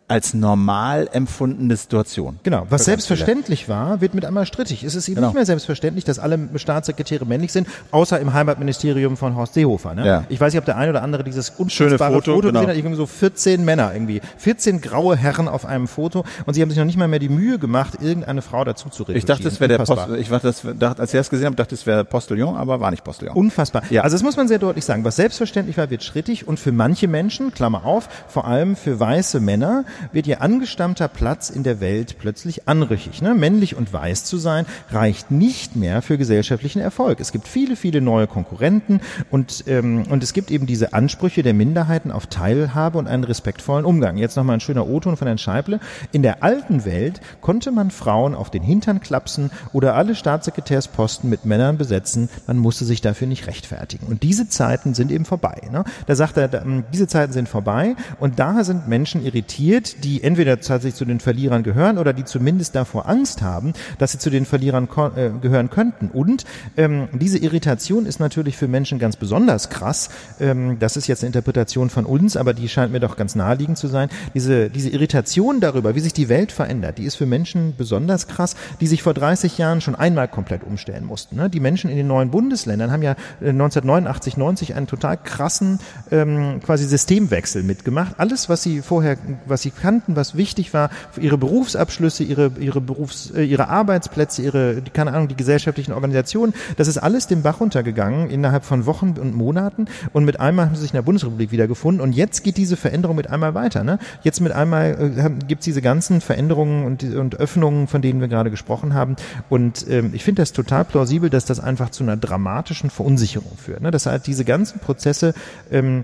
als normal empfundene Situation. Genau, was selbstverständlich war, wird mit einmal strittig. Es ist eben Genau. nicht mehr selbstverständlich, dass alle Staatssekretäre männlich sind, außer im Heimatministerium von Horst Seehofer. Ne? Ja. Ich weiß nicht, ob der eine oder andere dieses Schöne unfassbare Foto, Foto genau. gesehen hat. Irgendwie so 14 Männer irgendwie, 14 graue Herren auf einem Foto und sie haben sich noch nicht mal mehr die Mühe gemacht, irgendeine Frau dazu zu Ich dachte, das wäre der. Post, ich dachte, das, dachte, als ich das gesehen habe, dachte, es wäre Postillon, aber war nicht Postillon. Unfassbar. Ja. Also das muss man sehr deutlich sagen. Was selbstverständlich war, wird schrittig und für manche Menschen, Klammer auf, vor allem für weiße Männer, wird ihr angestammter Platz in der Welt plötzlich anrüchig. Ne? Männlich und weiß zu sein reicht nicht mehr für gesellschaftlichen Erfolg. Es gibt viele, viele neue Konkurrenten und, ähm, und es gibt eben diese Ansprüche der Minderheiten auf Teilhabe und einen respektvollen Umgang. Jetzt nochmal ein schöner O-Ton von Herrn Scheible. In der alten Welt konnte man Frauen auf den Hintern klapsen oder alle Staatssekretärsposten mit Männern besetzen. Man musste sich dafür nicht rechtfertigen. Und diese Zeiten sind eben vorbei. Ne? Da sagt er, ähm, diese Zeiten sind vorbei und daher sind Menschen irritiert, die entweder tatsächlich zu den Verlierern gehören oder die zumindest davor Angst haben, dass sie zu den Verlierern äh, gehören könnten. Und ähm, diese Irritation ist natürlich für Menschen ganz besonders krass. Ähm, das ist jetzt eine Interpretation von uns, aber die scheint mir doch ganz naheliegend zu sein. Diese, diese Irritation darüber, wie sich die Welt verändert, die ist für Menschen besonders krass, die sich vor 30 Jahren schon einmal komplett umstellen mussten. Ne? Die Menschen in den neuen Bundesländern haben ja äh, 1989, 90 einen total krassen ähm, quasi Systemwechsel mitgemacht. Alles, was sie vorher, was sie kannten, was wichtig war, ihre Berufsabschlüsse, ihre, ihre Berufs, äh, ihre Arbeitsplätze, ihre, keine Ahnung, die gesellschaftlichen Organisationen, das ist alles den Bach runtergegangen innerhalb von Wochen und Monaten und mit einmal haben sie sich in der Bundesrepublik wiedergefunden und jetzt geht diese Veränderung mit einmal weiter. Ne? Jetzt mit einmal äh, gibt es diese ganzen Veränderungen und, und Öffnungen, von denen wir gerade gesprochen haben und ähm, ich finde das total plausibel, dass das einfach zu einer dramatischen Verunsicherung führt. Ne? Dass halt diese ganzen Prozesse ähm,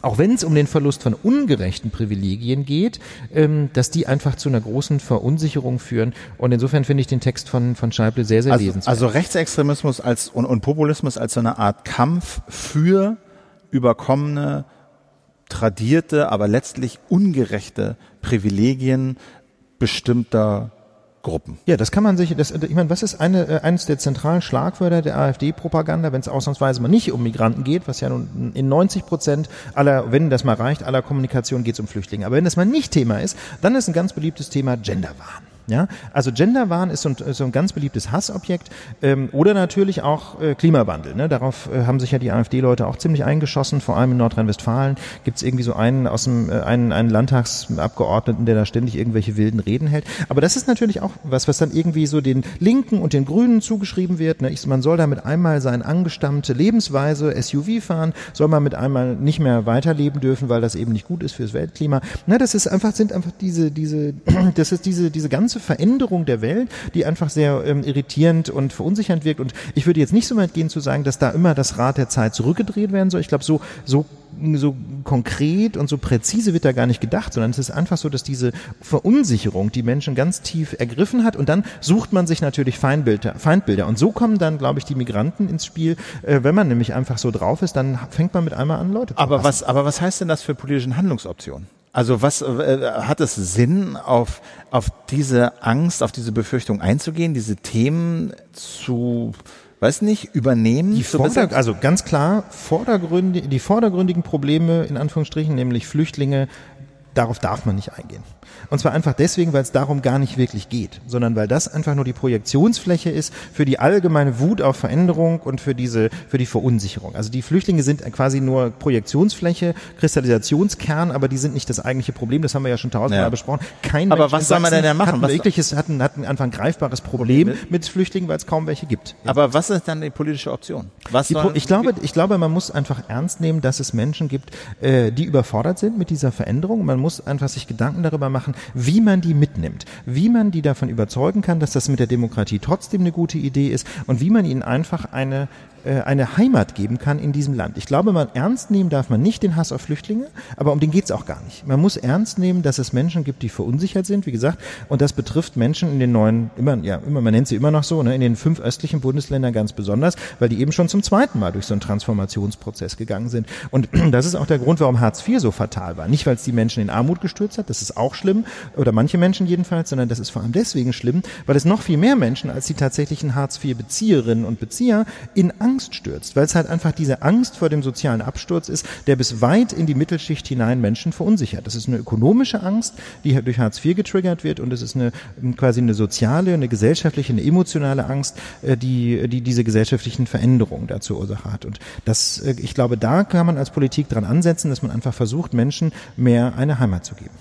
auch wenn es um den Verlust von ungerechten Privilegien geht, ähm, dass die einfach zu einer großen Verunsicherung führen. Und insofern finde ich den Text von, von Scheible sehr, sehr Also, lesenswert. also Rechtsextremismus als, und, und Populismus als so eine Art Kampf für überkommene, tradierte, aber letztlich ungerechte Privilegien bestimmter Gruppen. Ja, das kann man sich, das, ich meine, was ist eine, äh, eines der zentralen Schlagwörter der AfD-Propaganda, wenn es ausnahmsweise mal nicht um Migranten geht, was ja nun in 90 Prozent aller, wenn das mal reicht, aller Kommunikation geht es um Flüchtlinge. Aber wenn das mal nicht Thema ist, dann ist ein ganz beliebtes Thema Genderwahn. Ja, also Genderwahn ist so ein, so ein ganz beliebtes Hassobjekt ähm, oder natürlich auch äh, Klimawandel. Ne? Darauf äh, haben sich ja die AfD-Leute auch ziemlich eingeschossen. Vor allem in Nordrhein-Westfalen gibt es irgendwie so einen aus dem äh, einen, einen Landtagsabgeordneten, der da ständig irgendwelche wilden Reden hält. Aber das ist natürlich auch was, was dann irgendwie so den Linken und den Grünen zugeschrieben wird. Ne? Ich, man soll damit einmal seine angestammte Lebensweise SUV fahren, soll man mit einmal nicht mehr weiterleben dürfen, weil das eben nicht gut ist fürs Weltklima. Na, das ist einfach sind einfach diese diese das ist diese diese ganze Veränderung der Welt, die einfach sehr ähm, irritierend und verunsichernd wirkt. Und ich würde jetzt nicht so weit gehen zu sagen, dass da immer das Rad der Zeit zurückgedreht werden soll. Ich glaube, so, so so konkret und so präzise wird da gar nicht gedacht, sondern es ist einfach so, dass diese Verunsicherung die Menschen ganz tief ergriffen hat und dann sucht man sich natürlich Feindbilder. Feindbilder. Und so kommen dann, glaube ich, die Migranten ins Spiel. Äh, wenn man nämlich einfach so drauf ist, dann fängt man mit einmal an, Leute zu Aber hassen. was, aber was heißt denn das für politische Handlungsoptionen? Also was äh, hat es Sinn, auf, auf diese Angst, auf diese Befürchtung einzugehen, diese Themen zu, weiß nicht, übernehmen? Die Vorder also ganz klar, vordergründig, die vordergründigen Probleme, in Anführungsstrichen, nämlich Flüchtlinge, darauf darf man nicht eingehen. Und zwar einfach deswegen, weil es darum gar nicht wirklich geht, sondern weil das einfach nur die Projektionsfläche ist für die allgemeine Wut auf Veränderung und für diese, für die Verunsicherung. Also die Flüchtlinge sind quasi nur Projektionsfläche, Kristallisationskern, aber die sind nicht das eigentliche Problem. Das haben wir ja schon tausendmal Ja. besprochen. Kein Aber Mensch was soll man denn da machen? Hat ein, Was- wirkliches, hat ein, hat ein einfach ein greifbares Problem mit Flüchtlingen, weil es kaum welche gibt. Aber was ist dann die politische Option? Was Die, ich glaube, ich glaube, man muss einfach ernst nehmen, dass es Menschen gibt, äh, die überfordert sind mit dieser Veränderung. Man muss einfach sich Gedanken darüber machen, wie man die mitnimmt, wie man die davon überzeugen kann, dass das mit der Demokratie trotzdem eine gute Idee ist und wie man ihnen einfach eine eine Heimat geben kann in diesem Land. Ich glaube, man ernst nehmen darf man nicht den Hass auf Flüchtlinge, aber um den geht's auch gar nicht. Man muss ernst nehmen, dass es Menschen gibt, die verunsichert sind, wie gesagt, und das betrifft Menschen in den neuen, immer, ja, immer, man nennt sie immer noch so, ne, in den fünf östlichen Bundesländern ganz besonders, weil die eben schon zum zweiten Mal durch so einen Transformationsprozess gegangen sind. Und das ist auch der Grund, warum Hartz IV so fatal war. Nicht, weil es die Menschen in Armut gestürzt hat, das ist auch schlimm, oder manche Menschen jedenfalls, sondern das ist vor allem deswegen schlimm, weil es noch viel mehr Menschen als die tatsächlichen Hartz IV-Bezieherinnen und Bezieher in Angst stürzt, weil es halt einfach diese Angst vor dem sozialen Absturz ist, der bis weit in die Mittelschicht hinein Menschen verunsichert. Das ist eine ökonomische Angst, die durch Hartz IV getriggert wird und es ist eine quasi eine soziale, eine gesellschaftliche, eine emotionale Angst, äh, die, die diese gesellschaftlichen Veränderungen da zur Ursache hat. Und das, äh, ich glaube, da kann man als Politik dran ansetzen, dass man einfach versucht, Menschen mehr eine Heimat zu geben.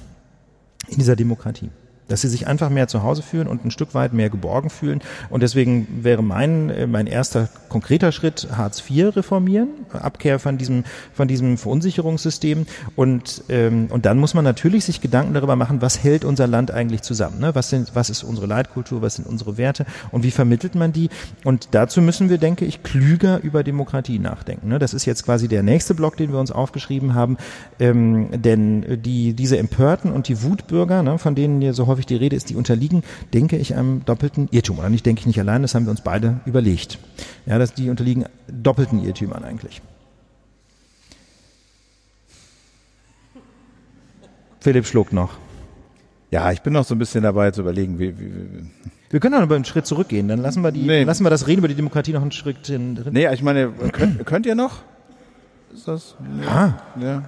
In dieser Demokratie dass sie sich einfach mehr zu Hause fühlen und ein Stück weit mehr geborgen fühlen. Und deswegen wäre mein, äh, mein erster konkreter Schritt Hartz IV reformieren, Abkehr von diesem, von diesem Verunsicherungssystem. Und, ähm, und dann muss man natürlich sich Gedanken darüber machen, was hält unser Land eigentlich zusammen? Ne? Was, sind, was ist unsere Leitkultur, was sind unsere Werte und wie vermittelt man die? Und dazu müssen wir, denke ich, klüger über Demokratie nachdenken. Ne? Das ist jetzt quasi der nächste Block, den wir uns aufgeschrieben haben. Ähm, denn die, diese Empörten und die Wutbürger, ne, von denen hier so häufig die Rede ist, die unterliegen, denke ich, einem doppelten Irrtum. Oder nicht, denke ich nicht allein, das haben wir uns beide überlegt. Ja, dass die unterliegen doppelten Irrtümern eigentlich. Philipp schluckt noch. ja, ich bin noch so ein bisschen dabei zu überlegen, wie, wie, wie Wir können auch noch einen Schritt zurückgehen, dann lassen wir die, Nee. lassen wir das Reden über die Demokratie noch einen Schritt hin. Nee, ich meine, könnt, könnt ihr noch? Ist das? Ah, Ja.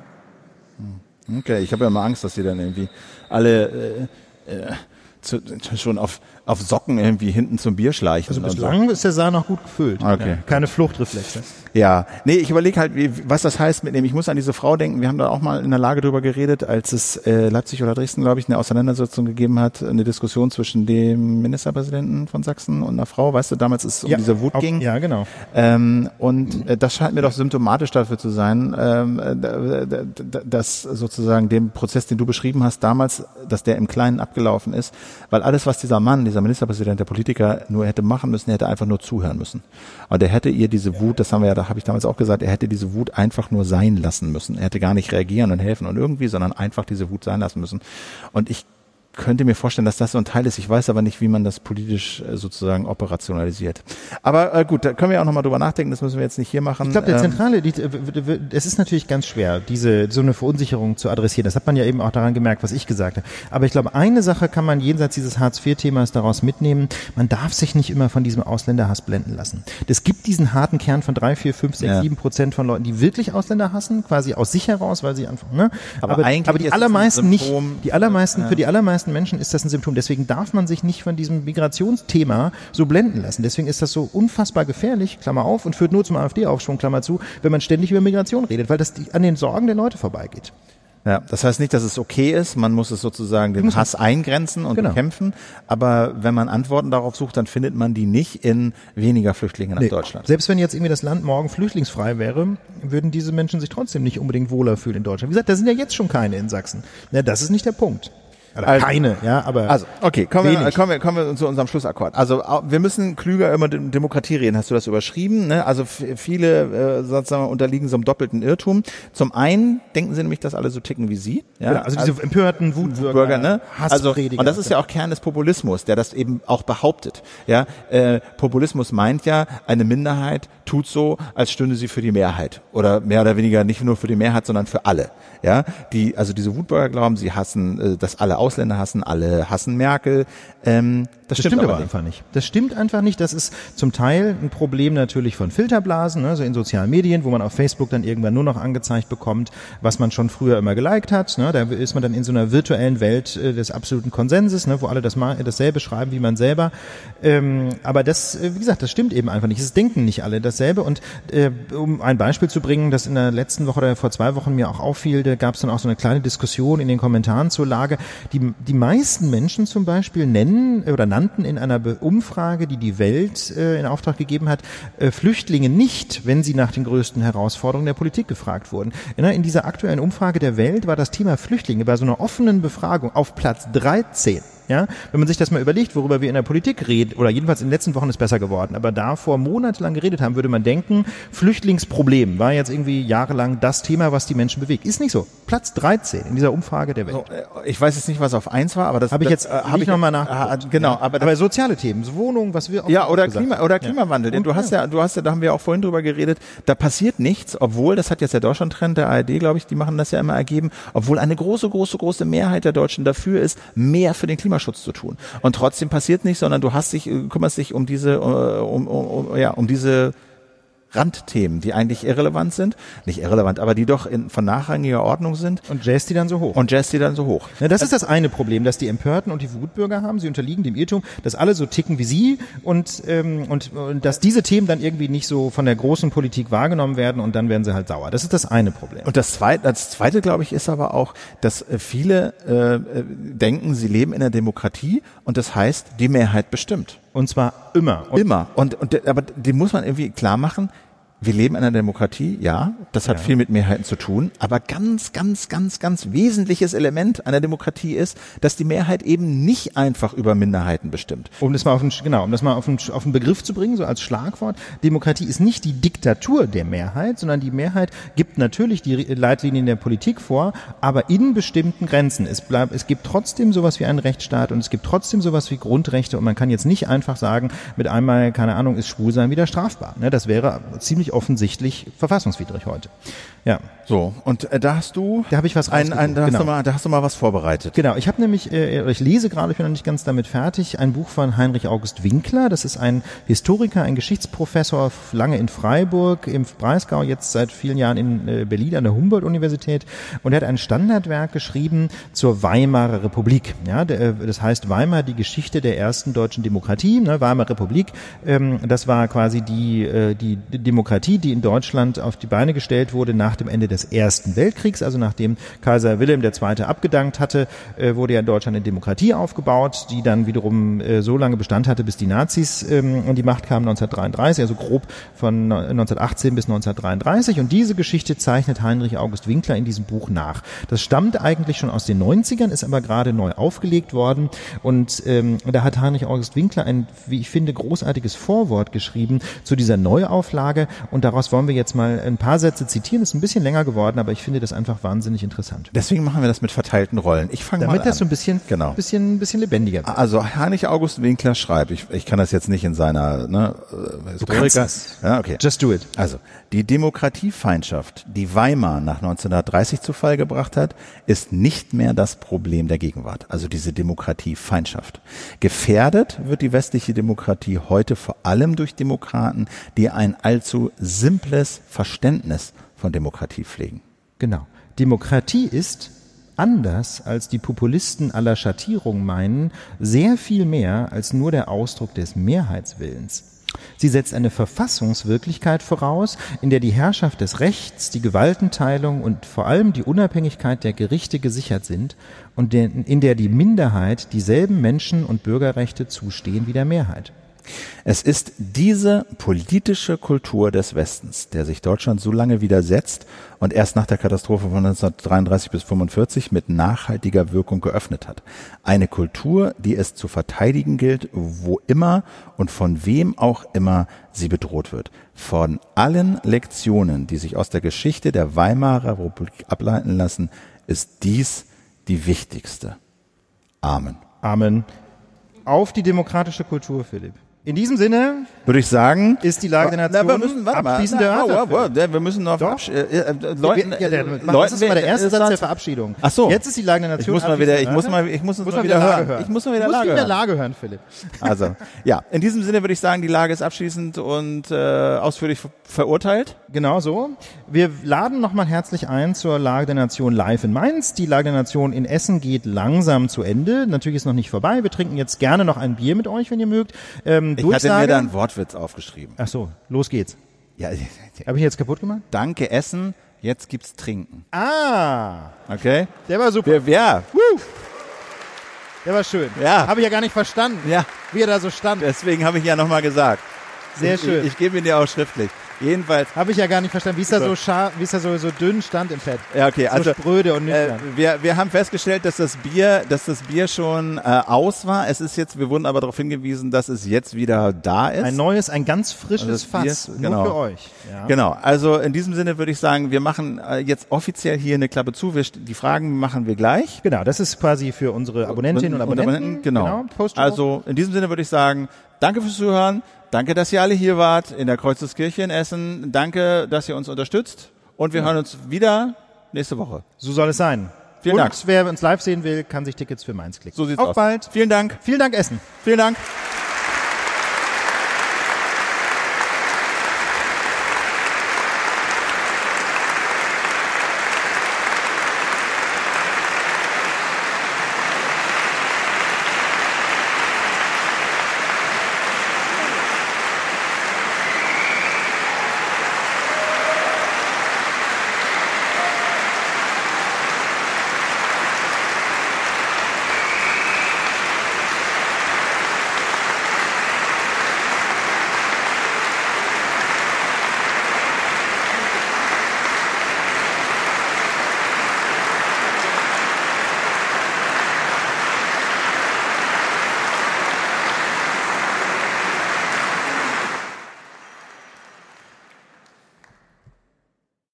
Hm. Okay, ich habe ja mal Angst, dass die dann irgendwie alle äh, äh, zu, schon auf, auf Socken irgendwie hinten zum Bier schleichen. also und so. bislang ist der Saal noch gut gefüllt. Okay. Keine Fluchtreflexe. Ja, nee, ich überlege halt, wie, was das heißt mit dem. Ich muss an diese Frau denken. Wir haben da auch mal in der Lage drüber geredet, als es äh, Leipzig oder Dresden, glaube ich, eine Auseinandersetzung gegeben hat, eine Diskussion zwischen dem Ministerpräsidenten von Sachsen und einer Frau. Weißt du, damals es um diese Wut auch- ging. Ja, genau. Ähm, und äh, das scheint mir doch symptomatisch dafür zu sein, ähm, äh, dass sozusagen dem Prozess, den du beschrieben hast damals, dass der im Kleinen abgelaufen ist, weil alles, was dieser Mann, dieser Ministerpräsident, der Politiker nur hätte machen müssen, er hätte einfach nur zuhören müssen. Und er hätte ihr diese Wut, das haben wir ja, da habe ich damals auch gesagt, er hätte diese Wut einfach nur sein lassen müssen. Er hätte gar nicht reagieren und helfen und irgendwie, sondern einfach diese Wut sein lassen müssen. Und ich könnte mir vorstellen, dass das so ein Teil ist. Ich weiß aber nicht, wie man das politisch äh, sozusagen operationalisiert. Aber äh, gut, da können wir auch nochmal drüber nachdenken. Das müssen wir jetzt nicht hier machen. Ich glaube, der Ähm, zentrale, die, es ist natürlich ganz schwer, diese so eine Verunsicherung zu adressieren. Das hat man ja eben auch daran gemerkt, was ich gesagt habe. Aber ich glaube, eine Sache kann man jenseits dieses Hartz-IV-Themas daraus mitnehmen. Man darf sich nicht immer von diesem Ausländerhass blenden lassen. Es gibt diesen harten Kern von drei, vier, fünf, sechs, sieben Prozent von Leuten, die wirklich Ausländer hassen, quasi aus sich heraus, weil sie einfach, ne? Aber aber, eigentlich aber die allermeisten nicht. Die allermeisten, für die allermeisten Menschen ist das ein Symptom. Deswegen darf man sich nicht von diesem Migrationsthema so blenden lassen. Deswegen ist das so unfassbar gefährlich, Klammer auf, und führt nur zum AfD-Aufschwung, Klammer zu, wenn man ständig über Migration redet, weil das an den Sorgen der Leute vorbeigeht. Ja, das heißt nicht, dass es okay ist. Man muss es sozusagen den Hass eingrenzen und Genau. bekämpfen. Aber wenn man Antworten darauf sucht, dann findet man die nicht in weniger Flüchtlinge nach Nee. Deutschland. Selbst wenn jetzt irgendwie das Land morgen flüchtlingsfrei wäre, würden diese Menschen sich trotzdem nicht unbedingt wohler fühlen in Deutschland. Wie gesagt, da sind ja jetzt schon keine in Sachsen. Ja, das ist nicht der Punkt. Oder Also- keine, ja, aber Also, okay, kommen wir, wenig. kommen, wir, kommen wir zu unserem Schlussakkord. Also, wir müssen klüger Dem- Demokratie reden. Hast du das überschrieben? Ne? Also, viele äh, sozusagen unterliegen so einem doppelten Irrtum. Zum einen denken sie nämlich, dass alle so ticken wie sie. Ja? Genau, also diese empörten Wutbürger, Bürger, ne? Also, und das ist ja auch Kern des Populismus, der das eben auch behauptet. Ja, äh, Populismus meint ja, eine Minderheit tut so, als stünde sie für die Mehrheit oder mehr oder weniger nicht nur für die Mehrheit, sondern für alle. Ja, die also diese Wutbürger glauben, sie hassen, äh, dass alle Ausländer hassen, alle hassen Merkel. Ähm, das, Das stimmt, aber nicht. einfach nicht. Das stimmt einfach nicht. Das ist zum Teil ein Problem natürlich von Filterblasen, ne, so in sozialen Medien, wo man auf Facebook dann irgendwann nur noch angezeigt bekommt, was man schon früher immer geliked hat. Ne. Da ist man dann in so einer virtuellen Welt äh, des absoluten Konsenses, ne, wo alle das dasselbe schreiben wie man selber. Ähm, aber das, äh, wie gesagt, das stimmt eben einfach nicht. Es denken nicht alle dasselbe. Und äh, um ein Beispiel zu bringen, das in der letzten Woche oder vor zwei Wochen mir auch auffiel, da gab es dann auch so eine kleine Diskussion in den Kommentaren zur Lage. Die, die meisten Menschen zum Beispiel nennen oder nannten in einer Umfrage, die die Welt äh, in Auftrag gegeben hat, äh, Flüchtlinge nicht, wenn sie nach den größten Herausforderungen der Politik gefragt wurden. In, in dieser aktuellen Umfrage der Welt war das Thema Flüchtlinge bei so einer offenen Befragung auf Platz 13. Ja, wenn man sich das mal überlegt, worüber wir in der Politik reden, oder jedenfalls in den letzten Wochen ist besser geworden, aber davor monatelang geredet haben, würde man denken, Flüchtlingsproblem war jetzt irgendwie jahrelang das Thema, was die Menschen bewegt. Ist nicht so. Platz 13 in dieser Umfrage der Welt. So, äh, ich weiß jetzt nicht, was auf eins war, aber das Habe ich jetzt äh, hab hab ich nochmal nachgeguckt. Ah, genau, aber das, aber soziale Themen, so Wohnungen, was wir auch Ja, oder Klima haben. oder Klimawandel. Denn Und, du hast ja, du hast ja, da haben wir auch vorhin drüber geredet, da passiert nichts, obwohl, das hat jetzt der Deutschland-Trend der ARD, glaube ich, die machen das ja immer ergeben, obwohl eine große, große, große Mehrheit der Deutschen dafür ist, mehr für den Klimaschutz zu tun. Und trotzdem passiert nichts, sondern du hast dich, äh, kümmerst dich um diese, äh, um, um, um, ja, um diese Randthemen, die eigentlich irrelevant sind, nicht irrelevant, aber die doch in, von nachrangiger Ordnung sind Und jazz die dann so hoch. und Jazz die dann so hoch. Ja, das ist das eine Problem, dass die Empörten und die Wutbürger haben. Sie unterliegen dem Irrtum, dass alle so ticken wie sie und, ähm, und, und dass diese Themen dann irgendwie nicht so von der großen Politik wahrgenommen werden und dann werden sie halt sauer. Das ist das eine Problem. Und das zweite, das zweite, glaube ich, ist aber auch, dass äh, viele äh, äh, denken, sie leben in der Demokratie und das heißt, die Mehrheit bestimmt. Und zwar immer. Und Immer. Und, und aber die muss man irgendwie klar machen. Wir leben in einer Demokratie, ja, das hat viel mit Mehrheiten zu tun, aber ganz, ganz, ganz, ganz wesentliches Element einer Demokratie ist, dass die Mehrheit eben nicht einfach über Minderheiten bestimmt. Um das mal auf den, genau, um das mal auf den, auf den Begriff zu bringen, so als Schlagwort. Demokratie ist nicht die Diktatur der Mehrheit, sondern die Mehrheit gibt natürlich die Leitlinien der Politik vor, aber in bestimmten Grenzen. Es bleibt, es gibt trotzdem sowas wie einen Rechtsstaat und es gibt trotzdem sowas wie Grundrechte und man kann jetzt nicht einfach sagen, mit einmal, keine Ahnung, ist Schwulsein wieder strafbar. Ne, das wäre ziemlich offensichtlich verfassungswidrig heute. Ja. So, und äh, da hast du, Da habe ich was ein, ein, da, hast rausgesucht, du genau. mal, da hast du mal was vorbereitet. Genau, ich habe nämlich, äh, oder ich lese gerade, ich bin noch nicht ganz damit fertig, ein Buch von Heinrich August Winkler. Das ist ein Historiker, ein Geschichtsprofessor, lange in Freiburg, im Breisgau, jetzt seit vielen Jahren in äh, Berlin an der Humboldt-Universität. Und er hat ein Standardwerk geschrieben zur Weimarer Republik. Ja, der, äh, das heißt Weimar, die Geschichte der ersten deutschen Demokratie. Ne, Weimarer Republik, ähm, das war quasi die, äh, die Demokratie, die in Deutschland auf die Beine gestellt wurde nach dem Ende des Ersten Weltkriegs, also nachdem Kaiser Wilhelm II. abgedankt hatte, äh, wurde ja in Deutschland eine Demokratie aufgebaut, die dann wiederum äh, so lange Bestand hatte, bis die Nazis ähm, an die Macht kamen 1933, also grob von 1918 bis 1933. Und diese Geschichte zeichnet Heinrich August Winkler in diesem Buch nach. Das stammt eigentlich schon aus den 90ern, ist aber gerade neu aufgelegt worden. Und ähm, da hat Heinrich August Winkler ein, wie ich finde, großartiges Vorwort geschrieben zu dieser Neuauflage. Und daraus wollen wir jetzt mal ein paar Sätze zitieren. Das ist ein bisschen länger geworden, aber ich finde das einfach wahnsinnig interessant. Deswegen machen wir das mit verteilten Rollen. Ich fange mal Damit an. das so ein bisschen, Genau. bisschen, bisschen lebendiger wird. Also Heinrich August Winkler schreibt, ich, ich kann das jetzt nicht in seiner ne, äh, Historiker. Ja, okay. Just do it. Also, die Demokratiefeindschaft, die Weimar nach 1930 zu Fall gebracht hat, ist nicht mehr das Problem der Gegenwart. Also diese Demokratiefeindschaft. Gefährdet wird die westliche Demokratie heute vor allem durch Demokraten, die ein allzu simples Verständnis von Demokratie pflegen. Genau. Demokratie ist, anders als die Populisten aller Schattierung meinen, sehr viel mehr als nur der Ausdruck des Mehrheitswillens. Sie setzt eine Verfassungswirklichkeit voraus, in der die Herrschaft des Rechts, die Gewaltenteilung und vor allem die Unabhängigkeit der Gerichte gesichert sind und in der die Minderheit dieselben Menschen- und Bürgerrechte zustehen wie der Mehrheit. Es ist diese politische Kultur des Westens, der sich Deutschland so lange widersetzt und erst nach der Katastrophe von 1933 bis 45 mit nachhaltiger Wirkung geöffnet hat. Eine Kultur, die es zu verteidigen gilt, wo immer und von wem auch immer sie bedroht wird. Von allen Lektionen, die sich aus der Geschichte der Weimarer Republik ableiten lassen, ist dies die wichtigste. Amen. Amen. Auf die demokratische Kultur, Philipp. In diesem Sinne Würde ich sagen, ist die Lage der Nation Na, wir müssen, warte mal. abschließend Na, wow, wow, wow, wir müssen noch Doch. äh, äh, Leuten, ja, der, äh, das ist mal der erste Satz der. Verabschiedung. Ach so. Jetzt ist die Lage der Ich Nation. muss mal wieder, ich muss mal, ich muss Muss mal wieder Lage hören. Ich muss mal wieder Lage wieder hören. Lage hören, Philipp. Also, ja, in diesem Sinne würde ich sagen, die Lage ist abschließend und äh, ausführlich ver verurteilt. Genau so. Wir laden nochmal herzlich ein zur Lage der Nation live in Mainz. Die Lage der Nation in Essen geht langsam zu Ende. Natürlich ist noch nicht vorbei. Wir trinken jetzt gerne noch ein Bier mit euch, wenn ihr mögt. Ähm, Ich hatte Durchsage. mir da einen Wortwitz aufgeschrieben. Ach so, los geht's. Ja, Habe ich jetzt kaputt gemacht? danke Essen, jetzt gibt's Trinken. Ah, Okay? der war super. Wir, ja, Der war schön. Ja. Habe ich ja gar nicht verstanden, ja, wie er da so stand. deswegen habe ich ja nochmal gesagt. Sehr ich, schön. Ich, ich gebe ihn dir auch schriftlich. Jedenfalls, Habe ich ja gar nicht verstanden, wie es da so wie es da so, so dünn stand im Fett. ja, okay, also, so spröde und Äh, wir, wir haben festgestellt, dass das Bier, dass das Bier schon äh, aus war. Es ist jetzt, wir wurden aber darauf hingewiesen, dass es jetzt wieder da ist. ein neues, ein ganz frisches Also das Bier Fass. ist- Nur genau. für euch. Ja. Genau. Also in diesem Sinne würde ich sagen, wir machen äh, jetzt offiziell hier eine Klappe zu. Wir, die Fragen machen wir gleich. Genau, das ist quasi für unsere Abonnentinnen und Abonnenten. Genau. Post also in diesem Sinne würde ich sagen, danke fürs Zuhören. Danke, dass ihr alle hier wart in der Kreuzeskirche in Essen. Danke, dass ihr uns unterstützt. Und wir hören uns wieder nächste Woche. so soll es sein. Vielen und Dank. wer uns live sehen will, kann sich Tickets für Mainz klicken. So sieht's Auf aus. bald. Vielen Dank. Vielen Dank, Essen. Vielen Dank.